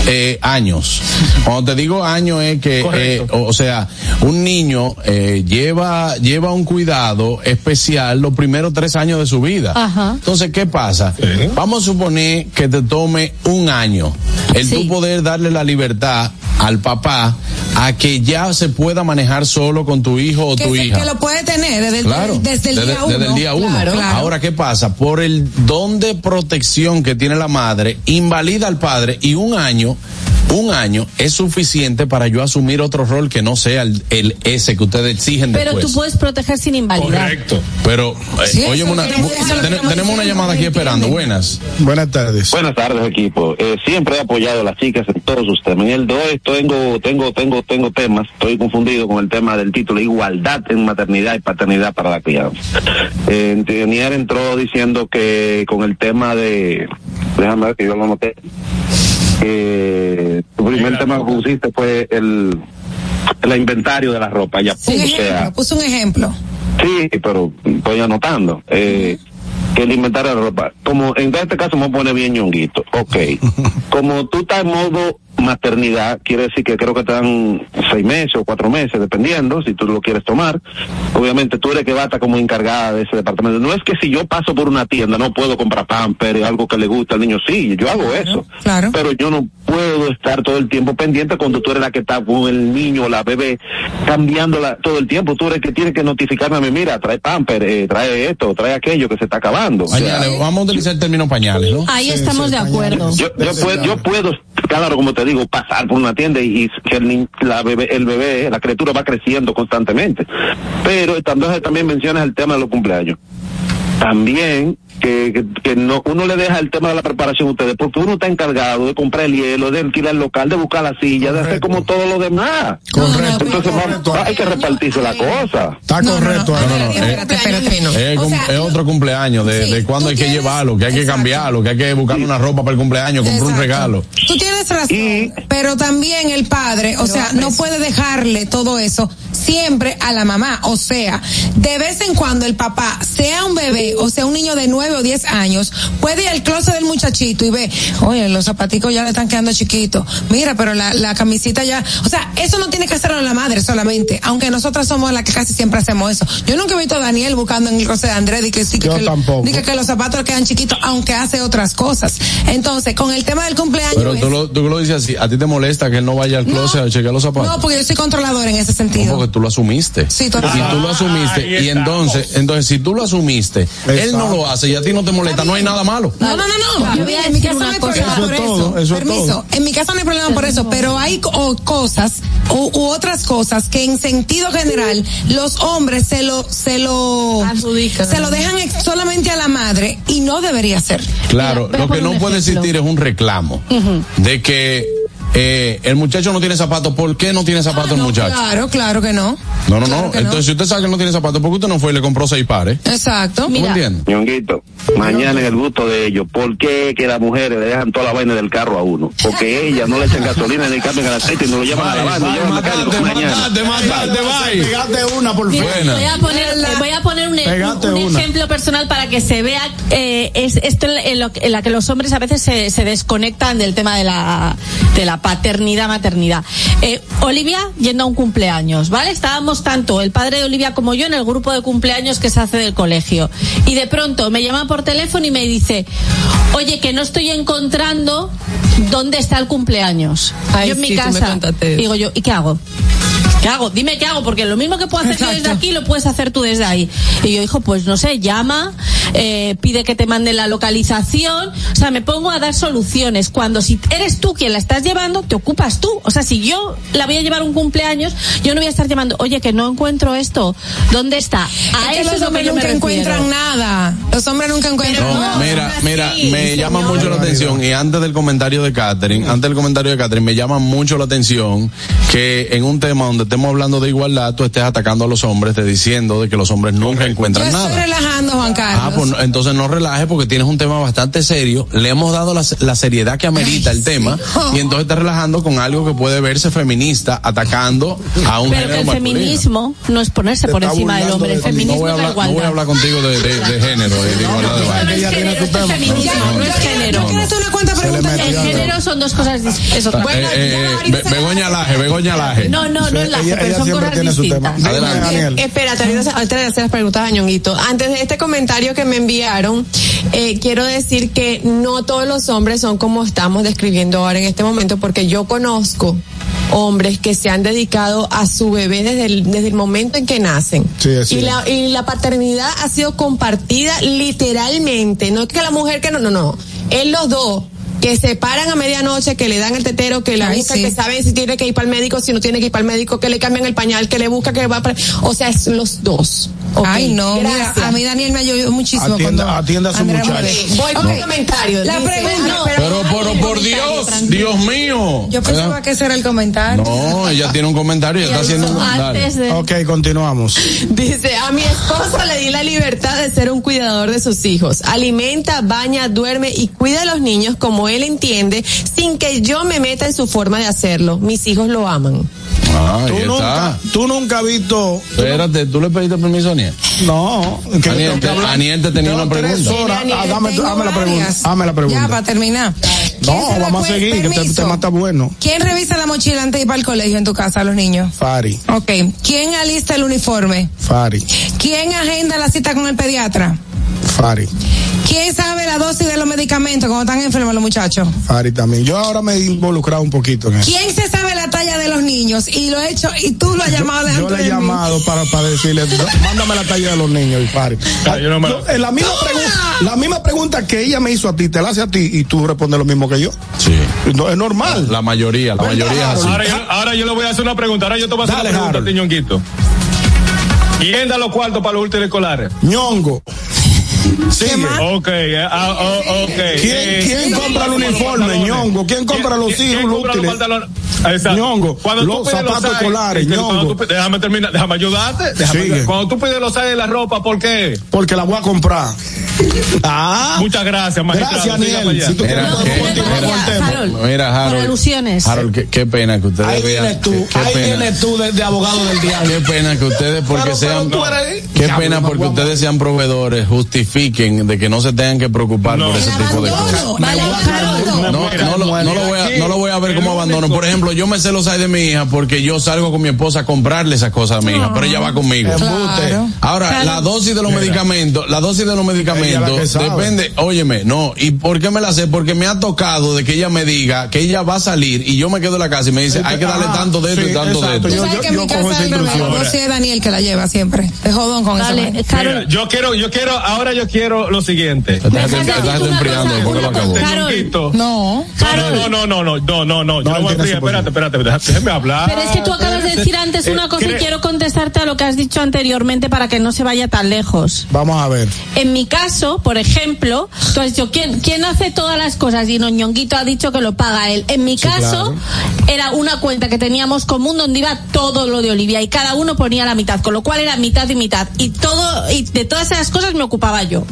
eh, años. Cuando te digo años es que, eh, o, o sea, un niño eh, lleva lleva un cuidado especial los primeros tres años de su vida. Ajá. Entonces, ¿qué pasa? Vamos a suponer que te tome un año el tú poder darle la libertad al papá a que ya se pueda manejar solo con tu hijo o que, tu se- hija. que lo puede tener desde el, Claro, desde el desde, día uno. desde el día uno. Claro, claro. Ahora, ¿qué pasa? Por el don de protección que tiene la madre, invalida al padre y un año, un año es suficiente para yo asumir otro rol que no sea el, el ese que ustedes exigen Pero después. tú puedes proteger sin invalidar. Pero, eh, Sí, una, es ten- estamos tenemos una llamada aquí esperando. Buenas. Buenas tardes. Buenas tardes, equipo. Eh, siempre he apoyado a las chicas en todos sus temas. En el 2 tengo, tengo, tengo, tengo temas. Estoy confundido con el tema del título Igualdad en maternidad y paternidad para la crianza. Eh, entró diciendo que con el tema de, déjame ver que yo lo noté. Eh, tu primer tema que pusiste fue el, el inventario de la ropa. Ya sea, ejemplo, puso un ejemplo. Sí, pero estoy anotando. Eh, que el inventario de la ropa. Como en este caso me pone bien ñonguito. Ok. Como tú estás en modo maternidad, quiere decir que creo que te dan seis meses o cuatro meses, dependiendo, si tú lo quieres tomar. Obviamente tú eres que va a estar como encargada de ese departamento. No es que si yo paso por una tienda no puedo comprar pamper, algo que le gusta al niño. Sí, yo hago eso. Claro. Pero yo no puedo estar todo el tiempo pendiente cuando tú eres la que está con el niño o la bebé cambiándola todo el tiempo. Tú eres que tienes que notificarme a mí, mira, trae pamper, eh, trae esto, trae aquello que se está acabando. O sea, Pañales, vamos a utilizar el término pañales, ¿no? Ahí estamos de acuerdo. yo, yo puedo, yo puedo, claro, como te digo, pasar por una tienda y, que el, la bebé, el bebé, la criatura va creciendo constantemente. Pero entonces también mencionas el tema de los cumpleaños. También que, que, que no, uno le deja el tema de la preparación a ustedes, porque uno está encargado de comprar el hielo, de alquilar el local, de buscar la silla, de hacer como todo lo demás. Correcto. Entonces va- hay que repartirse la cosa. Está correcto. Espérate, espérate. Es, cum- es otro cumpleaños de, de cuándo hay que llevarlo, que hay que cambiarlo, que hay que buscar una ropa para el cumpleaños, comprar un regalo. Tú tienes razón, pero también el padre, o sea, no puede dejarle todo eso siempre a la mamá. O sea, de vez en cuando el papá, sea un bebé o sea un niño de nueve o diez años, puede ir al closet del muchachito y ve, oye, los zapaticos ya le están quedando chiquitos. Mira, pero la, la camisita ya, o sea, eso no tiene que hacerlo la madre solamente, aunque nosotras somos las que casi siempre hacemos eso. Yo nunca he visto a Daniel buscando en el closet de Andrés y que sí que, Yo que- que, los zapatos le quedan chiquitos, aunque hace otras cosas. Entonces, con el tema del cumpleaños. Pero es- tú lo, tú lo dices así, ¿a ti te molesta que él no vaya al closet a chequear los zapatos? No, porque yo soy controlador en ese No, sentido. porque tú lo asumiste. Sí, tú- Si tú lo asumiste y entonces, entonces si tú lo asumiste, él no lo hace y a ti no te molesta, no hay nada malo. No, no, no, no. Yo voy a en mi casa no hay problema Eso por es eso. todo, eso es Permiso. todo. En mi casa no hay problema por eso, pero hay o, cosas u, u otras cosas que en sentido general los hombres se lo se lo se lo dejan solamente a la madre y no debería ser. Claro, Mira, lo que no puede ejemplo. existir es un reclamo de que eh, el muchacho no tiene zapatos. ¿Por qué no tiene zapatos el muchacho? Claro, claro que no. No, no, Claro no. Entonces, si usted sabe que no tiene zapatos, ¿por qué usted no fue y le compró seis pares? Exacto. ¿Tú me entiendes? Ñonguito, mañana en el gusto de ellos, ¿por qué que las mujeres le dejan toda la vaina del carro a uno? Porque ellas no le echan gasolina ni cambian el aceite y no lo llevan a la banda y llevan al mecánico mañana. Pegate una, por Mira, favor. voy a poner, voy a poner un, una. ejemplo personal para que se vea eh, es esto en, lo, que- en la que los hombres a veces se, se desconectan del tema de la de la paternidad maternidad. Eh, Olivia yendo a un cumpleaños, ¿vale? Estábamos tanto el padre de Olivia como yo en el grupo de cumpleaños que se hace del colegio y de pronto me llama por teléfono y me dice, oye que no estoy encontrando dónde está el cumpleaños. Ay, yo en mi sí, casa digo yo, ¿y qué hago? ¿Qué hago? Dime qué hago, porque lo mismo que puedo hacer yo desde aquí lo puedes hacer tú desde ahí. Y yo, hijo, pues no sé, llama, eh, pide que te mande la localización, o sea, me pongo a dar soluciones. Cuando si eres tú quien la estás llevando, te ocupas tú. O sea, si yo la voy a llevar un cumpleaños, yo no voy a estar llamando, oye, que no encuentro esto, ¿dónde está? A Es que eso los es lo que hombres nunca encuentran nada. Los hombres nunca encuentran No, nada. mira, mira, me llama mucho la atención y antes del comentario de Catherine, antes del comentario de Catherine, me llama mucho la atención que en un tema donde estemos hablando de igualdad, tú estés atacando a los hombres, te diciendo de que los hombres nunca Yo encuentran estoy nada. relajando, Juan Carlos. Ah, pues entonces no relajes porque tienes un tema bastante serio. Le hemos dado la, la seriedad que amerita el tema y entonces estás relajando con algo que puede verse feminista atacando a un Pero que género el masculino. feminismo no es ponerse por encima del hombre. El no feminismo voy a es la hablar, no voy a hablar contigo de, de, de género de igualdad de vaina. Ella tiene su tema. feminismo, no es género. ¿Quieres hacer una cuanta pregunta? El género son dos cosas dis- eso- Eh, eh, Be- Begoña Laje, Begoña Laje. no, no, no es la pero son cosas distintas. Adelante. Daniel. Espérate, ahorita- antes de hacer las preguntas a Ñonguito, antes de este comentario que me enviaron, eh, quiero decir que no todos los hombres son como estamos describiendo ahora en este momento, porque yo conozco hombres que se han dedicado a su bebé desde el, desde el momento en que nacen. Sí, y, la, y la paternidad ha sido compartida literalmente, no es que la mujer que no, no, no, es los dos. Que se paran a medianoche, que le dan el tetero, que la Ay, buscan, sí. que saben si tiene que ir para el médico, si no tiene que ir para el médico, que le cambian el pañal, que le busca, que va para... O sea, es los dos. Ay, no, mira, a mí Daniel me ayudó muchísimo Atienda- cuando atienda a su Andrea muchacho. Voy con el comentario. La pregunta. ah, Pero, pero por Dios, Dios mío. Yo pensaba que ese era el comentario. No, ella tiene un comentario y está haciendo un Antes de... Ok, continuamos. Dice, a mi esposo le di la libertad de ser un cuidador de sus hijos. Alimenta, baña, duerme y cuida a los niños como él entiende, sin que yo me meta en su forma de hacerlo. Mis hijos lo aman. Ah, Tú está. nunca, tú nunca has visto. Espérate, ¿tú le pediste permiso a Aniel? No, que Aniel, te-. Aniel te tenía una pregunta. horas. Ah, dame, la pregunta. Dame la pregunta. Ya, para terminar. ¿Quién No, vamos a seguir, que este Permiso. tema está bueno. ¿Quién revisa la mochila antes de ir para el colegio en tu casa a los niños? Fari, Ok. ¿Quién alista el uniforme? Fari, ¿Quién agenda la cita con el pediatra? Fari, ¿Quién sabe la dosis de los medicamentos cuando están enfermos los muchachos? Fari también. Yo ahora me he involucrado un poquito en eso. ¿Quién se sabe la talla de los niños? Y lo he hecho, y tú lo has llamado Yo delante le he de llamado para, para decirle, mándame la talla de los niños y Fari. Ah, yo no me- Yo, eh, la, misma pregunta, la misma pregunta que ella me hizo a ti, te la hace a ti y tú respondes lo mismo que yo. Sí. No, es normal. La mayoría, la ¿Verdad, mayoría es así. Ahora yo, ahora yo le voy a hacer una pregunta. Ahora yo te voy a hacer Dale, una pregunta, Harold. a ti, Ñonguito. ¿Quién da los cuartos para los útiles escolares? Ñongo. Sigue. Ok, eh, ah, oh, ok. ¿Quién, Eh, quién compra el uniforme? Ñongo? ¿Quién compra los ¿Quién- hijos útiles? Exacto. Ñongo, Cuando tú los pides zapatos size, escolares, es que Ñongo. tú déjame terminar, déjame ayudarte. déjame Sigue. ayudar. Cuando tú pides los size de la ropa, ¿por qué? Porque la voy a comprar. Ah. Muchas gracias, magistrado. Gracias, Aniel. Si tú quieres, Mira, que- continuar mira, con el tema. Harold, Mira, Harold. por alusiones. Harold, qué, qué pena que ustedes Ahí vean. vienes tú, qué- qué ahí pena. vienes tú de, de abogado del diablo. Qué pena que ustedes, porque Pero- sean. pero tú eres- Qué Diablo, pena porque guapo. ustedes sean proveedores, justifiquen de que no se tengan que preocupar No. por ese tipo de cosas. No, no lo voy a ver como abandono. Por ejemplo, yo me sé los hay de mi hija porque yo salgo con mi esposa a comprarle esas cosas a mi hija, pero ella va conmigo. Claro. Ahora, la dosis de los medicamentos, la dosis de los medicamentos depende, óyeme, no, ¿y por qué me la sé? Porque me ha tocado de que ella me diga que ella va a salir y yo me quedo en la casa y me dice, hay que darle Ajá, tanto de esto sí, y tanto exacto. de esto. Yo- yo- que cojo esa es instrucción. Yo sí es Daniel que la lleva siempre. De jodón con Dale. Mira, yo quiero, yo quiero, ahora yo quiero lo siguiente. Esta gente Déjame esta gente decirte una enfriando cosa, porque lo una acabó. cosa. Ñonguito. No. No, no, no, no, no, no, no, yo No, no él voy a tiene enfriar, su espérate, espérate, espérate, déjame hablar. Pero es que tú acabas de decir antes Eh, una cosa y cre- quiero contestarte a lo que has dicho anteriormente para que no se vaya tan lejos. Vamos a ver. En mi caso, por ejemplo, tú has dicho, ¿quién, quién hace todas las cosas? Y Ñonguito ha dicho que lo paga él. En mi caso, era una cuenta que teníamos común donde iba todo lo de Olivia y cada uno ponía la mitad, con lo cual era mitad y mitad. Y todo, y de todas esas cosas me ocupaba yo.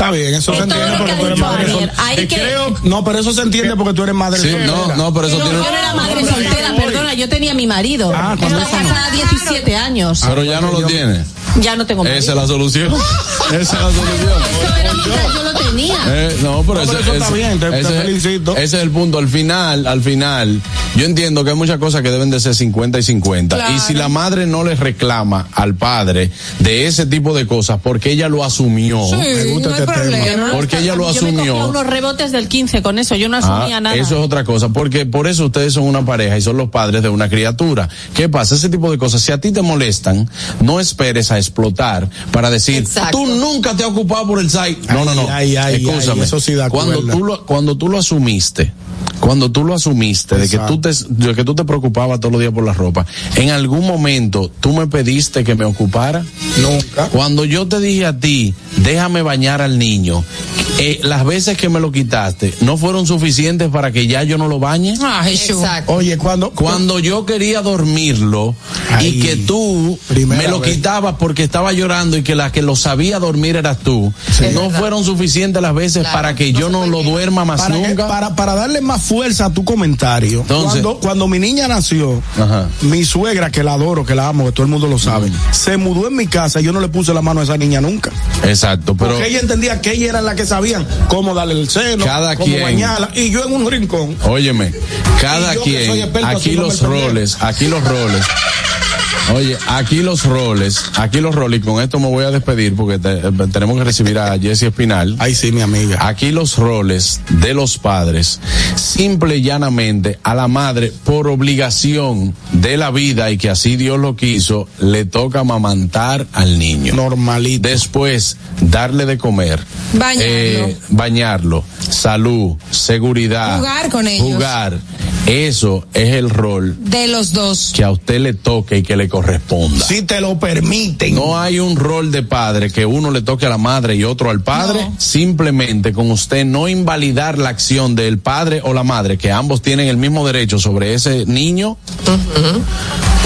Está bien, eso se entiende porque que tú eres madre. Daniel. sol- Hay Te que- creo- no, pero eso se entiende porque tú eres madre Sí, soltera. no, no, pero eso No, tiene. yo no era madre soltera, perdona, yo tenía mi marido. Ah, cuando Estaba casada 17 años. Pero ya no lo tiene. Ya no tengo marido. Esa es la solución. Esa es la solución. Eso era yo lo tenía. Eh, no, pero, No, ese, eso está ese- bien, te- felicito. ese es el punto. Al final, al final, yo entiendo que hay muchas cosas que deben de ser 50 y 50. Claro. Y si la madre no le reclama al padre de ese tipo de cosas porque ella lo asumió, Sí, Me gusta no este tema. porque ella lo Yo me asumió. unos rebotes del 15 con eso, yo no Ah, asumía nada. Eso es otra cosa, porque por eso ustedes son una pareja y son los padres de una criatura. ¿Qué pasa? Ese tipo de cosas, si a ti te molestan, no esperes a explotar para decir, Exacto. tú nunca te has ocupado por el site. No, no, no. Ay, ay, ay, Escúchame. ay, eso sí da cuando tú lo, cuando tú lo asumiste, cuando tú lo asumiste de que Exacto. tú te, de que tú te preocupabas todos los días por la ropa, en algún momento tú me pediste que me ocupara. Nunca. Cuando yo te dije a ti, déjame bañar al niño, eh, las veces que me lo quitaste no fueron suficientes para que ya yo no lo bañe. Ah, Jesús. Oye, cuando. Cuando yo quería dormirlo Ay, y que tú me lo vez. quitabas porque estaba llorando y que la que lo sabía dormir eras tú, no fueron suficientes las veces para que yo no lo duerma más para, que- nunca. para, para darle más fuerza a tu comentario, Entonces- cuando, cuando mi niña nació, Ajá. mi suegra, que la adoro, que la amo, que todo el mundo lo sabe, se mudó en mi casa y yo no le puse la mano a esa niña nunca. Exacto, pero Porque ella entendía que ella era la que sabían cómo darle el seno, Cada cómo quien. bañarla, y yo en un rincón. Óyeme, cada quien, aquí los roles, aquí los roles. Oye, aquí los roles, aquí los roles, y con esto me voy a despedir porque te- eh, tenemos que recibir a Jessie Espinal. Ay, sí, mi amiga. Aquí los roles de los padres, simple y llanamente a la madre, por obligación de la vida y que así Dios lo quiso, le toca amamantar al niño. Normalito. Después, darle de comer. Bañarlo. eh, bañarlo. Salud, seguridad. Jugar con ellos. Jugar. Eso es el rol De los dos. que a usted le toque y que le corresponda. Si te lo permiten. No hay un rol de padre que uno le toque a la madre y otro al padre. No. Simplemente con usted no invalidar la acción del padre o la madre, que ambos tienen el mismo derecho sobre ese niño.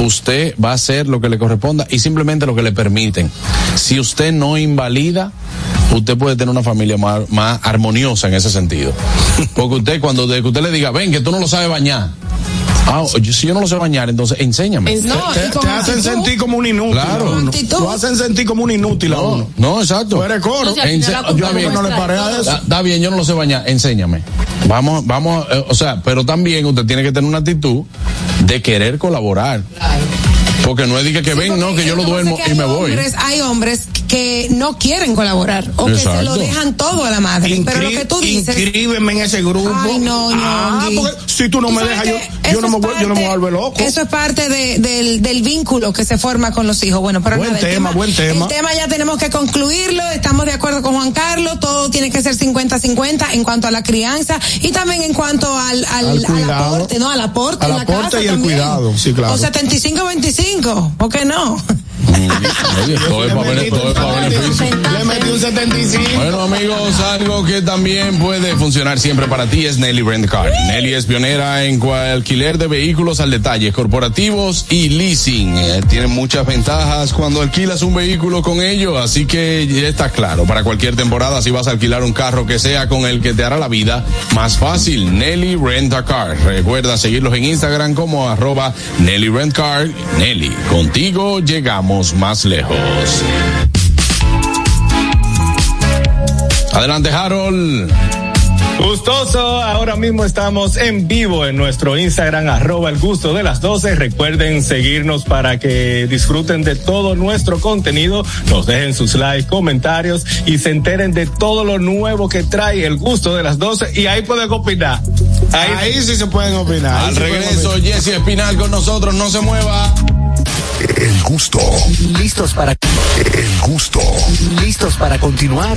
Usted va a hacer lo que le corresponda y simplemente lo que le permiten. Si usted no invalida, usted puede tener una familia más, más armoniosa en ese sentido. Porque usted cuando de que usted le diga, ven que tú no lo sabes bañar. Ah, yo- si yo no lo sé bañar, entonces enséñame. No, te, hacen sentir como un inútil. Claro. Lo hacen sentir como un inútil a No, uno. no, exacto. Tú eres coro. Yo no le paré a todos. eso. Está, bien, yo no lo sé bañar, enséñame. Vamos, vamos, eh, o sea, pero también usted tiene que tener una actitud de querer colaborar. Porque no es de que, que ven, no, que yo lo duermo y me voy. Hombres, hay hombres que no quieren colaborar o que se Exacto. lo dejan todo a la madre. pero lo que tú dices. Inscríbeme en ese grupo. Ay, no, Ah, Ñongui. porque si tú no Tú me dejas, yo, yo no me, voy- yo no me parte- vuelvo loco. Eso es parte de- del, del vínculo que se forma con los hijos. Bueno, pero Buen nada, el tema, buen tema. El tema ya tenemos que concluirlo. Estamos de acuerdo con Juan Carlos. Todo tiene que ser 50-50 en cuanto a la crianza y también en cuanto al, al, Al al cuidado. aporte, ¿no? Al aporte Al en la aporte casa y el también. cuidado, sí, claro. O 75-25, ¿por qué no? Oye, todo es para bene- todo es para beneficio. Le metí un 75. Bueno amigos, algo que también puede funcionar siempre para ti es Nelly Rent Car. Nelly es pionera en alquiler de vehículos al detalle, corporativos y leasing. Eh, tiene muchas ventajas cuando alquilas un vehículo con ellos, así que ya está claro, para cualquier temporada si vas a alquilar un carro que sea con el que te hará la vida más fácil, Nelly Rent a Car. Recuerda seguirlos en Instagram como arroba Nelly Rent Car. Nelly, contigo llegamos más lejos. Adelante, Harold. Gustoso, ahora mismo estamos en vivo en nuestro Instagram, arroba el gusto de las 12. Recuerden seguirnos para que disfruten de todo nuestro contenido, nos dejen sus likes, comentarios y se enteren de todo lo nuevo que trae el gusto de las 12 y ahí pueden opinar. Ahí, Ahí sí se pueden opinar. Al regreso, opinar. Jesse Espinal con nosotros, no se mueva. El gusto, ¿Listos para, el gusto. listos para continuar?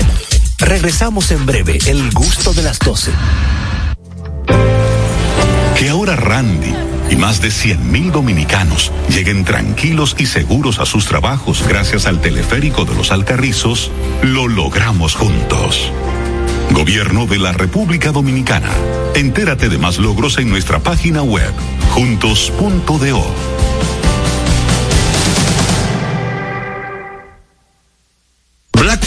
Regresamos en breve, el gusto de las 12. Que ahora Randy y más de 100 mil dominicanos lleguen tranquilos y seguros a sus trabajos gracias al teleférico de los Alcarrizos, lo logramos juntos. Gobierno de la República Dominicana. Entérate de más logros en nuestra página web, juntos.do.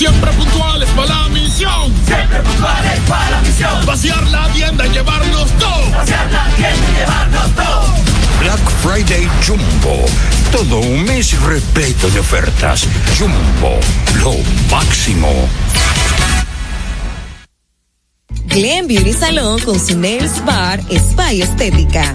Siempre puntuales para la misión. Siempre puntuales para la misión. Vaciar la tienda y llevarnos todo. Vaciar la tienda y llevarnos todo. Black Friday Jumbo, todo un mes repleto de ofertas. Jumbo, lo máximo. Glen Beauty Salón con su Nails Bar Spa y Estética.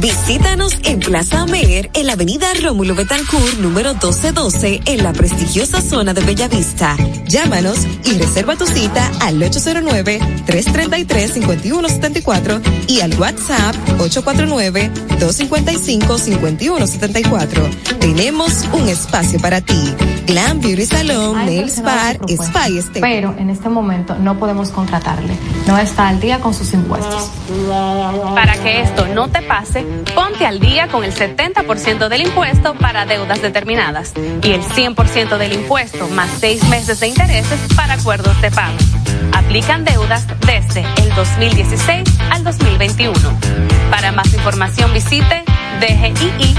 Visítanos en Plaza Amer, en la avenida Rómulo Betancourt, número 1212, en la prestigiosa zona de Bellavista. Llámanos y reserva tu cita al 809-333-5174 y al WhatsApp 849-255-5174. Tenemos un espacio para ti. Glam Beauty Salon, Nails Bar, Spa y Estética. Pero en este momento no podemos contratarle. No está al día con sus impuestos. Para que esto no te pase, ponte al día con el 70% del impuesto para deudas determinadas y el 100% del impuesto más seis meses de intereses para acuerdos de pago. Aplican deudas desde el 2016 al 2021. Para más información visite dgii.gov.do.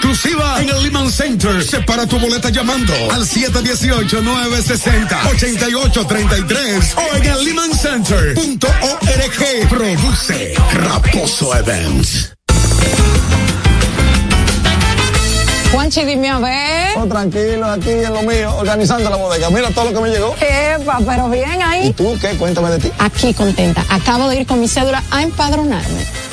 exclusiva en el Lehman Center. Separa tu boleta llamando al 718-960-8833 o en el lehmancenter.org. Produce Raposo Events. Juanchi, dime a ver. Oh, tranquilo, aquí en lo mío, organizando la bodega. Mira todo lo que me llegó. Epa, pero bien ¿Y ahí. tú qué? Cuéntame de ti. Aquí contenta. Acabo de ir con mi cédula a empadronarme.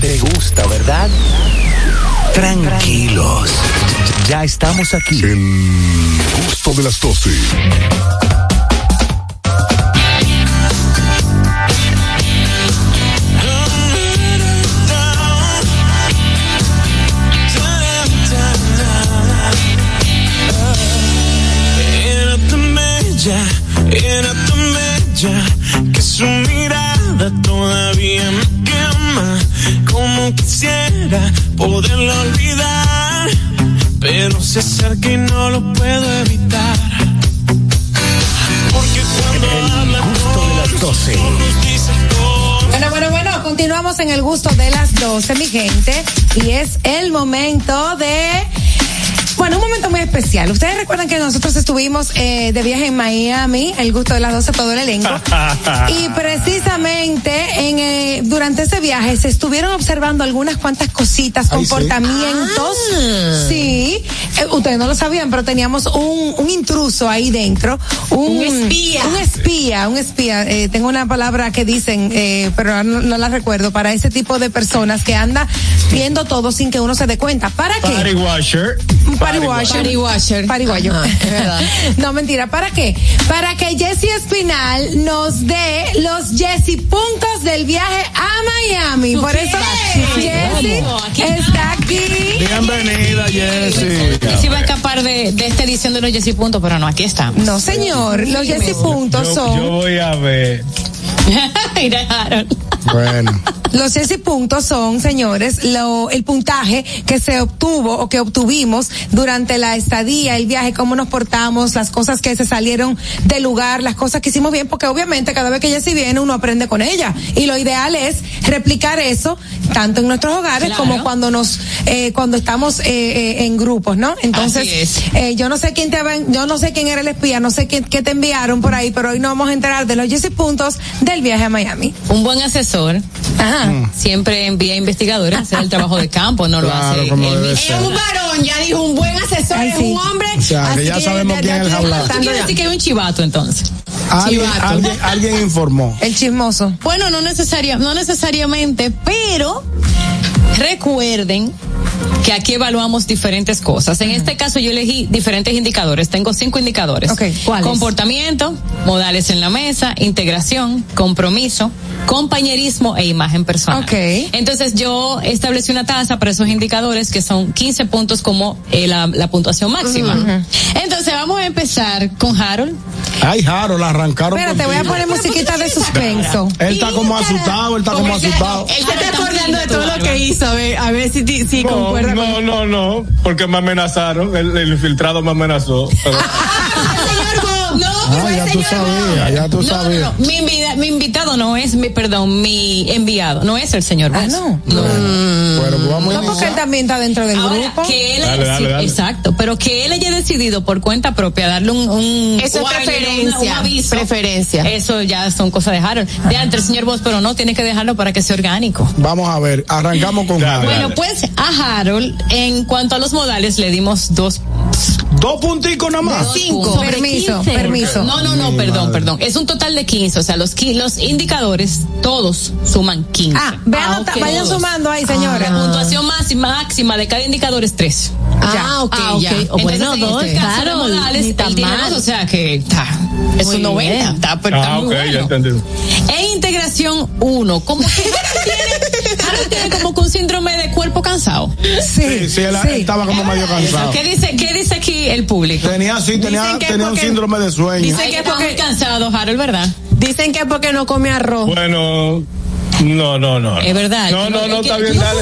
te gusta, ¿verdad? Tranquilos. Ya estamos aquí. El gusto de las 12. Era tan bella, era tan bella que su mirada todavía me quema. Como quisiera poderla olvidar, pero se acerca y no lo puedo evitar. Porque cuando habla Gusto de las 12. Bueno, bueno, bueno, continuamos en el gusto de las 12, mi gente. Y es el momento de. Bueno, un momento muy especial. Ustedes recuerdan que nosotros estuvimos eh, de viaje en Miami, el gusto de las 12, todo el elenco. y precisamente en, eh, durante ese viaje se estuvieron observando algunas cuantas cositas, Ay, sí. comportamientos. Sí, Eh, ustedes no lo sabían, pero teníamos un, un intruso ahí dentro. Un, Un espía. Un espía, un espía. Eh, tengo una palabra que dicen, eh, pero no, no la recuerdo, para ese tipo de personas que anda viendo todo sin que uno se dé cuenta. ¿Para qué? Party washer. Pariguayo. Es verdad. no, mentira. ¿Para qué? Para que Jessy Espinal nos dé los Jessy puntos del viaje a Miami. Por eso Jessy está aquí. Bienvenida, Jessy. Se iba a escapar de, de esta edición de los Jessy Puntos, pero no, aquí estamos. No, señor. Los Jessy puntos Yo, son. yo voy a ver. Mira, Harold. Bueno. Los Jessy puntos son, señores, lo, el puntaje que se obtuvo o que obtuvimos durante la estadía, el viaje, cómo nos portamos, las cosas que se salieron del lugar, las cosas que hicimos bien, porque obviamente cada vez que Jessy viene uno aprende con ella. Y lo ideal es replicar eso tanto en nuestros hogares Claro. como cuando nos, eh, cuando estamos eh, eh, en grupos, ¿no? Entonces, eh, yo no sé quién te ven, yo no sé quién era el espía, no sé qué, qué te enviaron por ahí, pero hoy nos vamos a enterar de los Jessy puntos del viaje a Miami. Un buen asesor Ajá. siempre envía investigadores a hacer el trabajo de campo, no Claro, lo hace. como él debe mismo. ser. Es un varón, ya dijo, un buen asesor, Ay, es un hombre. O sea, que así ya sabemos quién es el jaulado. Que hay un chivato entonces. Alguien, Chivato. alguien, alguien informó. El chismoso. Bueno, no necesaria, no necesariamente, pero Recuerden que aquí evaluamos diferentes cosas. En este caso yo elegí diferentes indicadores. Tengo cinco indicadores. ¿Cuáles? Comportamiento, modales en la mesa, integración, compromiso, compañerismo e imagen personal. Entonces yo establecí una tasa para esos indicadores que son 15 puntos como eh, la, la puntuación máxima. Entonces vamos a empezar con Harold. Ay, Harold, la arrancaron. Espérate, voy a poner musiquita de suspenso. Él está como asustado, él está como asustado. Él se está acordando de todo lo que hizo, a ver, a ver si, si concuerda no, no, no, porque me amenazaron, el, infiltrado me amenazó. tú sabías, ya tú No, no, sabías. no, Mi, invida- mi invitado no es mi, perdón, mi enviado, no es el señor Ah, Bosch. no. Pero vamos a No, porque él también está dentro del Ahora, grupo. que él, Dale, dale, dale. exacto, pero que él haya decidido por cuenta propia darle un, un Eso es preferencia, un aviso, preferencia. Eso ya son cosas de Harold. De antes, señor Bosch, pero no, tiene que dejarlo para que sea orgánico. Vamos a ver, arrancamos con Dale, Harold. Bueno, pues a Harold, en cuanto a los modales, le dimos dos Dos punticos nada más. Cinco. Permiso, 15. permiso. No, no, no, Mi perdón, madre. perdón. Es un total de 15. O sea, los, los indicadores, todos suman 15. Ah, vean, ok. vayan Todos. sumando ahí, señores. La puntuación máxima, máxima de cada indicador es 3. Ah, ok, Ah, ok. ya. Entonces, bueno, en dos, este de claro. modales, mal. dos, o sea que está, es un 90. bien. Está, pero está Ah, muy ok, ya bueno. entendí. En integración 1, como que Harold tiene, Harold tiene como que un síndrome de cuerpo cansado. Sí, sí, él, estaba como medio cansado. ¿Qué dice, ¿Qué dice aquí el público? Tenía, sí, tenía, tenía un síndrome de sueño. Dicen que está porque- cansado, Harold, ¿verdad? Dicen que es porque no come arroz. Bueno, no, no, no. Es verdad. No, no, no, está tú bien, dale.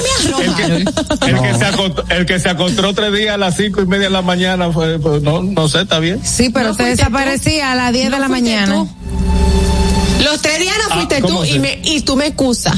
El que, se acostó, el que se acostó tres días a las cinco y media de la mañana fue, pues, no, no sé, está bien. Sí, pero No usted desaparecía a las 10 de la mañana. tú. Los tres días no Ah, fuiste ¿cómo tú y, me, y tú me excusas.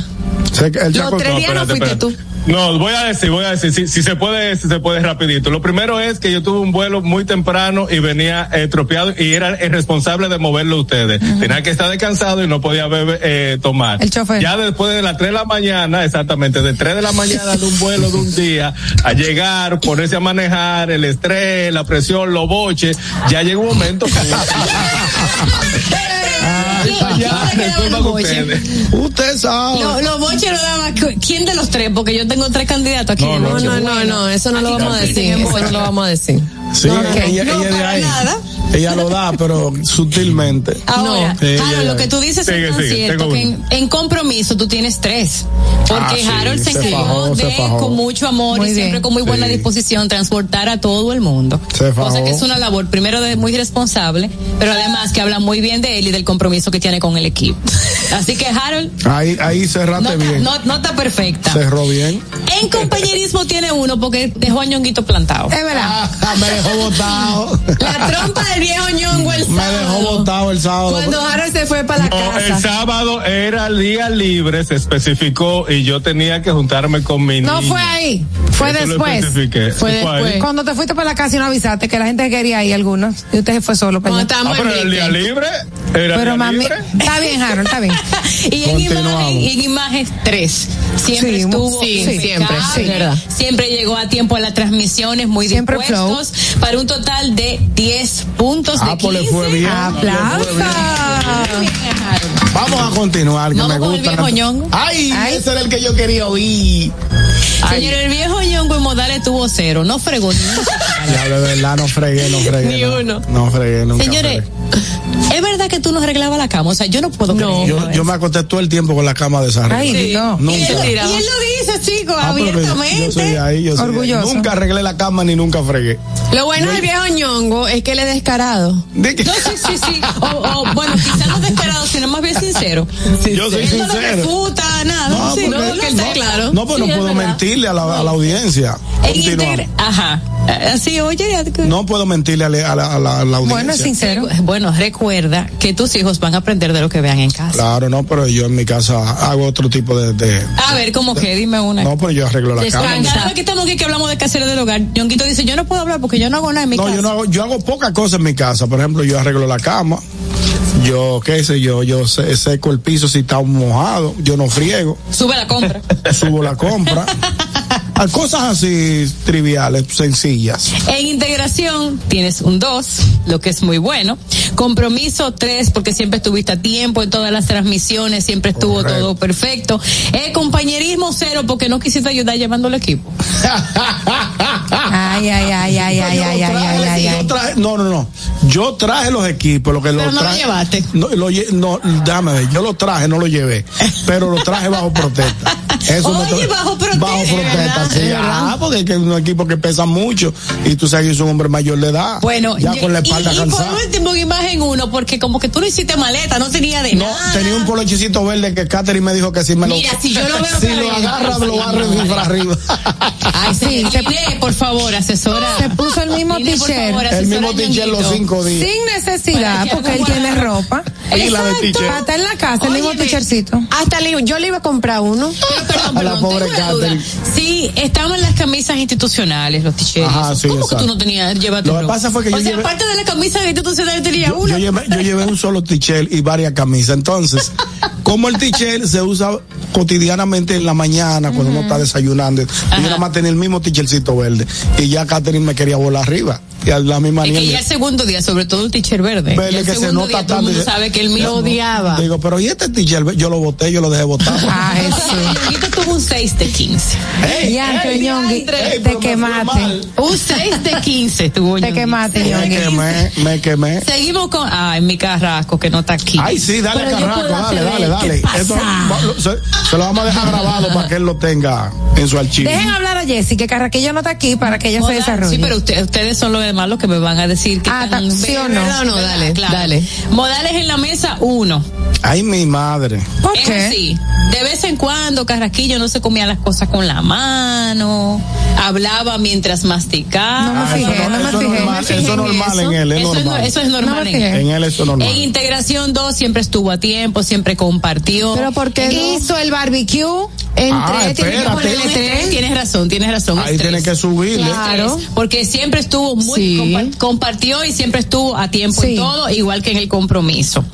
Los tres días no fuiste espérate. No, voy a decir, voy a decir, si, si se puede, si se puede rapidito. Lo primero es que yo tuve un vuelo muy temprano y venía eh, tropeado y era el responsable de moverlo ustedes. Tenía que estar descansado y no podía beber, eh, tomar. El chofer. Ya después de las 3 de la mañana, exactamente, de 3 de la mañana de un vuelo de un día, a llegar, ponerse a manejar, el estrés, la presión, los boches, ya llega un momento que... ¿Quién le quedaba resuelvan los boches? ustedes. Usted sabe. Lo- Los boches lo daba. ¿Quién de los tres? Porque yo tengo tres candidatos aquí. No, no. No, no, no, no, eso no lo vamos a decir. Eso no lo vamos a decir. Sí, No, ella, no, ella no, de ahí. nada. Ella lo da, pero sutilmente. Ahora, Harold, ya. lo que tú dices Sigue, es tan sigue, cierto que en, en compromiso tú tienes tres. Porque Ah, sí, Harold se se encargó fajó, se de, fajó. con mucho amor Muy y siempre con muy buena Sí. disposición, transportar a todo el mundo. Se fajó. Cosa que es una labor, primero, de muy responsable, pero además que habla muy bien de él y del compromiso que tiene con el equipo. Así que Harold, Ahí, ahí cerraste no, está- bien. no, no está perfecta. Cerró bien. En compañerismo tiene uno porque dejó a Ñonguito plantado. Es verdad. Ah, me dejó botado. La trompa del viejo ñongo el Me dejó sábado. botado el sábado. Cuando Harold se fue para la No, el casa. sábado era el día libre, se especificó y yo tenía que juntarme con mi No niña. fue ahí, fue Eso lo después. Fue ahí. después. Cuando te fuiste para la casa y no avisaste que la gente quería ir algunos y usted se fue solo para Cuando allá. Ah, estábamos pero el día libre. Era Pero día mami, libre. Está bien, Harold, está bien. Y en imagen, y en imagen tres. Siempre Sí, estuvo sí, siempre, sí, verdad. Siempre llegó a tiempo a las transmisiones, muy Siempre dispuestos, para un total de 10 puntos Ah, de pues 15. le fue bien. Aplausos. Vamos a continuar, que Vamos me con el gusta. viejo. Ay, Ay. ese era el que yo quería oír. Señor, el viejo ñongo en modales tuvo cero, no fregó ni uno. Ya, de verdad, no fregué, no fregué. Ni no. uno. No fregué, nunca Señores, fregué. Es verdad que tú no arreglabas la cama, o sea, yo no puedo creer. Yo, yo me acosté todo el tiempo con la cama de esa Ay, Dios. Nunca. Y él, y él lo dice, chicos, Ah, abiertamente. Yo soy ahí, yo soy ahí. Orgulloso. Nunca arreglé la cama ni nunca fregué. Lo bueno del viejo ñongo es que él es descarado. De que- No, sí, sí, sí. O, o, bueno, quizás no desesperado, sino más bien sincero. yo soy Él no sincero. refuta, nada. No, sí, porque- no, que él está claro. No, pues Sí, no puedo verdad. mentirle a la, a la audiencia. Ajá. Así, oye. No puedo mentirle a la, a la- a la- a la audiencia. Bueno, es sincero. Bueno, recuerda que tus hijos van a aprender de lo que vean en casa. Claro, no, pero yo en mi casa hago otro tipo de. de- A ver, ¿cómo que? Dime una. no, pero yo arreglo la Descansa. cama. Cada vez que estamos aquí que hablamos de caseros del hogar, Yonquito dice, yo no puedo hablar porque yo no hago nada en mi No, casa. yo no hago, yo hago pocas cosas en mi casa. Por ejemplo, yo arreglo la cama. Yo, qué sé yo, yo se- seco el piso si está mojado. Yo no friego. Sube la compra. Subo la compra. A cosas así triviales, sencillas. En integración tienes un 2, lo que es muy bueno. Compromiso 3, porque siempre estuviste a tiempo en todas las transmisiones, siempre estuvo Correcto. todo perfecto. Eh, compañerismo 0, porque no quisiste ayudar llevando el equipo. Ay, ay, ay, ay, ay, ay, ay, ay, ay, Yo ay. traje- no, no, no. Yo traje los equipos, lo que Pero los no lo traje. llevaste. No, lo lle- no, dame, ver, yo lo traje, no lo llevé, pero lo traje bajo protesta. Eso Oye, bajo protesta, Bajo ¿es protesta, verdad? sí. ¿Es verdad? Ah, porque es que un equipo que pesa mucho y tú sabes que es un hombre mayor de edad. Bueno, ya yo- con la y, espalda y por cansada. último, en imagen 1, porque como que tú no hiciste maleta, no tenía de No, nada. tenía un polochecito verde que Catherine me dijo que si me lo. Mira, si yo lo veo Si lo agarra, lo va a para arriba. Ay, sí, se lee, por favor, asesora. Se puso el mismo Dile, t-shirt. El mismo t-shirt los cinco días. Sin necesidad, porque él tiene ropa. Y la de. Hasta en la casa, el mismo t-shirtcito. Hasta le- yo le iba a comprar uno. Pero, perdón, A la perdón, pobre tengo una duda. Estaban las camisas institucionales, los t-shirts. Ajá, sí, ¿Cómo que tú no tenías? Llévate Lo que pasa fue que o yo sea, llevé- aparte de la camisa institucional, tenía Yo, una. yo llevé, yo llevé un solo t-shirt y varias camisas. Entonces, como el t-shirt se usa cotidianamente en la mañana cuando uno está desayunando, y yo nada más tenía el mismo t-shirtcito verde. Y ya Catherine me quería volar arriba. Y a la misma Es que niña. ya el segundo día, sobre todo el t-shirt verde. Verde el que se nota día todo el tanto. mundo sabe que el mío Lo odiaba. Digo, pero ¿y este t-shirt? Yo lo boté, yo lo dejé botado. Ah, eso. Tuvo un 6 de 15. Ey, Ey, Ñongui, te me quemaste. Un 6 de 15 tuvo Te quemaste, Me Ñongui. quemé, me quemé. Seguimos con. Ay, mi carrasco, que no está aquí. Ay, sí, dale Pero puedo dale, dale, dale. Esto se, se lo vamos a dejar grabado para que él lo tenga en su archivo. Dejen hablar a Jessy, que Carraquillo no está aquí para que ella se desarrolle. Sí, pero usted- ustedes son los demás los que me van a decir que Ah, están sí o no. No, no, dale, dale. Modales en la mesa, uno. Ay, mi madre. ¿Por qué? así. De vez en cuando, Carrasquillo no se comía las cosas con la mano, hablaba mientras masticaba. No me Ah, fijé, eso no me eso fijé. normal, me fijé eso en normal eso. en él, es Eso es, no- normal. eso es normal No me en él. En él eso es normal. En integración 2 siempre estuvo a tiempo, siempre compartió. Pero porque Hizo el barbecue. Entre Ah, tiene que espérate. ponerle Estrés, tres. Tienes razón, tienes razón. Ahí estrés. tiene que subirle. Claro. Porque siempre estuvo muy, Sí. compa- compartió y siempre estuvo a tiempo Sí. en todo, igual que en el compromiso.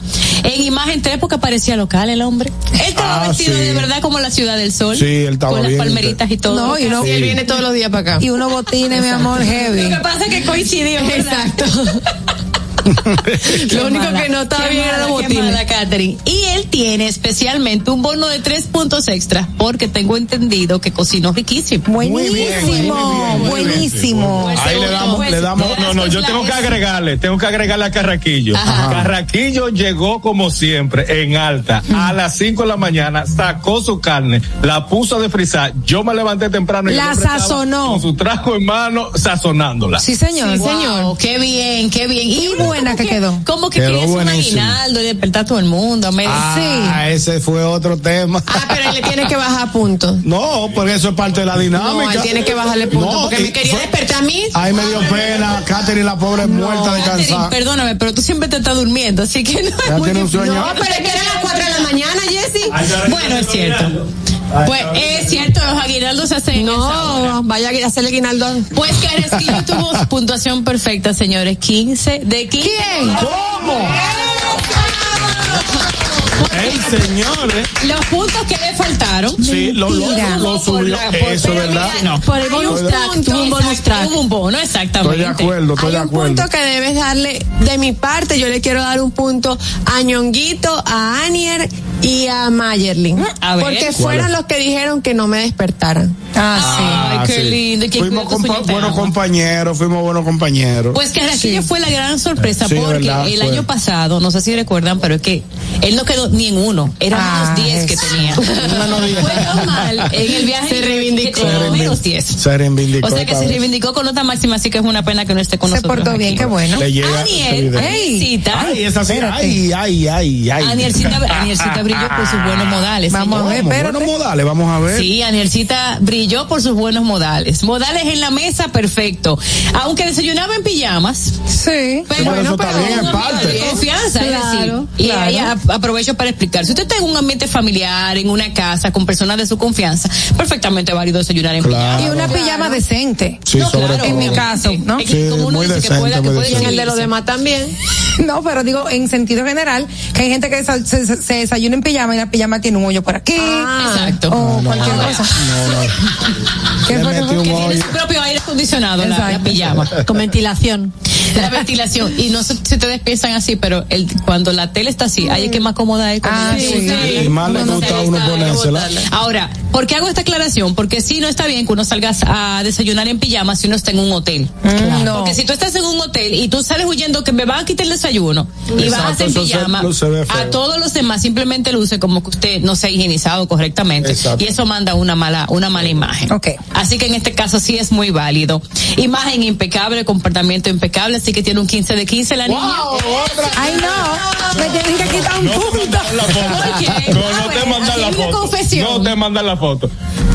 En imagen 3 porque parecía local el hombre. Él estaba Ah, vestido sí. de verdad como la ciudad del sol. Sí, él estaba Con bien, las palmeritas y todo. No, y uno- Sí, él viene todos los días para acá. Y unos botines, mi amor, heavy. Lo que pasa es que coincidió. ¿verdad? Exacto. Lo único mala, que no estaba qué bien era botines. mala, Catherine. Y él tiene especialmente un bono de tres puntos extra porque tengo entendido que cocinó riquísimo. Buenísimo, buenísimo. Ahí le damos, le damos. No, no, yo tengo que agregarle, tengo que agregarle a Carraquillo. Ajá. Carraquillo llegó como siempre en alta a las 5 de la mañana, sacó su carne, la puso de frizar. Yo me levanté temprano y La sazonó. con su trajo en mano sazonándola. Sí, señor. Wow, qué bien, qué bien. Y uno buena que quedó. Como que Quedó un aguinaldo y despertar a todo el mundo. a medio- Ah, ese fue otro tema. Ah, pero él le tiene que bajar puntos. No, porque eso es parte de la dinámica. No, él tiene que bajarle puntos No, porque me quería fue- despertar a mí. Ay, me dio pena. Catherine, la pobre, muerta de cansada. perdóname, pero tú siempre te estás durmiendo, así que no es Ya muy tiene un sueño. No, pero es que eran las 4 de la mañana, Jessy. Bueno, es cierto. Pues es cierto, los aguinaldos se hacen. No, vaya a hacerle guinaldo. Pues Carrasquillo tuvo puntuación perfecta, señores. 15 de 15. ¿Quién? ¿Cómo? Ey, señores. Los puntos que le faltaron. Sí, lo, lo, lo subió. Por la- por- Eso, ¿verdad? mira, No. Por el bonus un track, punto, tuvo un bonus track. Hubo un bono, exactamente. Estoy de acuerdo, estoy Hay de un acuerdo. punto que debes darle de mi parte. Yo le quiero dar un punto a Ñonguito, a Anier y a Mayerlin. A ver. Porque ¿Cuál fueron los que dijeron que no me despertaran. Ah, Ay, qué sí. lindo. ¿Y quién Fuimos compa- buenos compañeros, fuimos buenos compañeros. Pues Carrasquillo fue la gran sorpresa Sí, porque verdad, el fue. año pasado, no sé si recuerdan, pero es que él no quedó ni en uno, eran Ah, menos 10 que tenía. Menos 10. Fue normal en el viaje Se reivindicó. tenía menos 10. Se reivindicó. O sea que se reivindicó con nota máxima, así que es una pena que no esté con Se nosotros. portó bien, aquí. qué bueno. Le llega Aniel. Anielcita. Ay, esa sí. Ay, ay, ay, ay. Anielcita, Anielcita brilló por sus buenos modales. Vamos a señor. ver, Vamos, espérate. buenos modales, vamos a ver. Sí, Anielcita brilló por sus buenos modales. Modales en la mesa, perfecto. Aunque desayunaba en pijamas, Sí. pero Bueno, eso está pero bien, en parte. confianza, es Claro, decir. Y claro. ahí a- aprovecho para explicar. Si usted está en un ambiente familiar, en una casa, con personas de su confianza, perfectamente válido desayunar en Claro, Y una pijama decente. Sí, sobre todo. En mi caso, ¿no? Sí, muy decente, muy Y en el de los demás también. No, pero digo en sentido general, que hay gente que desa- se, se- se desayuna en pijama y la pijama tiene un hoyo por aquí. Exacto. O cualquier Ahora, cosa. ¿Qué que que tiene su propio aire acondicionado, la, pijama. Con ventilación. La ventilación. Y no sé si ustedes piensan así, pero el, cuando la tela está así, ahí es que más cómoda es. cuando Ah, sí. Y más le no gusta a uno ponérsela. Ahora, ¿por qué hago esta aclaración? Porque sí no está bien que uno salga a desayunar en pijama si uno está en un hotel. Mm, no. Porque si tú estás en un hotel y tú sales huyendo que me van a quitar el desayuno y vas en pijama, no a todos los demás simplemente luce como que usted no se ha higienizado correctamente. Exacto. Y eso manda una mala, una mala imagen. Ok. Así que en este caso sí es muy válido. Imagen impecable, comportamiento impecable, así que tiene un 15 de 15 la niña. Ay, no. Me tienen que quitar un punto. ¿Por qué? No, Ah, no te mandan la foto. No te mandan la foto.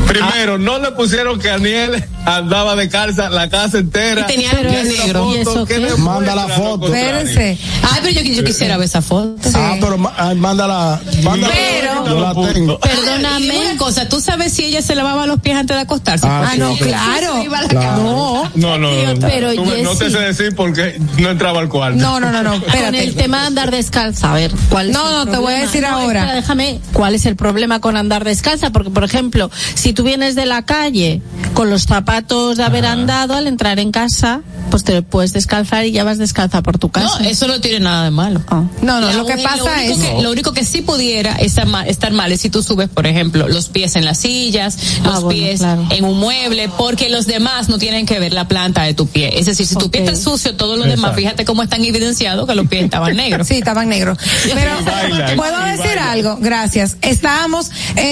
Primero, no le pusieron que Aniel andaba de calza la casa entera. Y tenía los Ya pies esa negros. foto ¿Y eso que qué? demuestra Manda la foto. Espérense. Ay, pero yo, yo quisiera ver esa foto. Ah, pero ma- ah, mándala. mándala. Pero- Yo la tengo. Perdóname. Una cosa, ¿tú sabes si ella se lavaba los pies antes de acostarse? Ah, Ah, sí, no, sí. claro. No. No, no, no. Pero, Tú no te sé decir porque no entraba al cuarto. No, no, no, no. Con el tema de andar descalza, a ver, ¿cuál es No, el no, te voy a problema? decir No, ahora. espera, déjame, ¿cuál es el problema con andar descalza? Porque, por ejemplo, si tú vienes de la calle con los zapatos de haber andado, al entrar en casa, pues te puedes descalzar y ya vas descalza por tu casa. No, eso no tiene nada de malo. No, no, Y lo que pasa único es. que- lo único que sí pudiera estar mal, estar mal es si tú subes, por ejemplo, los pies en las sillas, los Ah, bueno, pies claro. en un mueble, porque los demás no tienen que ver la planta de tu pie. Es decir, si tu pie está sucio, todo lo demás, fíjate cómo están evidenciados que los pies estaban negros. Sí, estaban negros. Pero puedo decir algo, gracias. Estábamos eh,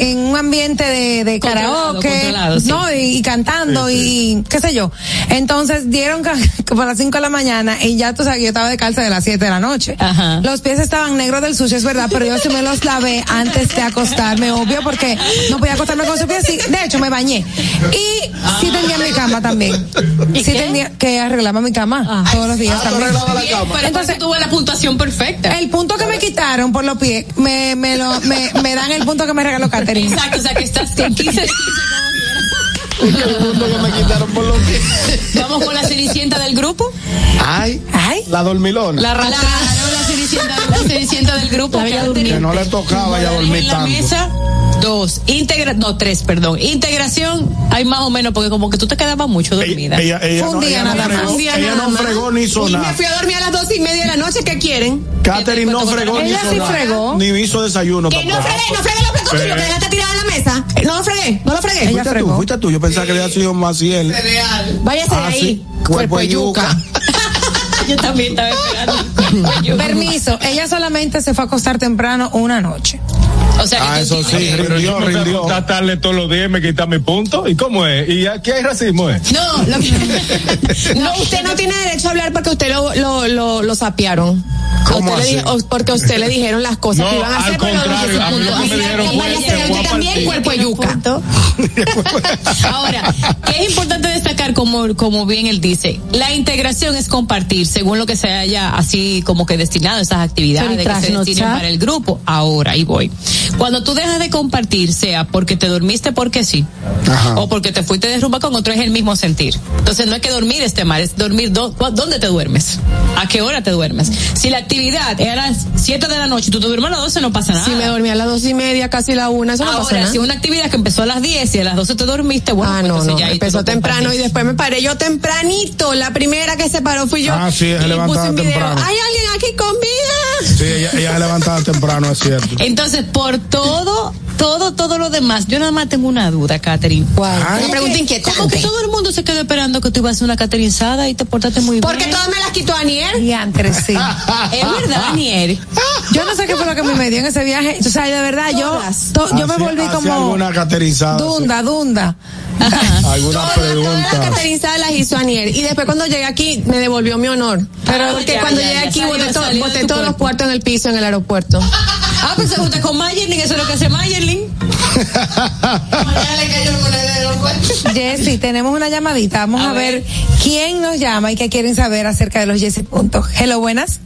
eh, en un ambiente de, de Controlado, karaoke, controlado, sí. no, y, y cantando y qué sé yo. Entonces dieron como a las 5 de la mañana y ya tú sabes que yo estaba de calza de las 7 de la noche. Ajá. Los pies estaban negros del sucio, es verdad, pero yo sí me los lavé antes de acostarme, obvio, porque no podía acostarme con sus pies. Sí, de hecho, me bañé. Y sí tenía mi cama también. ¿Y sí qué? tenía que arreglaba mi cama todos los días también. Bien, pero entonces tuvo la puntuación perfecta. El punto que me quitaron por los pies, me, me, lo, me, me dan el punto que me regaló Catherine. Exacto, o sea que estás con 15 de 15 El punto que me quitaron por los pies. Vamos con la cenicienta del grupo. Ay, Ay. la dormilona. La cenicienta del grupo. Que no le tocaba ya dormir en la tanto. mesa, dos. Integra, no, tres, perdón. Integración, hay más o menos, porque como que tú te quedabas mucho dormida. Ella, ella Fue un día ella no nada más. fregó, Un día ella nada no más. fregó ni hizo Y nada. me fui a dormir a las dos y media de la noche, ¿qué quieren? Catherine no fregó ni Ella hizo sí nada. fregó. Ni hizo desayuno Que no fregué, no fregué los platos tuyos, que dejaste tirada en la mesa. Eh, No lo fregué, no lo fregué. Ella Fuiste tú, fuiste tú. Yo pensaba que había sido Maciel. Váyase de Ah, ahí. sí. Cuerpo de yuca. Yo también estaba esperando. Permiso, ella solamente se fue a acostar temprano una noche. O sea, Ah, eso sí, que- Pero rindió, yo me a tarde todos los días y me quita mi punto. ¿Y cómo es? ¿Y aquí hay racismo? Eh? No, lo que- No, usted no tiene derecho a hablar porque usted lo, lo, lo, lo sapearon. ¿Cómo usted le porque a usted le dijeron las cosas No, que iban a hacer. al pero también, cuerpo de yuca. Ahora, que es importante destacar, como, como bien él dice, la integración es compartir según lo que se haya así como que destinado a esas actividades que se destinen para el grupo. Ahora, ahí voy. Cuando tú dejas de compartir, sea porque te dormiste porque sí, Ajá. o porque te fuiste de rumba con otro, es el mismo sentir. Entonces no es que dormir esté mal, es dormir do- ¿dónde te duermes? ¿A qué hora te duermes? Si la actividad es a las 7 de la noche y tú te duermes a las 12, no pasa nada. Si me dormí a las dos y media, casi la una, eso no pasa Ahora, nada. si una actividad que empezó a las 10 y a las 12 te dormiste, bueno, Ah, pues no, entonces no, ya empezó temprano y después me paré yo tempranito. La primera que se paró fui yo. Ah, sí, levantaba puse un video. temprano. ¿Hay alguien aquí con vida? Sí, ella, ella se levantaba temprano, es cierto. Entonces, por todo, todo, todo lo demás, yo nada más tengo una duda, Catherine. Ay. Una pregunta inquietante. Como que todo el mundo se quedó esperando que tú ibas a hacer una caterinzada y te portaste muy Porque bien. todas me las quitó Aniel. Y antes sí. Es verdad, Daniel. Yo no sé qué fue lo que me dio en ese viaje. O sea, de verdad, yo, to- yo me volví como alguna caterizada. dunda, dunda. Alguna Todas, todas las pregunta. caterinzadas las hizo Aniel. Y después cuando llegué aquí, me devolvió mi honor. Pero Ah, porque ya, cuando ya, llegué ya, aquí, salió- boté, to- salió boté todos los cuartos en el piso en el aeropuerto. Ah, pues se junta con Mayerlin, eso es lo que hace Mayerlin. Jessy, tenemos una llamadita. Vamos a, A ver. ver. quién nos llama y qué quieren saber acerca de los Jessy puntos. Hello, buenas.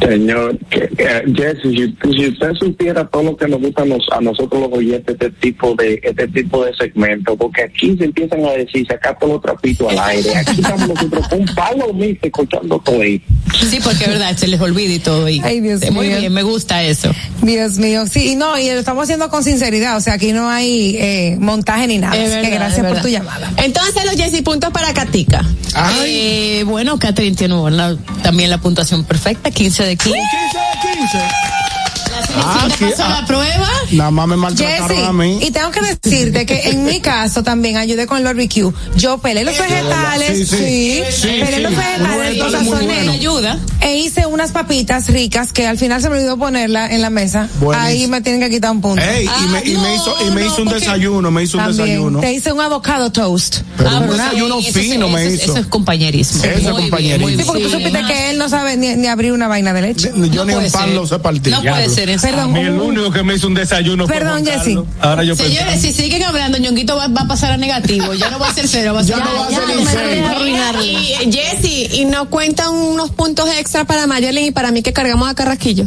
Señor, Jesse, si, si usted supiera todo lo que nos gusta a, nos- a nosotros los oyentes este tipo de este tipo de segmento, porque aquí se empiezan a decir, sacar todos los trapitos al aire, aquí estamos nosotros con un palo mío escuchando todo ahí. Sí, porque es verdad, se les olvida y todo. Y, Ay, Dios muy mío. bien, me gusta eso. Dios mío, sí, y no, y lo estamos haciendo con sinceridad, o sea, aquí no hay eh, montaje ni nada. Es así que verdad, gracias es por tu llamada. Entonces los Jessy puntos para Katica. Eh, bueno, Catherine tiene una- también la puntuación perfecta, 15 de 15. 15 de 15. Ah, que- pasó la prueba. Nada más me maltrataron a mí. Y tengo que decirte que en mi caso también ayudé con el barbecue. Yo pelé los vegetales, Sí, sí, sí. Sí, pelé sí. los vegetales, los sazoné, ayuda. e hice unas papitas ricas que al final se me olvidó ponerla en la mesa. Buenísimo. Ahí me tienen que quitar un punto. Ey, y me, y me hizo, y me hizo un desayuno, me hizo un También desayuno. te hice un avocado toast. Pero un pues, desayuno eso es- fino me eso es- hizo. Eso es compañerismo. Eso es bien, compañerismo. Sí, porque tú supiste que él no sabe ni, ni abrir una vaina de leche. Yo ni un pan lo sé partir. No puede ser eso. A Perdón, mí el único que me hizo un desayuno Perdón, Jessy. Ahora yo Señores, si siguen hablando, Ñonguito va, va a pasar a negativo. Ya no va a ser cero, va a ser Ya no va a ser. Y Jessy, y no cuentan unos puntos extra para Mayerlin y para mí que cargamos a Carrasquillo.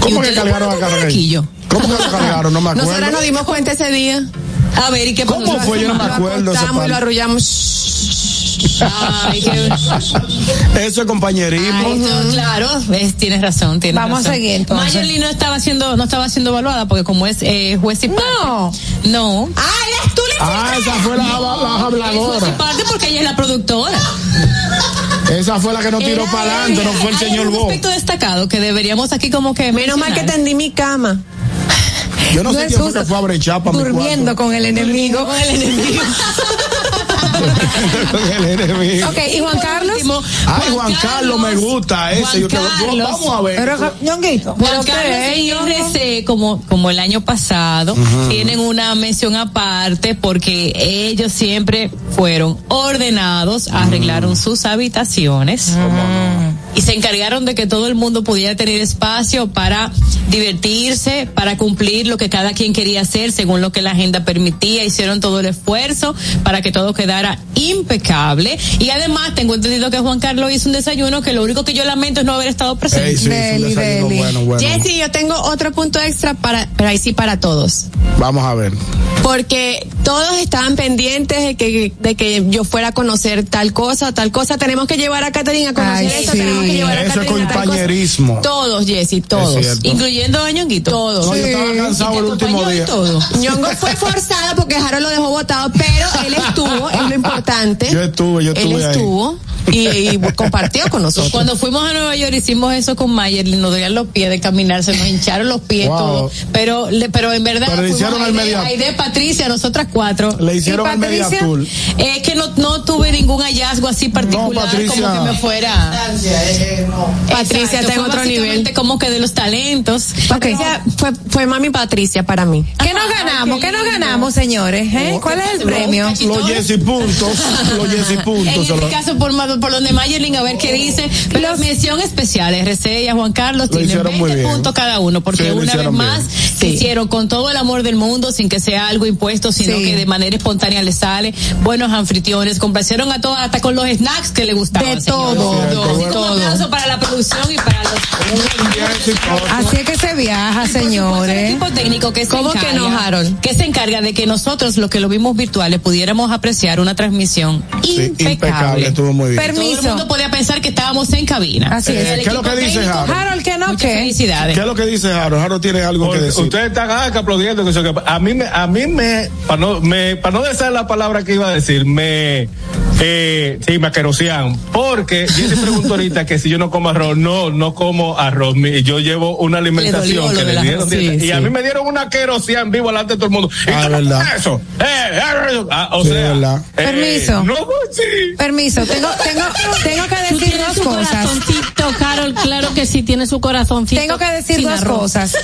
¿Cómo que cargaron lo a Carraquillo? ¿Cómo que lo cargaron? No me acuerdo. Nosotras nos dimos cuenta ese día. A ver, ¿y qué pasó? ¿Cómo fue? Yo no me Lo acuerdo acostamos y lo arrullamos. Ay, qué... Eso es compañerismo. Ay, no, claro, tienes razón, tienes Vamos a seguir, entonces. Mayerly no estaba siendo, no estaba siendo evaluada porque como es eh, juez y parte. No. No. Ah, eres tú, Ah, esa fue la, la Es juez y habladora. parte porque ella es la productora. Esa fue la que nos tiró para adelante, no fue el señor Hay un aspecto destacado que deberíamos aquí como que Menos mal que tendí mi cama. Yo no, No sé es quién fue que fue a brechar para mi Durmiendo con el enemigo. Con el enemigo. Con el enemigo. Ok, ¿y Juan Carlos? Ay, Juan Carlos, me gusta ese. Juan Yo te- Carlos. vamos a ver. Pero. Juan ¿pero Carlos y Ñongo? RC, como, como el año pasado, tienen una mención aparte porque ellos siempre fueron ordenados, arreglaron sus habitaciones y se encargaron de que todo el mundo pudiera tener espacio para divertirse, para cumplir lo que cada quien quería hacer según lo que la agenda permitía, hicieron todo el esfuerzo para que todo quedara impecable y además tengo entendido que Juan Carlos hizo un desayuno que lo único que yo lamento es no haber estado presente. Ey, sí, Deli, deli. bueno, bueno. Jessy, yo tengo otro punto extra para, pero ahí sí para todos. Vamos a ver. Porque todos estaban pendientes de que, de que yo fuera a conocer tal cosa o tal cosa. Tenemos que llevar a Catherine a conocer Ay, esto, sí. tenemos que llevar a Eso es compañerismo. Todos, Jessy, Es todos. Incluyendo a Ñonguito. Todos. No, yo estaba cansado el último día. todo. Ñongo fue forzada porque Harold lo dejó votado, pero él estuvo, es lo importante. Yo estuve, yo él estuve ahí. estuvo y, y compartió con nosotros. Cuando fuimos a Nueva York hicimos eso con Mayer, nos dolían los pies de caminar, se nos hincharon los pies Wow. todo. Pero, le- pero en verdad, Pero le hicieron media- Aide, Patricia, nosotras cuatro. Le hicieron ¿Y el media tour. Es que no, no tuve ningún hallazgo así particular Patricia. como que me fuera. Patricia está en otro nivel. como que de los talentos. Patricia fue, fue mami Patricia para mí. ¿Qué nos ganamos? ¿Qué nos ganamos, señores? ¿Eh? ¿Cuál es el premio? Los Jessy puntos, los Jessy puntos. En este caso, por, por donde Mayerling, a ver qué dice. Pero mención especial, RC y a Juan Carlos Lo tienen hicieron muy 20 bien. puntos cada uno, porque Sí, una vez más bien. se hicieron con todo el amor del mundo, sin que sea algo impuesto, sino Sí. que de manera espontánea les sale. Buenos anfitriones, complacieron a todos, hasta con los snacks que les gustaban. De señores. todo. Así Que aplauso para la producción y para los. Así es que se viaja, el señores. equipo técnico que se ¿Cómo que encarga, no, Harold? que se encarga de que nosotros, los que lo vimos virtuales, pudiéramos apreciar una transmisión Sí, impecable. impecable, estuvo muy bien. Todo el Permiso. mundo podía pensar que estábamos en cabina. Así es. Eh, El ¿Qué es lo que dice técnico, Harold? Harold, ¿qué no? Muchas ¿Qué? felicidades. ¿Qué es lo que dice Harold? Harold tiene algo que decir. Ustedes están ah, que aplaudiendo. Que, eso, que a mí me, a mí me, para no, me, para no decir la palabra que iba a decir, me, eh, sí, me aquerosean. Porque yo te pregunto ahorita que si yo no como arroz, no, no como arroz. Mi- Yo llevo una alimentación lo que le dieron. sí, y a sí. mí me dieron una querosean vivo delante de todo el mundo. ¿Y Ah, verdad. Eso. Eh, eh, ah, o Sí, sea, eh, Permiso. No, sí. Permiso, tengo, tengo, tengo que Tú decir tienes dos su cosas. corazoncito, Carol, claro que sí, tiene su corazoncito. Tengo que decir dos arroz. cosas.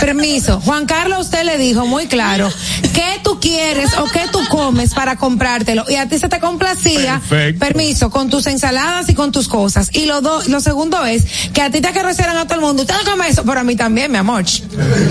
Permiso. Juan Carlos, usted le dijo muy claro qué tú quieres o qué tú comes para comprártelo. Y a ti se te complacía. Perfecto. Permiso, con tus ensaladas y con tus cosas. Y lo, do- lo segundo es que a ti te acariciaran a todo el mundo. Usted no come eso, pero a mí también, mi amor.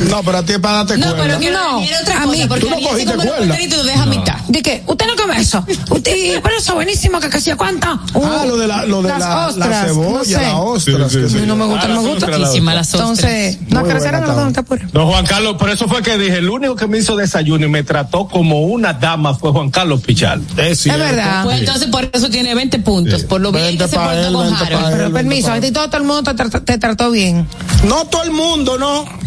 No, pero a ti es para darte No, cuerda. pero que No, no, otra a cosa, mí- porque tú no cogiste cuerda. y lo deja a mitad. ¿De qué? Usted no come eso. Usted, pero eso buenísimo, que casi cuánto. Ah, lo de la, lo de Las la, la ostras, cebolla, no sé. las ostras. Sí, sí. No me gusta, Ah, no me gusta. Entonces, no, que buena, no, no. No, Juan Carlos, por eso fue que dije, el único que me hizo desayuno y me trató como una dama fue Juan Carlos Pichal. Es cierto. verdad. Pues entonces por eso tiene 20 puntos, por lo bien que se portó él, con vente Harold. pa' él. Pero permiso, a ti todo, todo el mundo te, trató- te trató bien. No todo el mundo, no.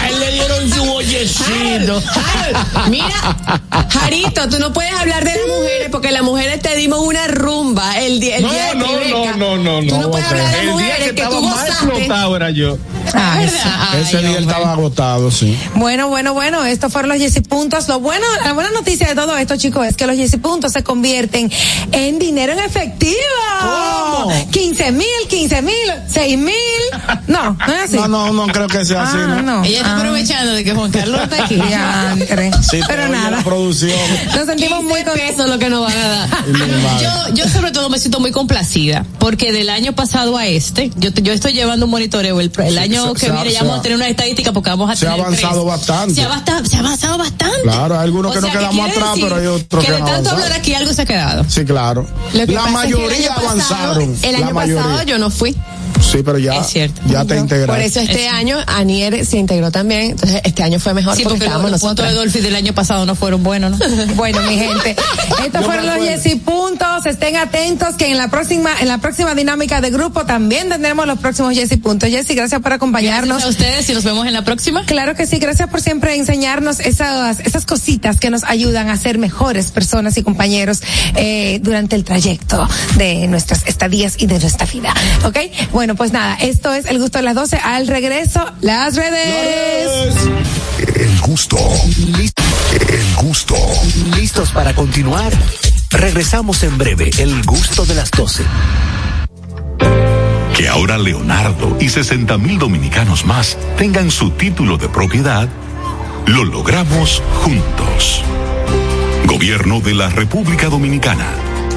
A él le dieron su bollecito. Mira, Jarito, tú no puedes hablar de las mujeres porque las mujeres te dimos una rumba el día, el No, día de no, Tribeca. no, no, no, Tú no. no puedes hablar de las mujeres que que, tú más gozaste. explotado era yo. Ah, Ese día él hombre. estaba agotado, sí. Bueno, bueno, bueno, estos fueron los Jessy Puntos. Lo bueno, la buena noticia de todo esto, chicos, es que los Jessy Puntos se convierten en dinero en efectivo. ¿Cómo? 15 mil, 15 mil, 6 mil. No, no es así. No, no, no creo que sea así, Ah, ¿no? no. Ella está Ah. aprovechando de que Juan Carlos está aquí. Diantre. Sí, Pero nada. La producción. Nos sentimos muy con Eso es lo que nos van a dar. Y. Yo, yo sobre todo me siento muy complacida porque del año pasado a este, yo, yo estoy llevando un monitoreo. El, el año se- que se viene ya se vamos ha- a tener una estadística porque vamos a se ha tener avanzado tres. bastante. Se ha, basta- se ha avanzado bastante. Claro, hay algunos O que nos sea, quedamos quiere atrás, decir pero hay otros que que han tanto hablar aquí algo se ha quedado. Sí, claro. La el mayoría año pasado- avanzaron. El año pasado yo no fui. Sí, pero ya, Es cierto. ya te integraste. Por eso este Es- año Anier se integró también. Entonces este año fue mejor Sí, porque, porque los, estábamos los puntos de. Dolphy del año pasado no fueron buenos, ¿no? Bueno, mi gente, estos Yo fueron los. Jessy Puntos. Estén atentos que en la próxima, en la próxima dinámica de grupo también tendremos los próximos Jessy Puntos. Jessy, gracias por acompañarnos. Gracias a ustedes y nos vemos en la próxima. Claro que sí, gracias por siempre enseñarnos esas, esas cositas que nos ayudan a ser mejores personas y compañeros eh, durante el trayecto de nuestras estadías y de nuestra vida. ¿Ok? Bueno, pues nada, esto es el gusto de las 12. Al regreso, las redes. El gusto. El gusto. ¿Listos para continuar? Regresamos en breve, el gusto de las 12. Que ahora Leonardo y 60 mil dominicanos más tengan su título de propiedad, lo logramos juntos. Gobierno de la República Dominicana.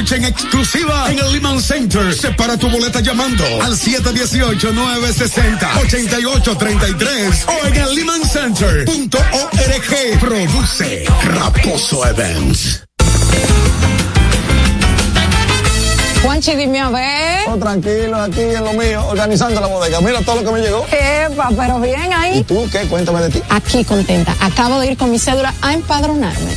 en exclusiva en el Lehman Center. Separa tu boleta llamando al 718-960-8833 o en el lehmancenter.org. Produce Raposo Events. Juanchi, dime a ver. Oh, tranquilo, aquí en lo mío, organizando la bodega. Mira todo lo que me llegó. Epa, pero bien ¿Y ahí. tú qué? Cuéntame de ti. Aquí contenta. Acabo de ir con mi cédula a empadronarme.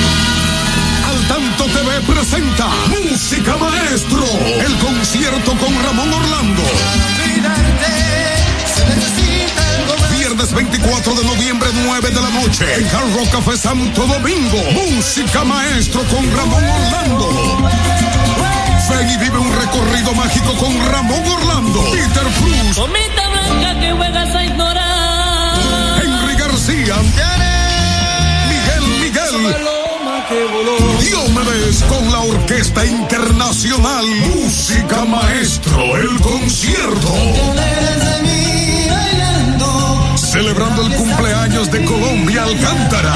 Presenta Música Maestro, el concierto con Ramón Orlando. Viernes 24 de noviembre, 9 de la noche, en Hard Rock Café Santo Domingo. Música Maestro con Ramón Orlando. Ven y vive un recorrido mágico con Ramón Orlando, Peter Cruz, Comita blanca que juegas a ignorar. Henry García, Miguel Miguel. Diomedes con la Orquesta Internacional Música Maestro, el concierto. Celebrando el cumpleaños de Colombia Alcántara.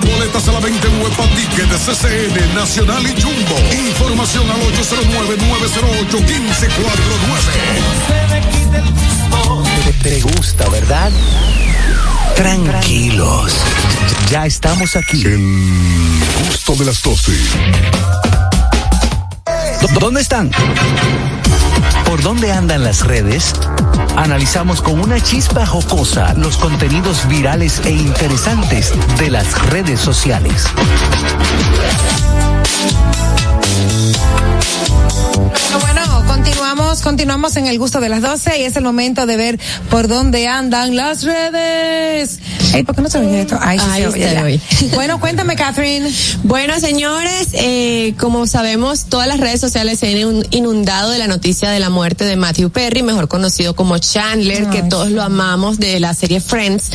Boletas a la venta en Huepa Ticket de CCN, Nacional y Jumbo. Información al 809-908-1549. Te, te gusta, ¿verdad? Tranquilos. Ya estamos aquí. El gusto de las 12. ¿Dó- ¿Dónde están? ¿Por dónde andan las redes? Analizamos con una chispa jocosa los contenidos virales e interesantes de las redes sociales. Bueno, continuamos, continuamos en el gusto de las 12 y es el momento de ver por dónde andan las redes. ¿por qué no se oye esto? Ay, sí Ahí se oye está, ya. hoy. Bueno, cuéntame, Catherine. Bueno, señores, eh, como sabemos, todas las redes sociales se han inun- inundado de la noticia de la muerte de Matthew Perry, mejor conocido como Chandler, que todos lo amamos de la serie Friends.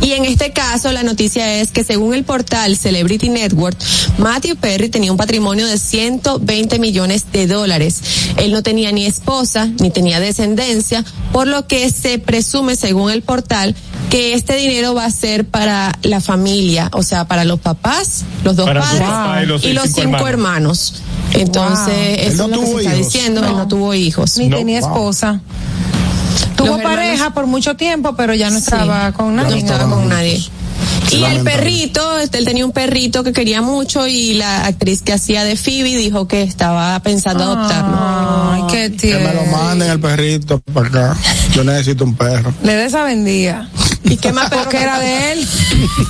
Y en este caso, la noticia es que según el portal Celebrity Network, Matthew Perry tenía un patrimonio de 120 millones de dólares. Él no tenía ni esposa, ni tenía descendencia, por lo que se presume, según el portal, que este dinero va a ser para la familia, o sea, para los papás, los dos Para padres papá y los y los cinco cinco hermanos. Entonces, Wow. eso Él no es lo que se está diciendo, él No. no tuvo hijos. Ni tenía esposa. Tuvo pareja por mucho tiempo, pero ya no Sí. estaba con No estaba con nadie. Y el perrito, este, él tenía un perrito que quería mucho y la actriz que hacía de Phoebe dijo que estaba pensando adoptarlo. Ay, qué Que me lo manden el perrito para acá. Yo necesito un perro. Le de esa vendía. ¿Y qué más perro que era de él?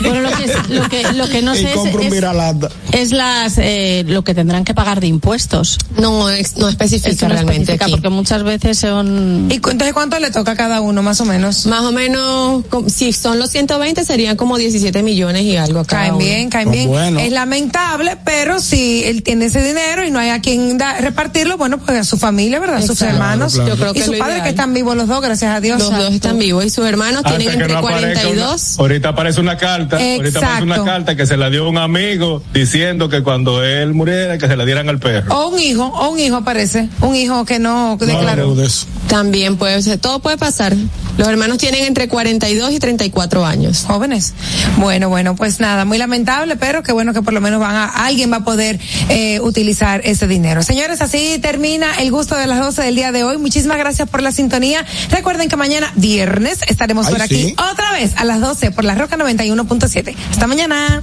Bueno, lo que, lo que, lo que no y sé es, compro un es- viralata. es las eh, lo que tendrán que pagar de impuestos. No, ex- no especifica no realmente especifica, aquí. porque muchas veces son... ¿Y entonces cuánto le toca a cada uno, más o menos? Más o menos, si son los 120 serían como 17 millones y algo. cada Caen bien, caen Pues bien. bueno. Es lamentable, pero si él tiene ese dinero y no hay a quien da- repartirlo, bueno, pues a su familia, ¿verdad? A sus Exacto. hermanos. Claro, claro. Yo creo y que sus es lo padres ideal. que están vivos los dos, gracias a Dios. Los dos están vivos y sus hermanos Hasta tienen entre no aparezca 42. una- ahorita aparece una carta, ahorita aparece una Exacto. carta que se la dio un amigo diciendo que cuando él muriera que se la dieran al perro. O un hijo, o un hijo aparece. Un hijo que no declaró. También puede ser, todo puede pasar. Los hermanos tienen entre 42 y 34 años. Jóvenes. Bueno, bueno, pues nada, muy lamentable, pero qué bueno que por lo menos van a, alguien va a poder eh, utilizar ese dinero. Señores, así termina el gusto de las 12 del día de hoy. Muchísimas gracias por la sintonía. Recuerden que mañana viernes estaremos Ay, por aquí sí. otra vez a las 12 por la Roca 91.7. Hasta mañana.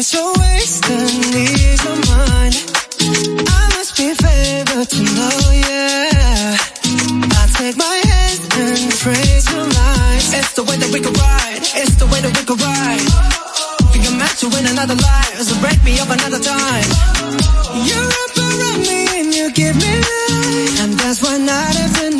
I guess you're wasting ease of mind. I must be favored to know, yeah. I take my hand and praise your lies. It's the way that we can ride. It's the way that we can ride. Think I'm meant to win another life, so break me up another time. You're up around me and you give me life, and that's why night after night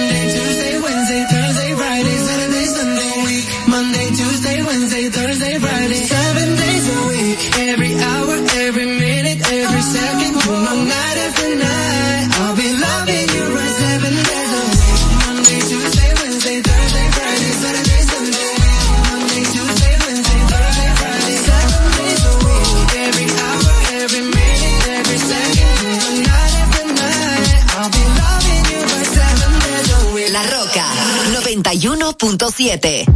91.7.